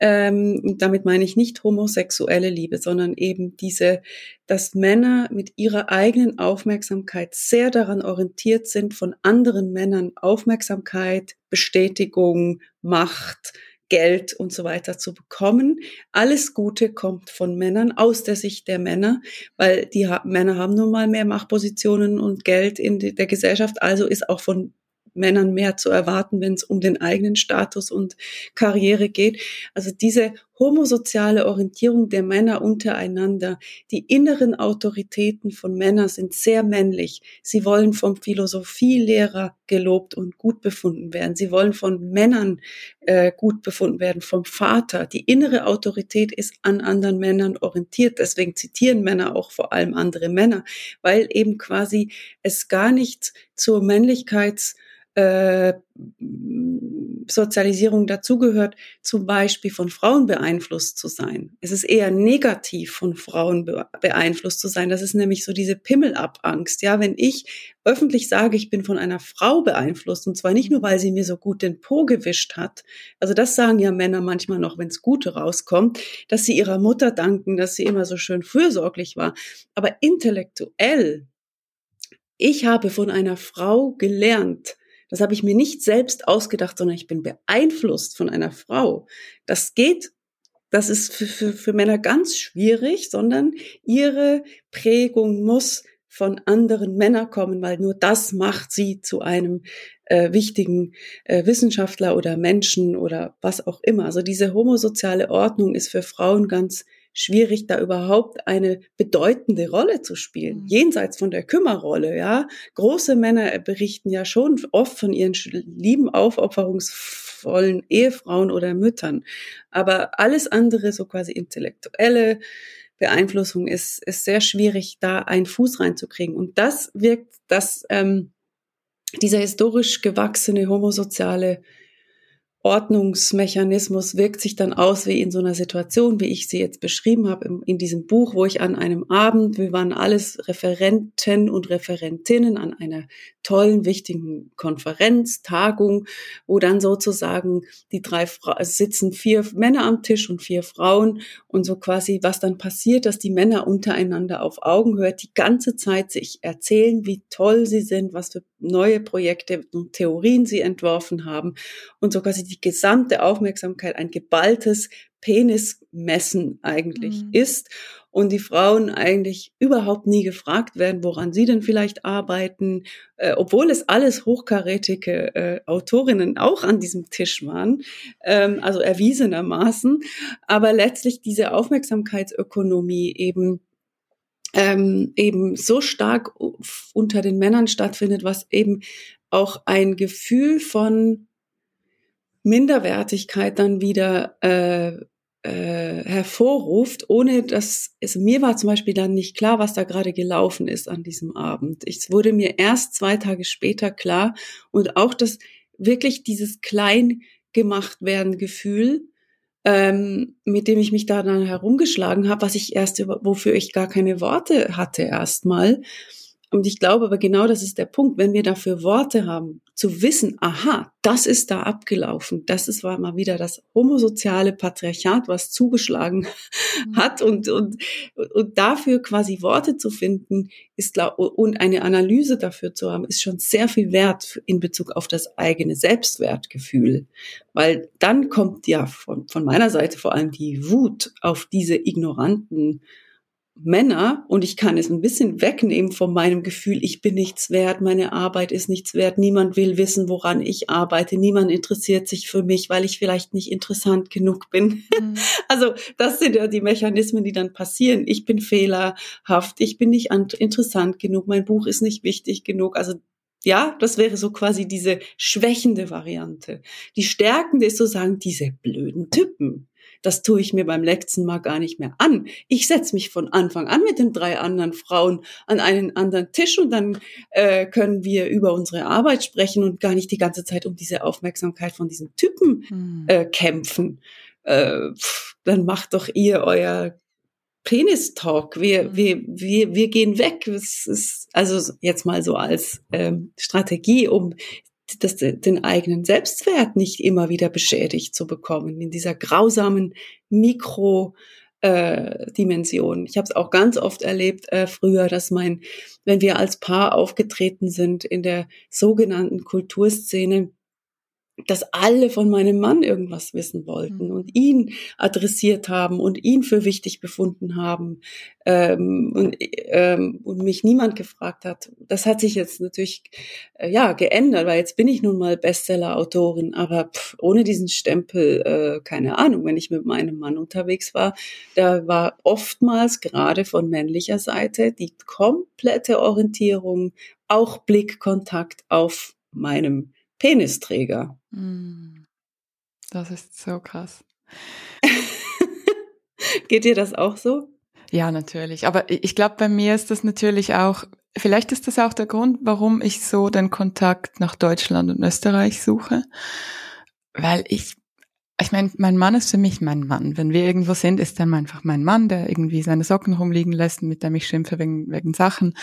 Speaker 2: ähm, damit meine ich nicht homosexuelle Liebe, sondern eben diese, dass Männer mit ihrer eigenen Aufmerksamkeit sehr daran orientiert sind, von anderen Männern Aufmerksamkeit, Bestätigung, Macht, Geld und so weiter zu bekommen. Alles Gute kommt von Männern aus der Sicht der Männer, weil die Männer haben nun mal mehr Machtpositionen und Geld in der Gesellschaft, also ist auch von Männern mehr zu erwarten, wenn es um den eigenen Status und Karriere geht. Also diese homosoziale Orientierung der Männer untereinander, die inneren Autoritäten von Männern sind sehr männlich. Sie wollen vom Philosophielehrer gelobt und gut befunden werden. Sie wollen von Männern äh, gut befunden werden, vom Vater. Die innere Autorität ist an anderen Männern orientiert. Deswegen zitieren Männer auch vor allem andere Männer, weil eben quasi es gar nicht zur Männlichkeits äh, Sozialisierung dazugehört, zum Beispiel von Frauen beeinflusst zu sein. Es ist eher negativ von Frauen beeinflusst zu sein. Das ist nämlich so diese Pimmelabangst. Ja, wenn ich öffentlich sage, ich bin von einer Frau beeinflusst und zwar nicht nur, weil sie mir so gut den Po gewischt hat. Also das sagen ja Männer manchmal noch, wenn es Gute rauskommt, dass sie ihrer Mutter danken, dass sie immer so schön fürsorglich war. Aber intellektuell ich habe von einer Frau gelernt, das habe ich mir nicht selbst ausgedacht, sondern ich bin beeinflusst von einer Frau. Das geht, das ist für, für, für Männer ganz schwierig, sondern ihre Prägung muss von anderen Männern kommen, weil nur das macht sie zu einem äh, wichtigen äh, Wissenschaftler oder Menschen oder was auch immer. Also diese homosoziale Ordnung ist für Frauen ganz schwierig, da überhaupt eine bedeutende Rolle zu spielen, mhm. jenseits von der Kümmerrolle, ja. Große Männer berichten ja schon oft von ihren lieben, aufopferungsvollen Ehefrauen oder Müttern. Aber alles andere, so quasi intellektuelle Beeinflussung, ist, ist sehr schwierig, da einen Fuß reinzukriegen. Und das wirkt, dass ähm, dieser historisch gewachsene homosoziale Ordnungsmechanismus wirkt sich dann aus wie in so einer Situation, wie ich sie jetzt beschrieben habe in, diesem Buch, wo ich an einem Abend, wir waren alles Referenten und Referentinnen an einer tollen, wichtigen Konferenz, Tagung, wo dann sozusagen die drei Fra sitzen vier Männer am Tisch und vier Frauen und so quasi, was dann passiert, dass die Männer untereinander auf Augenhöhe die ganze Zeit sich erzählen, wie toll sie sind, was für neue Projekte und Theorien sie entworfen haben und so quasi die gesamte Aufmerksamkeit ein geballtes Penismessen eigentlich mhm. ist und die Frauen eigentlich überhaupt nie gefragt werden, woran sie denn vielleicht arbeiten, äh, obwohl es alles hochkarätige äh, Autorinnen auch an diesem Tisch waren, ähm, also erwiesenermaßen, aber letztlich diese Aufmerksamkeitsökonomie eben ähm, eben so stark unter den Männern stattfindet, was eben auch ein Gefühl von Minderwertigkeit dann wieder äh, äh, hervorruft, ohne dass es mir war zum Beispiel dann nicht klar, was da gerade gelaufen ist an diesem Abend. Es wurde mir erst zwei Tage später klar und auch das wirklich dieses klein gemacht werden Gefühl, ähm, mit dem ich mich da dann herumgeschlagen habe, was ich erst wofür ich gar keine Worte hatte erstmal. Und ich glaube aber genau das ist der Punkt, wenn wir dafür Worte haben, zu wissen, aha, das ist da abgelaufen, das ist war mal wieder das homosoziale Patriarchat, was zugeschlagen mhm. hat und, und, und dafür quasi Worte zu finden, ist und eine Analyse dafür zu haben, ist schon sehr viel wert in Bezug auf das eigene Selbstwertgefühl. Weil dann kommt ja von, von meiner Seite vor allem die Wut auf diese ignoranten Männer und ich kann es ein bisschen wegnehmen von meinem Gefühl, ich bin nichts wert, meine Arbeit ist nichts wert, niemand will wissen, woran ich arbeite, niemand interessiert sich für mich, weil ich vielleicht nicht interessant genug bin. Mhm. *laughs* Also das sind ja die Mechanismen, die dann passieren. Ich bin fehlerhaft, ich bin nicht interessant genug, mein Buch ist nicht wichtig genug. Also ja, das wäre so quasi diese schwächende Variante. Die stärkende ist so sagen, diese blöden Typen das tue ich mir beim letzten Mal gar nicht mehr an. Ich setze mich von Anfang an mit den drei anderen Frauen an einen anderen Tisch und dann äh, können wir über unsere Arbeit sprechen und gar nicht die ganze Zeit um diese Aufmerksamkeit von diesen Typen hm. äh, kämpfen. Äh, pff, dann macht doch ihr euer Penis-Talk. Wir, hm. wir, wir, wir gehen weg. Es ist also jetzt mal so als ähm, Strategie, um das, den eigenen Selbstwert nicht immer wieder beschädigt zu bekommen in dieser grausamen Mikro äh. Ich habe es auch ganz oft erlebt äh, früher, dass mein, wenn wir als Paar aufgetreten sind in der sogenannten Kulturszene, dass alle von meinem Mann irgendwas wissen wollten mhm. und ihn adressiert haben und ihn für wichtig befunden haben ähm, und, ähm, und mich niemand gefragt hat. Das hat sich jetzt natürlich äh, ja geändert, weil jetzt bin ich nun mal Bestseller-Autorin, aber pff, ohne diesen Stempel äh, keine Ahnung. Wenn ich mit meinem Mann unterwegs war, da war oftmals gerade von männlicher Seite die komplette Orientierung, auch Blickkontakt auf meinem Penisträger. Hm.
Speaker 1: Das ist so krass. *laughs*
Speaker 2: Geht dir das auch so?
Speaker 1: Ja, natürlich. Aber ich glaube, bei mir ist das natürlich auch, vielleicht ist das auch der Grund, warum ich so den Kontakt nach Deutschland und Österreich suche. Weil ich ich meine, mein Mann ist für mich mein Mann. Wenn wir irgendwo sind, ist er einfach mein Mann, der irgendwie seine Socken rumliegen lässt, mit dem ich schimpfe wegen, wegen Sachen.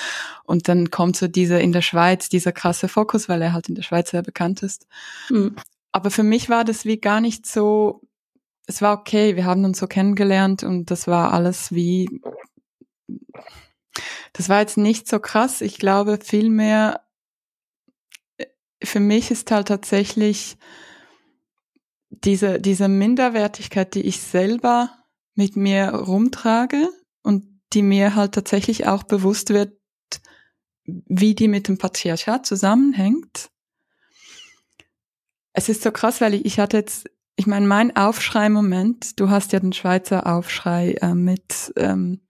Speaker 1: Und dann kommt so dieser in der Schweiz, dieser krasse Fokus, weil er halt in der Schweiz sehr bekannt ist. Mhm. Aber für mich war das wie gar nicht so, es war okay, wir haben uns so kennengelernt und das war alles wie, das war jetzt nicht so krass. Ich glaube vielmehr, äh, für mich ist halt tatsächlich diese, diese Minderwertigkeit, die ich selber mit mir rumtrage und die mir halt tatsächlich auch bewusst wird, wie die mit dem Patriarchat zusammenhängt. Es ist so krass, weil ich, ich hatte jetzt, ich meine, mein Aufschrei-Moment, du hast ja den Schweizer Aufschrei äh, mit ähm,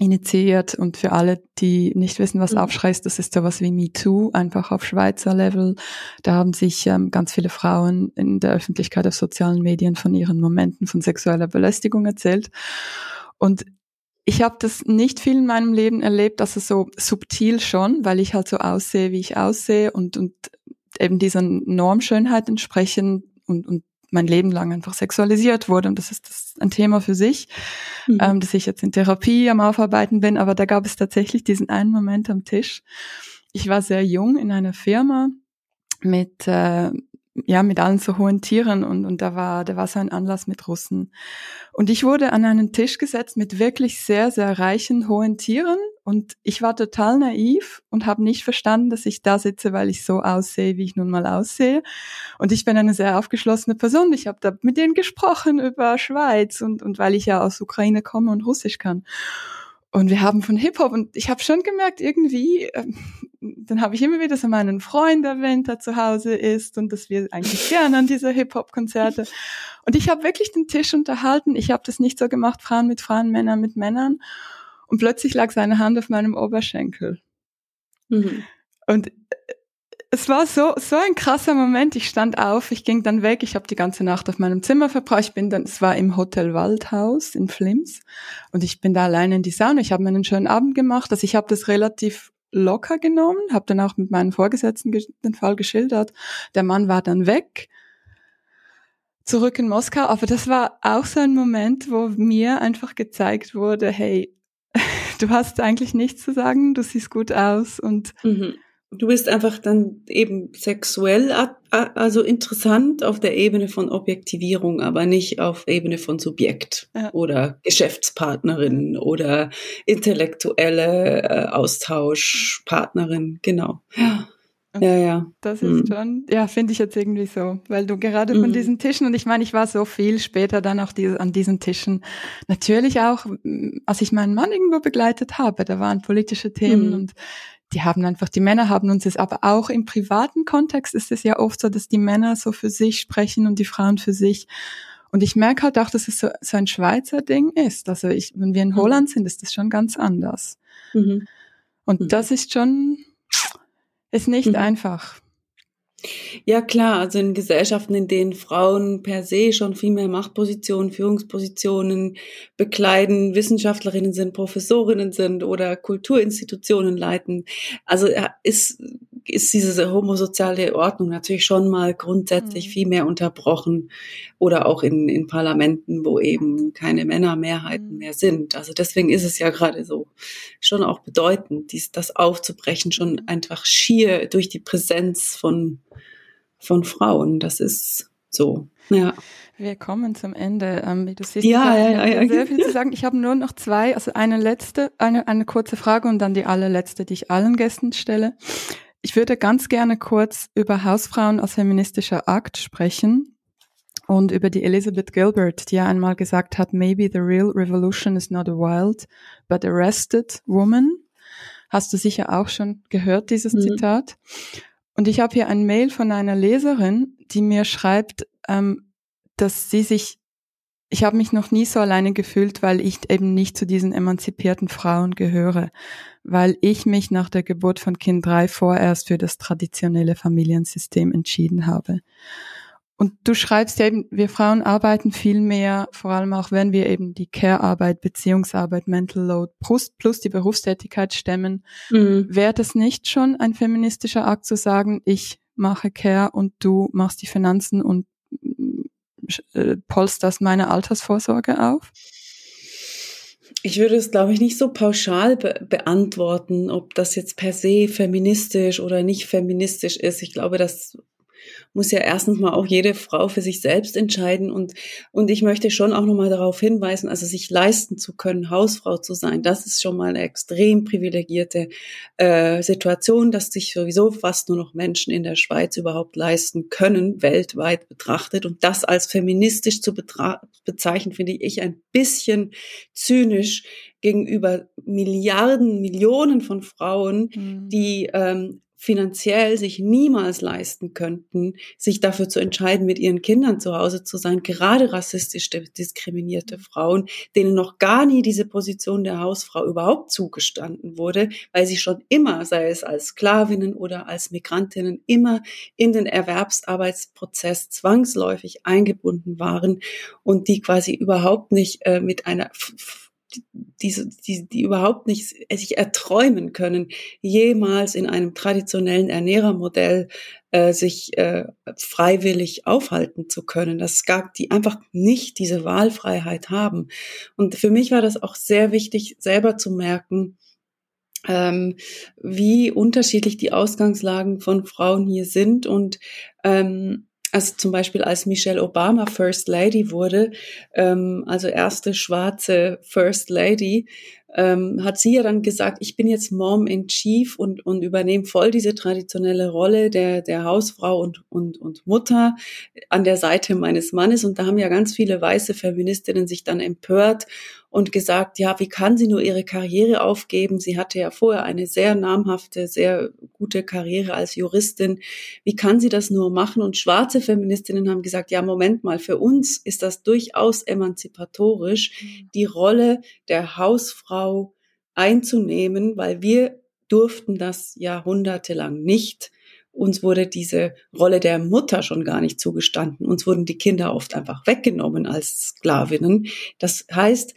Speaker 1: initiiert und für alle, die nicht wissen, was mhm. Aufschrei ist, das ist sowas wie MeToo, einfach auf Schweizer Level. Da haben sich ähm, ganz viele Frauen in der Öffentlichkeit auf sozialen Medien von ihren Momenten von sexueller Belästigung erzählt. Und ich habe das nicht viel in meinem Leben erlebt, also so subtil schon, weil ich halt so aussehe, wie ich aussehe und, und eben dieser Normschönheit entsprechen und, und mein Leben lang einfach sexualisiert wurde. Und das ist, das ein Thema für sich, mhm. ähm, dass ich jetzt in Therapie am Aufarbeiten bin. Aber da gab es tatsächlich diesen einen Moment am Tisch. Ich war sehr jung in einer Firma mit äh, ja, mit allen so hohen Tieren und, und da war, da war so ein Anlass mit Russen. Und ich wurde an einen Tisch gesetzt mit wirklich sehr, sehr reichen hohen Tieren und ich war total naiv und habe nicht verstanden, dass ich da sitze, weil ich so aussehe, wie ich nun mal aussehe. Und ich bin eine sehr aufgeschlossene Person. Ich habe da mit denen gesprochen über Schweiz und, und weil ich ja aus Ukraine komme und Russisch kann. Und wir haben von Hip-Hop und ich habe schon gemerkt, irgendwie, äh, dann habe ich immer wieder so meinen Freund erwähnt, der zu Hause ist und dass wir eigentlich gerne an diese Hip-Hop-Konzerte. Und ich habe wirklich den Tisch unterhalten. Ich habe das nicht so gemacht, Frauen mit Frauen, Männer mit Männern. Und plötzlich lag seine Hand auf meinem Oberschenkel. Mhm. Und es war so so ein krasser Moment. Ich stand auf, ich ging dann weg. Ich habe die ganze Nacht auf meinem Zimmer verbracht. Ich bin dann, es war im Hotel Waldhaus in Flims und ich bin da alleine in die Sauna. Ich habe mir einen schönen Abend gemacht. Also ich habe das relativ locker genommen, habe dann auch mit meinen Vorgesetzten den Fall geschildert. Der Mann war dann weg, zurück in Moskau. Aber das war auch so ein Moment, wo mir einfach gezeigt wurde, hey, *laughs* du hast eigentlich nichts zu sagen, du siehst gut aus und mhm
Speaker 2: du bist einfach dann eben sexuell, also interessant auf der Ebene von Objektivierung, aber nicht auf Ebene von Subjekt ja. oder Geschäftspartnerin oder intellektuelle äh, Austauschpartnerin, genau. Ja.
Speaker 1: Ja, ja. Das ist mhm. schon, ja, finde ich jetzt irgendwie so, weil du gerade mhm. von diesen Tischen und ich meine, ich war so viel später dann auch diese, an diesen Tischen. Natürlich auch, als ich meinen Mann irgendwo begleitet habe, da waren politische Themen mhm. und die haben einfach, die Männer haben uns es, aber auch im privaten Kontext ist es ja oft so, dass die Männer so für sich sprechen und die Frauen für sich. Und ich merke halt auch, dass es so, so ein Schweizer Ding ist. Also ich, wenn wir in mhm. Holland sind, ist das schon ganz anders. Mhm. Und mhm. das ist schon, ist nicht mhm. einfach.
Speaker 2: Ja klar, also in Gesellschaften, in denen Frauen per se schon viel mehr Machtpositionen, Führungspositionen bekleiden, Wissenschaftlerinnen sind, Professorinnen sind oder Kulturinstitutionen leiten, also ist ist diese homosoziale Ordnung natürlich schon mal grundsätzlich mhm. viel mehr unterbrochen oder auch in, in Parlamenten, wo eben keine Männermehrheiten mhm. mehr sind. Also deswegen ist es ja gerade so schon auch bedeutend, dies, das aufzubrechen, schon mhm. einfach schier durch die Präsenz von von Frauen. Das ist so. Ja.
Speaker 1: Wir kommen zum Ende. Ähm, wie du siehst, ja, ja, ja, ja. sehr viel zu sagen. Ich habe nur noch zwei, also eine letzte, eine, eine kurze Frage und dann die allerletzte, die ich allen Gästen stelle. Ich würde ganz gerne kurz über Hausfrauen als feministischer Akt sprechen und über die Elizabeth Gilbert, die ja einmal gesagt hat, maybe the real revolution is not a wild, but a rested woman. Hast du sicher auch schon gehört, dieses mhm. Zitat. Und ich habe hier ein Mail von einer Leserin, die mir schreibt, ähm, dass sie sich, ich habe mich noch nie so alleine gefühlt, weil ich eben nicht zu diesen emanzipierten Frauen gehöre, weil ich mich nach der Geburt von Kind 3 vorerst für das traditionelle Familiensystem entschieden habe. Und du schreibst ja eben, wir Frauen arbeiten viel mehr, vor allem auch wenn wir eben die Care-Arbeit, Beziehungsarbeit, Mental Load plus, plus die Berufstätigkeit stemmen. Mhm. Wäre das nicht schon ein feministischer Akt zu sagen, ich mache Care und du machst die Finanzen und äh, polsterst meine Altersvorsorge auf?
Speaker 2: Ich würde es, glaube ich, nicht so pauschal be beantworten, ob das jetzt per se feministisch oder nicht feministisch ist. Ich glaube, das muss ja erstens mal auch jede Frau für sich selbst entscheiden und, und ich möchte schon auch nochmal darauf hinweisen, also sich leisten zu können, Hausfrau zu sein, das ist schon mal eine extrem privilegierte äh, Situation, dass sich sowieso fast nur noch Menschen in der Schweiz überhaupt leisten können, weltweit betrachtet und das als feministisch zu bezeichnen, finde ich ein bisschen zynisch gegenüber Milliarden, Millionen von Frauen, mhm. die ähm, finanziell sich niemals leisten könnten, sich dafür zu entscheiden, mit ihren Kindern zu Hause zu sein, gerade rassistisch diskriminierte Frauen, denen noch gar nie diese Position der Hausfrau überhaupt zugestanden wurde, weil sie schon immer, sei es als Sklavinnen oder als Migrantinnen, immer in den Erwerbsarbeitsprozess zwangsläufig eingebunden waren und die quasi überhaupt nicht äh, mit einer die, die, die überhaupt nicht sich erträumen können, jemals in einem traditionellen Ernährermodell äh, sich äh, freiwillig aufhalten zu können. Das gab die einfach nicht diese Wahlfreiheit haben. Und für mich war das auch sehr wichtig, selber zu merken, ähm, wie unterschiedlich die Ausgangslagen von Frauen hier sind und ähm, also zum Beispiel als Michelle Obama First Lady wurde, ähm, also erste schwarze First Lady, ähm, hat sie ja dann gesagt, ich bin jetzt Mom in Chief und, und übernehme voll diese traditionelle Rolle der, der Hausfrau und, und, und Mutter an der Seite meines Mannes. Und da haben ja ganz viele weiße Feministinnen sich dann empört und gesagt, ja, wie kann sie nur ihre Karriere aufgeben? Sie hatte ja vorher eine sehr namhafte, sehr gute Karriere als Juristin. Wie kann sie das nur machen? Und schwarze Feministinnen haben gesagt, ja, Moment mal, für uns ist das durchaus emanzipatorisch, mhm. die Rolle der Hausfrau einzunehmen, weil wir durften das jahrhundertelang nicht. Uns wurde diese Rolle der Mutter schon gar nicht zugestanden. Uns wurden die Kinder oft einfach weggenommen als Sklavinnen. Das heißt,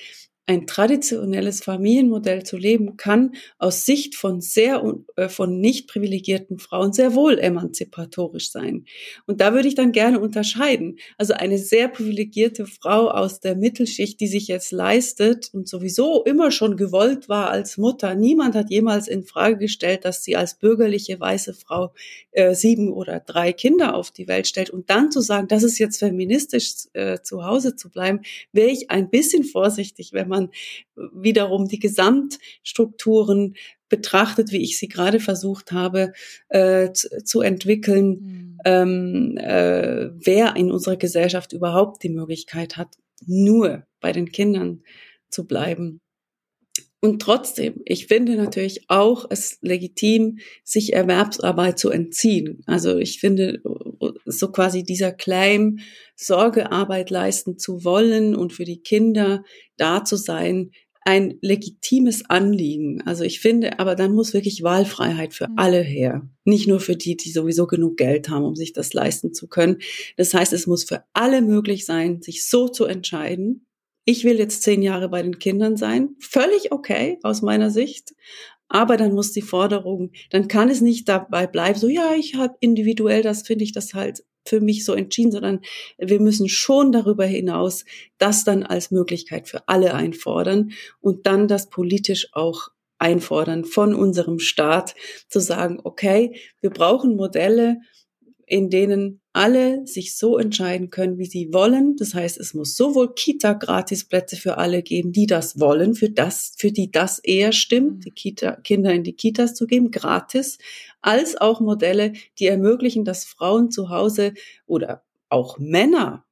Speaker 2: ein traditionelles Familienmodell zu leben, kann aus Sicht von sehr äh, von nicht privilegierten Frauen sehr wohl emanzipatorisch sein. Und da würde ich dann gerne unterscheiden. Also eine sehr privilegierte Frau aus der Mittelschicht, die sich jetzt leistet und sowieso immer schon gewollt war als Mutter. Niemand hat jemals in Frage gestellt, dass sie als bürgerliche weiße Frau äh, sieben oder drei Kinder auf die Welt stellt. Und dann zu sagen, das ist jetzt feministisch äh, zu Hause zu bleiben, wäre ich ein bisschen vorsichtig, wenn man wiederum die Gesamtstrukturen betrachtet, wie ich sie gerade versucht habe äh, zu, zu, entwickeln, mhm. ähm, äh, wer in unserer Gesellschaft überhaupt die Möglichkeit hat, nur bei den Kindern zu bleiben. Und trotzdem, ich finde natürlich auch es legitim, sich Erwerbsarbeit zu entziehen. Also ich finde so quasi dieser Claim, Sorgearbeit leisten zu wollen und für die Kinder da zu sein, ein legitimes Anliegen. Also ich finde, aber dann muss wirklich Wahlfreiheit für mhm. alle her. Nicht nur für die, die sowieso genug Geld haben, um sich das leisten zu können. Das heißt, es muss für alle möglich sein, sich so zu entscheiden, ich will jetzt zehn Jahre bei den Kindern sein. Völlig okay aus meiner Sicht. Aber dann muss die Forderung, dann kann es nicht dabei bleiben, so ja, ich habe individuell, das finde ich das halt für mich so entschieden, sondern wir müssen schon darüber hinaus das dann als Möglichkeit für alle einfordern und dann das politisch auch einfordern von unserem Staat zu sagen, okay, wir brauchen Modelle, in denen alle sich so entscheiden können, wie sie wollen. Das heißt, es muss sowohl Kita-Gratisplätze für alle geben, die das wollen, für das, für die das eher stimmt, mhm. die Kita, Kinder in die Kitas zu geben, gratis, als auch Modelle, die ermöglichen, dass Frauen zu Hause oder auch Männer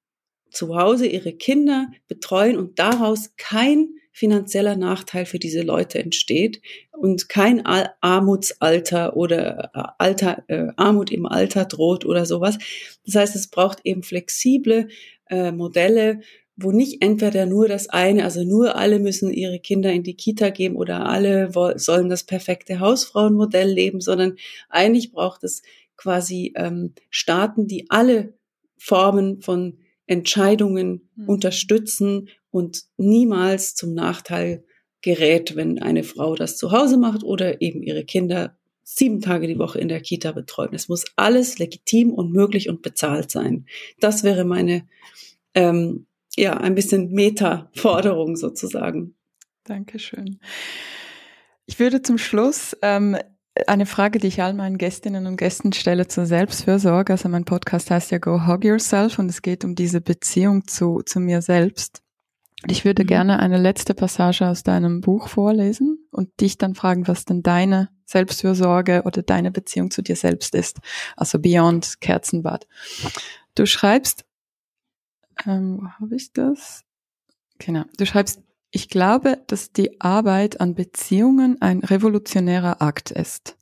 Speaker 2: zu Hause ihre Kinder betreuen und daraus kein finanzieller Nachteil für diese Leute entsteht und kein Armutsalter oder äh, Alter, äh, Armut im Alter droht oder sowas. Das heißt, es braucht eben flexible äh, Modelle, wo nicht entweder nur das eine, also nur alle müssen ihre Kinder in die Kita geben oder alle sollen das perfekte Hausfrauenmodell leben, sondern eigentlich braucht es quasi ähm, Staaten, die alle Formen von Entscheidungen mhm. unterstützen und niemals zum Nachteil gerät, wenn eine Frau das zu Hause macht oder eben ihre Kinder sieben Tage die Woche in der Kita betreuen. Es muss alles legitim und möglich und bezahlt sein. Das wäre meine, ähm, ja, ein bisschen Meta-Forderung sozusagen.
Speaker 1: Dankeschön. Ich würde zum Schluss ähm, eine Frage, die ich all meinen Gästinnen und Gästen stelle zur Selbstfürsorge. Also mein Podcast heißt ja Go Hug Yourself und es geht um diese Beziehung zu, zu mir selbst. Ich würde mhm. gerne eine letzte Passage aus deinem Buch vorlesen und dich dann fragen, was denn deine Selbstfürsorge oder deine Beziehung zu dir selbst ist. Also Beyond Kerzenbad. Du schreibst, ähm, wo habe ich das? Genau. Du schreibst, ich glaube, dass die Arbeit an Beziehungen ein revolutionärer Akt ist.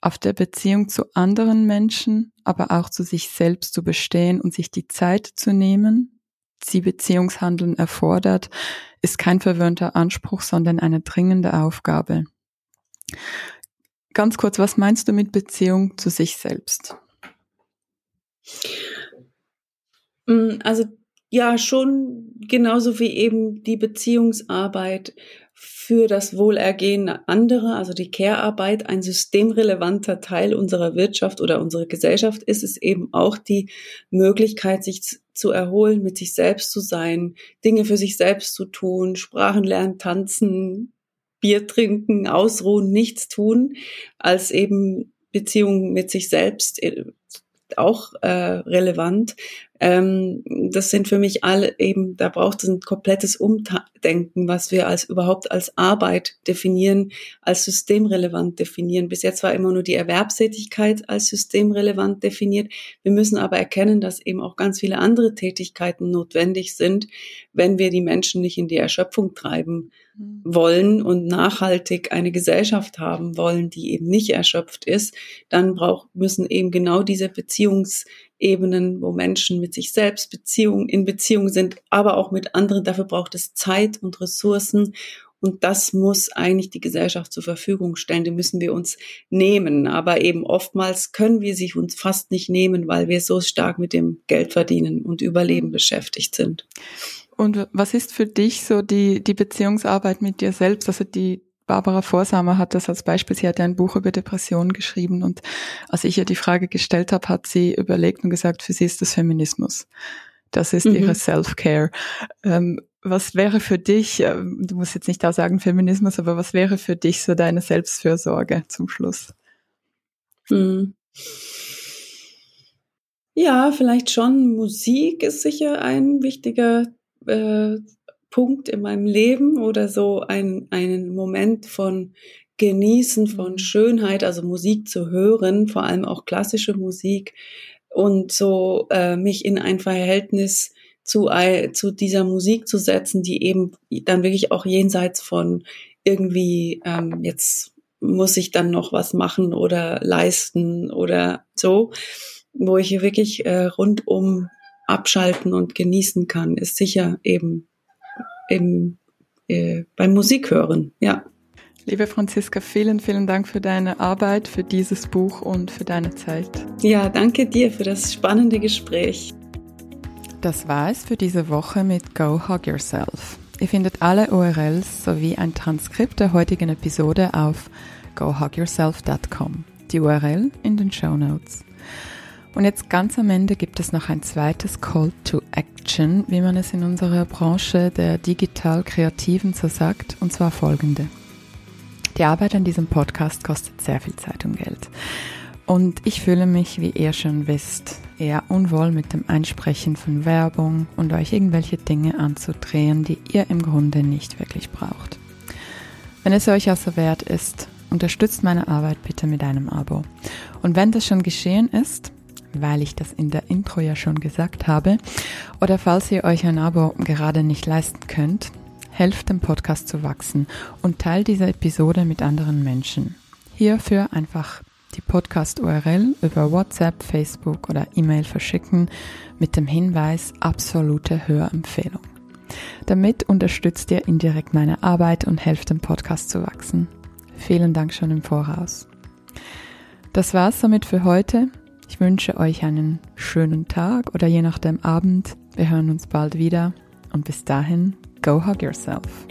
Speaker 1: Auf der Beziehung zu anderen Menschen, aber auch zu sich selbst zu bestehen und sich die Zeit zu nehmen, sie Beziehungshandeln erfordert, ist kein verwöhnter Anspruch, sondern eine dringende Aufgabe. Ganz kurz, was meinst du mit Beziehung zu sich selbst?
Speaker 2: Mm, also ja, schon genauso wie eben die Beziehungsarbeit für das Wohlergehen anderer, also die Care-Arbeit, ein systemrelevanter Teil unserer Wirtschaft oder unserer Gesellschaft ist, es eben auch die Möglichkeit, sich zu erholen, mit sich selbst zu sein, Dinge für sich selbst zu tun, Sprachen lernen, tanzen, Bier trinken, ausruhen, nichts tun, als eben Beziehungen mit sich selbst äh, auch äh, relevant. Ähm, das sind für mich alle eben, da braucht es ein komplettes Umdenken, was wir als überhaupt als Arbeit definieren, als systemrelevant definieren. Bis jetzt war immer nur die Erwerbstätigkeit als systemrelevant definiert. Wir müssen aber erkennen, dass eben auch ganz viele andere Tätigkeiten notwendig sind, wenn wir die Menschen nicht in die Erschöpfung treiben mhm. wollen und nachhaltig eine Gesellschaft haben wollen, die eben nicht erschöpft ist, dann brauch, müssen eben genau diese Beziehungs Ebenen, wo Menschen mit sich selbst Beziehung, in Beziehung sind, aber auch mit anderen. Dafür braucht es Zeit und Ressourcen. Und das muss eigentlich die Gesellschaft zur Verfügung stellen. Die müssen wir uns nehmen. Aber eben oftmals können wir sich uns fast nicht nehmen, weil wir so stark mit dem Geld verdienen und Überleben beschäftigt sind.
Speaker 1: Und was ist für dich so die, die Beziehungsarbeit mit dir selbst? Also die, Barbara Vorsamer hat das als Beispiel, sie hat ja ein Buch über Depressionen geschrieben und als ich ihr die Frage gestellt habe, hat sie überlegt und gesagt, für sie ist das Feminismus. Das ist mhm. ihre Self-Care. Ähm, was wäre für dich, äh, du musst jetzt nicht da sagen Feminismus, aber was wäre für dich so deine Selbstfürsorge zum Schluss?
Speaker 2: Hm. Ja, vielleicht schon. Musik ist sicher ein wichtiger äh, Punkt in meinem Leben oder so ein, einen Moment von Genießen von mhm. Schönheit, also Musik zu hören, vor allem auch klassische Musik und so äh, mich in ein Verhältnis zu, zu dieser Musik zu setzen, die eben dann wirklich auch jenseits von irgendwie ähm, jetzt muss ich dann noch was machen oder leisten oder so, wo ich wirklich äh, rundum abschalten und genießen kann, ist sicher eben im, äh, beim Musikhören, ja.
Speaker 1: Liebe Franziska, vielen, vielen Dank für deine Arbeit, für dieses Buch und für deine Zeit.
Speaker 2: Ja, danke dir für das spannende Gespräch.
Speaker 1: Das war es für diese Woche mit Go Hug Yourself. Ihr findet alle URLs sowie ein Transkript der heutigen Episode auf gohugyourself.com. Die URL in den Show Notes. Und jetzt ganz am Ende gibt es noch ein zweites Call to Action, wie man es in unserer Branche der digital-kreativen so sagt, und zwar folgende. Die Arbeit an diesem Podcast kostet sehr viel Zeit und Geld. Und ich fühle mich, wie ihr schon wisst, eher unwohl mit dem Einsprechen von Werbung und euch irgendwelche Dinge anzudrehen, die ihr im Grunde nicht wirklich braucht. Wenn es euch also wert ist, unterstützt meine Arbeit bitte mit einem Abo. Und wenn das schon geschehen ist, weil ich das in der Intro ja schon gesagt habe. Oder falls ihr euch ein Abo gerade nicht leisten könnt, helft dem Podcast zu wachsen und teilt diese Episode mit anderen Menschen. Hierfür einfach die Podcast-URL über WhatsApp, Facebook oder E-Mail verschicken mit dem Hinweis absolute Hörempfehlung. Damit unterstützt ihr indirekt meine Arbeit und helft dem Podcast zu wachsen. Vielen Dank schon im Voraus. Das war's somit für heute. Ich wünsche euch einen schönen Tag oder je nachdem Abend. Wir hören uns bald wieder und bis dahin, go hug yourself.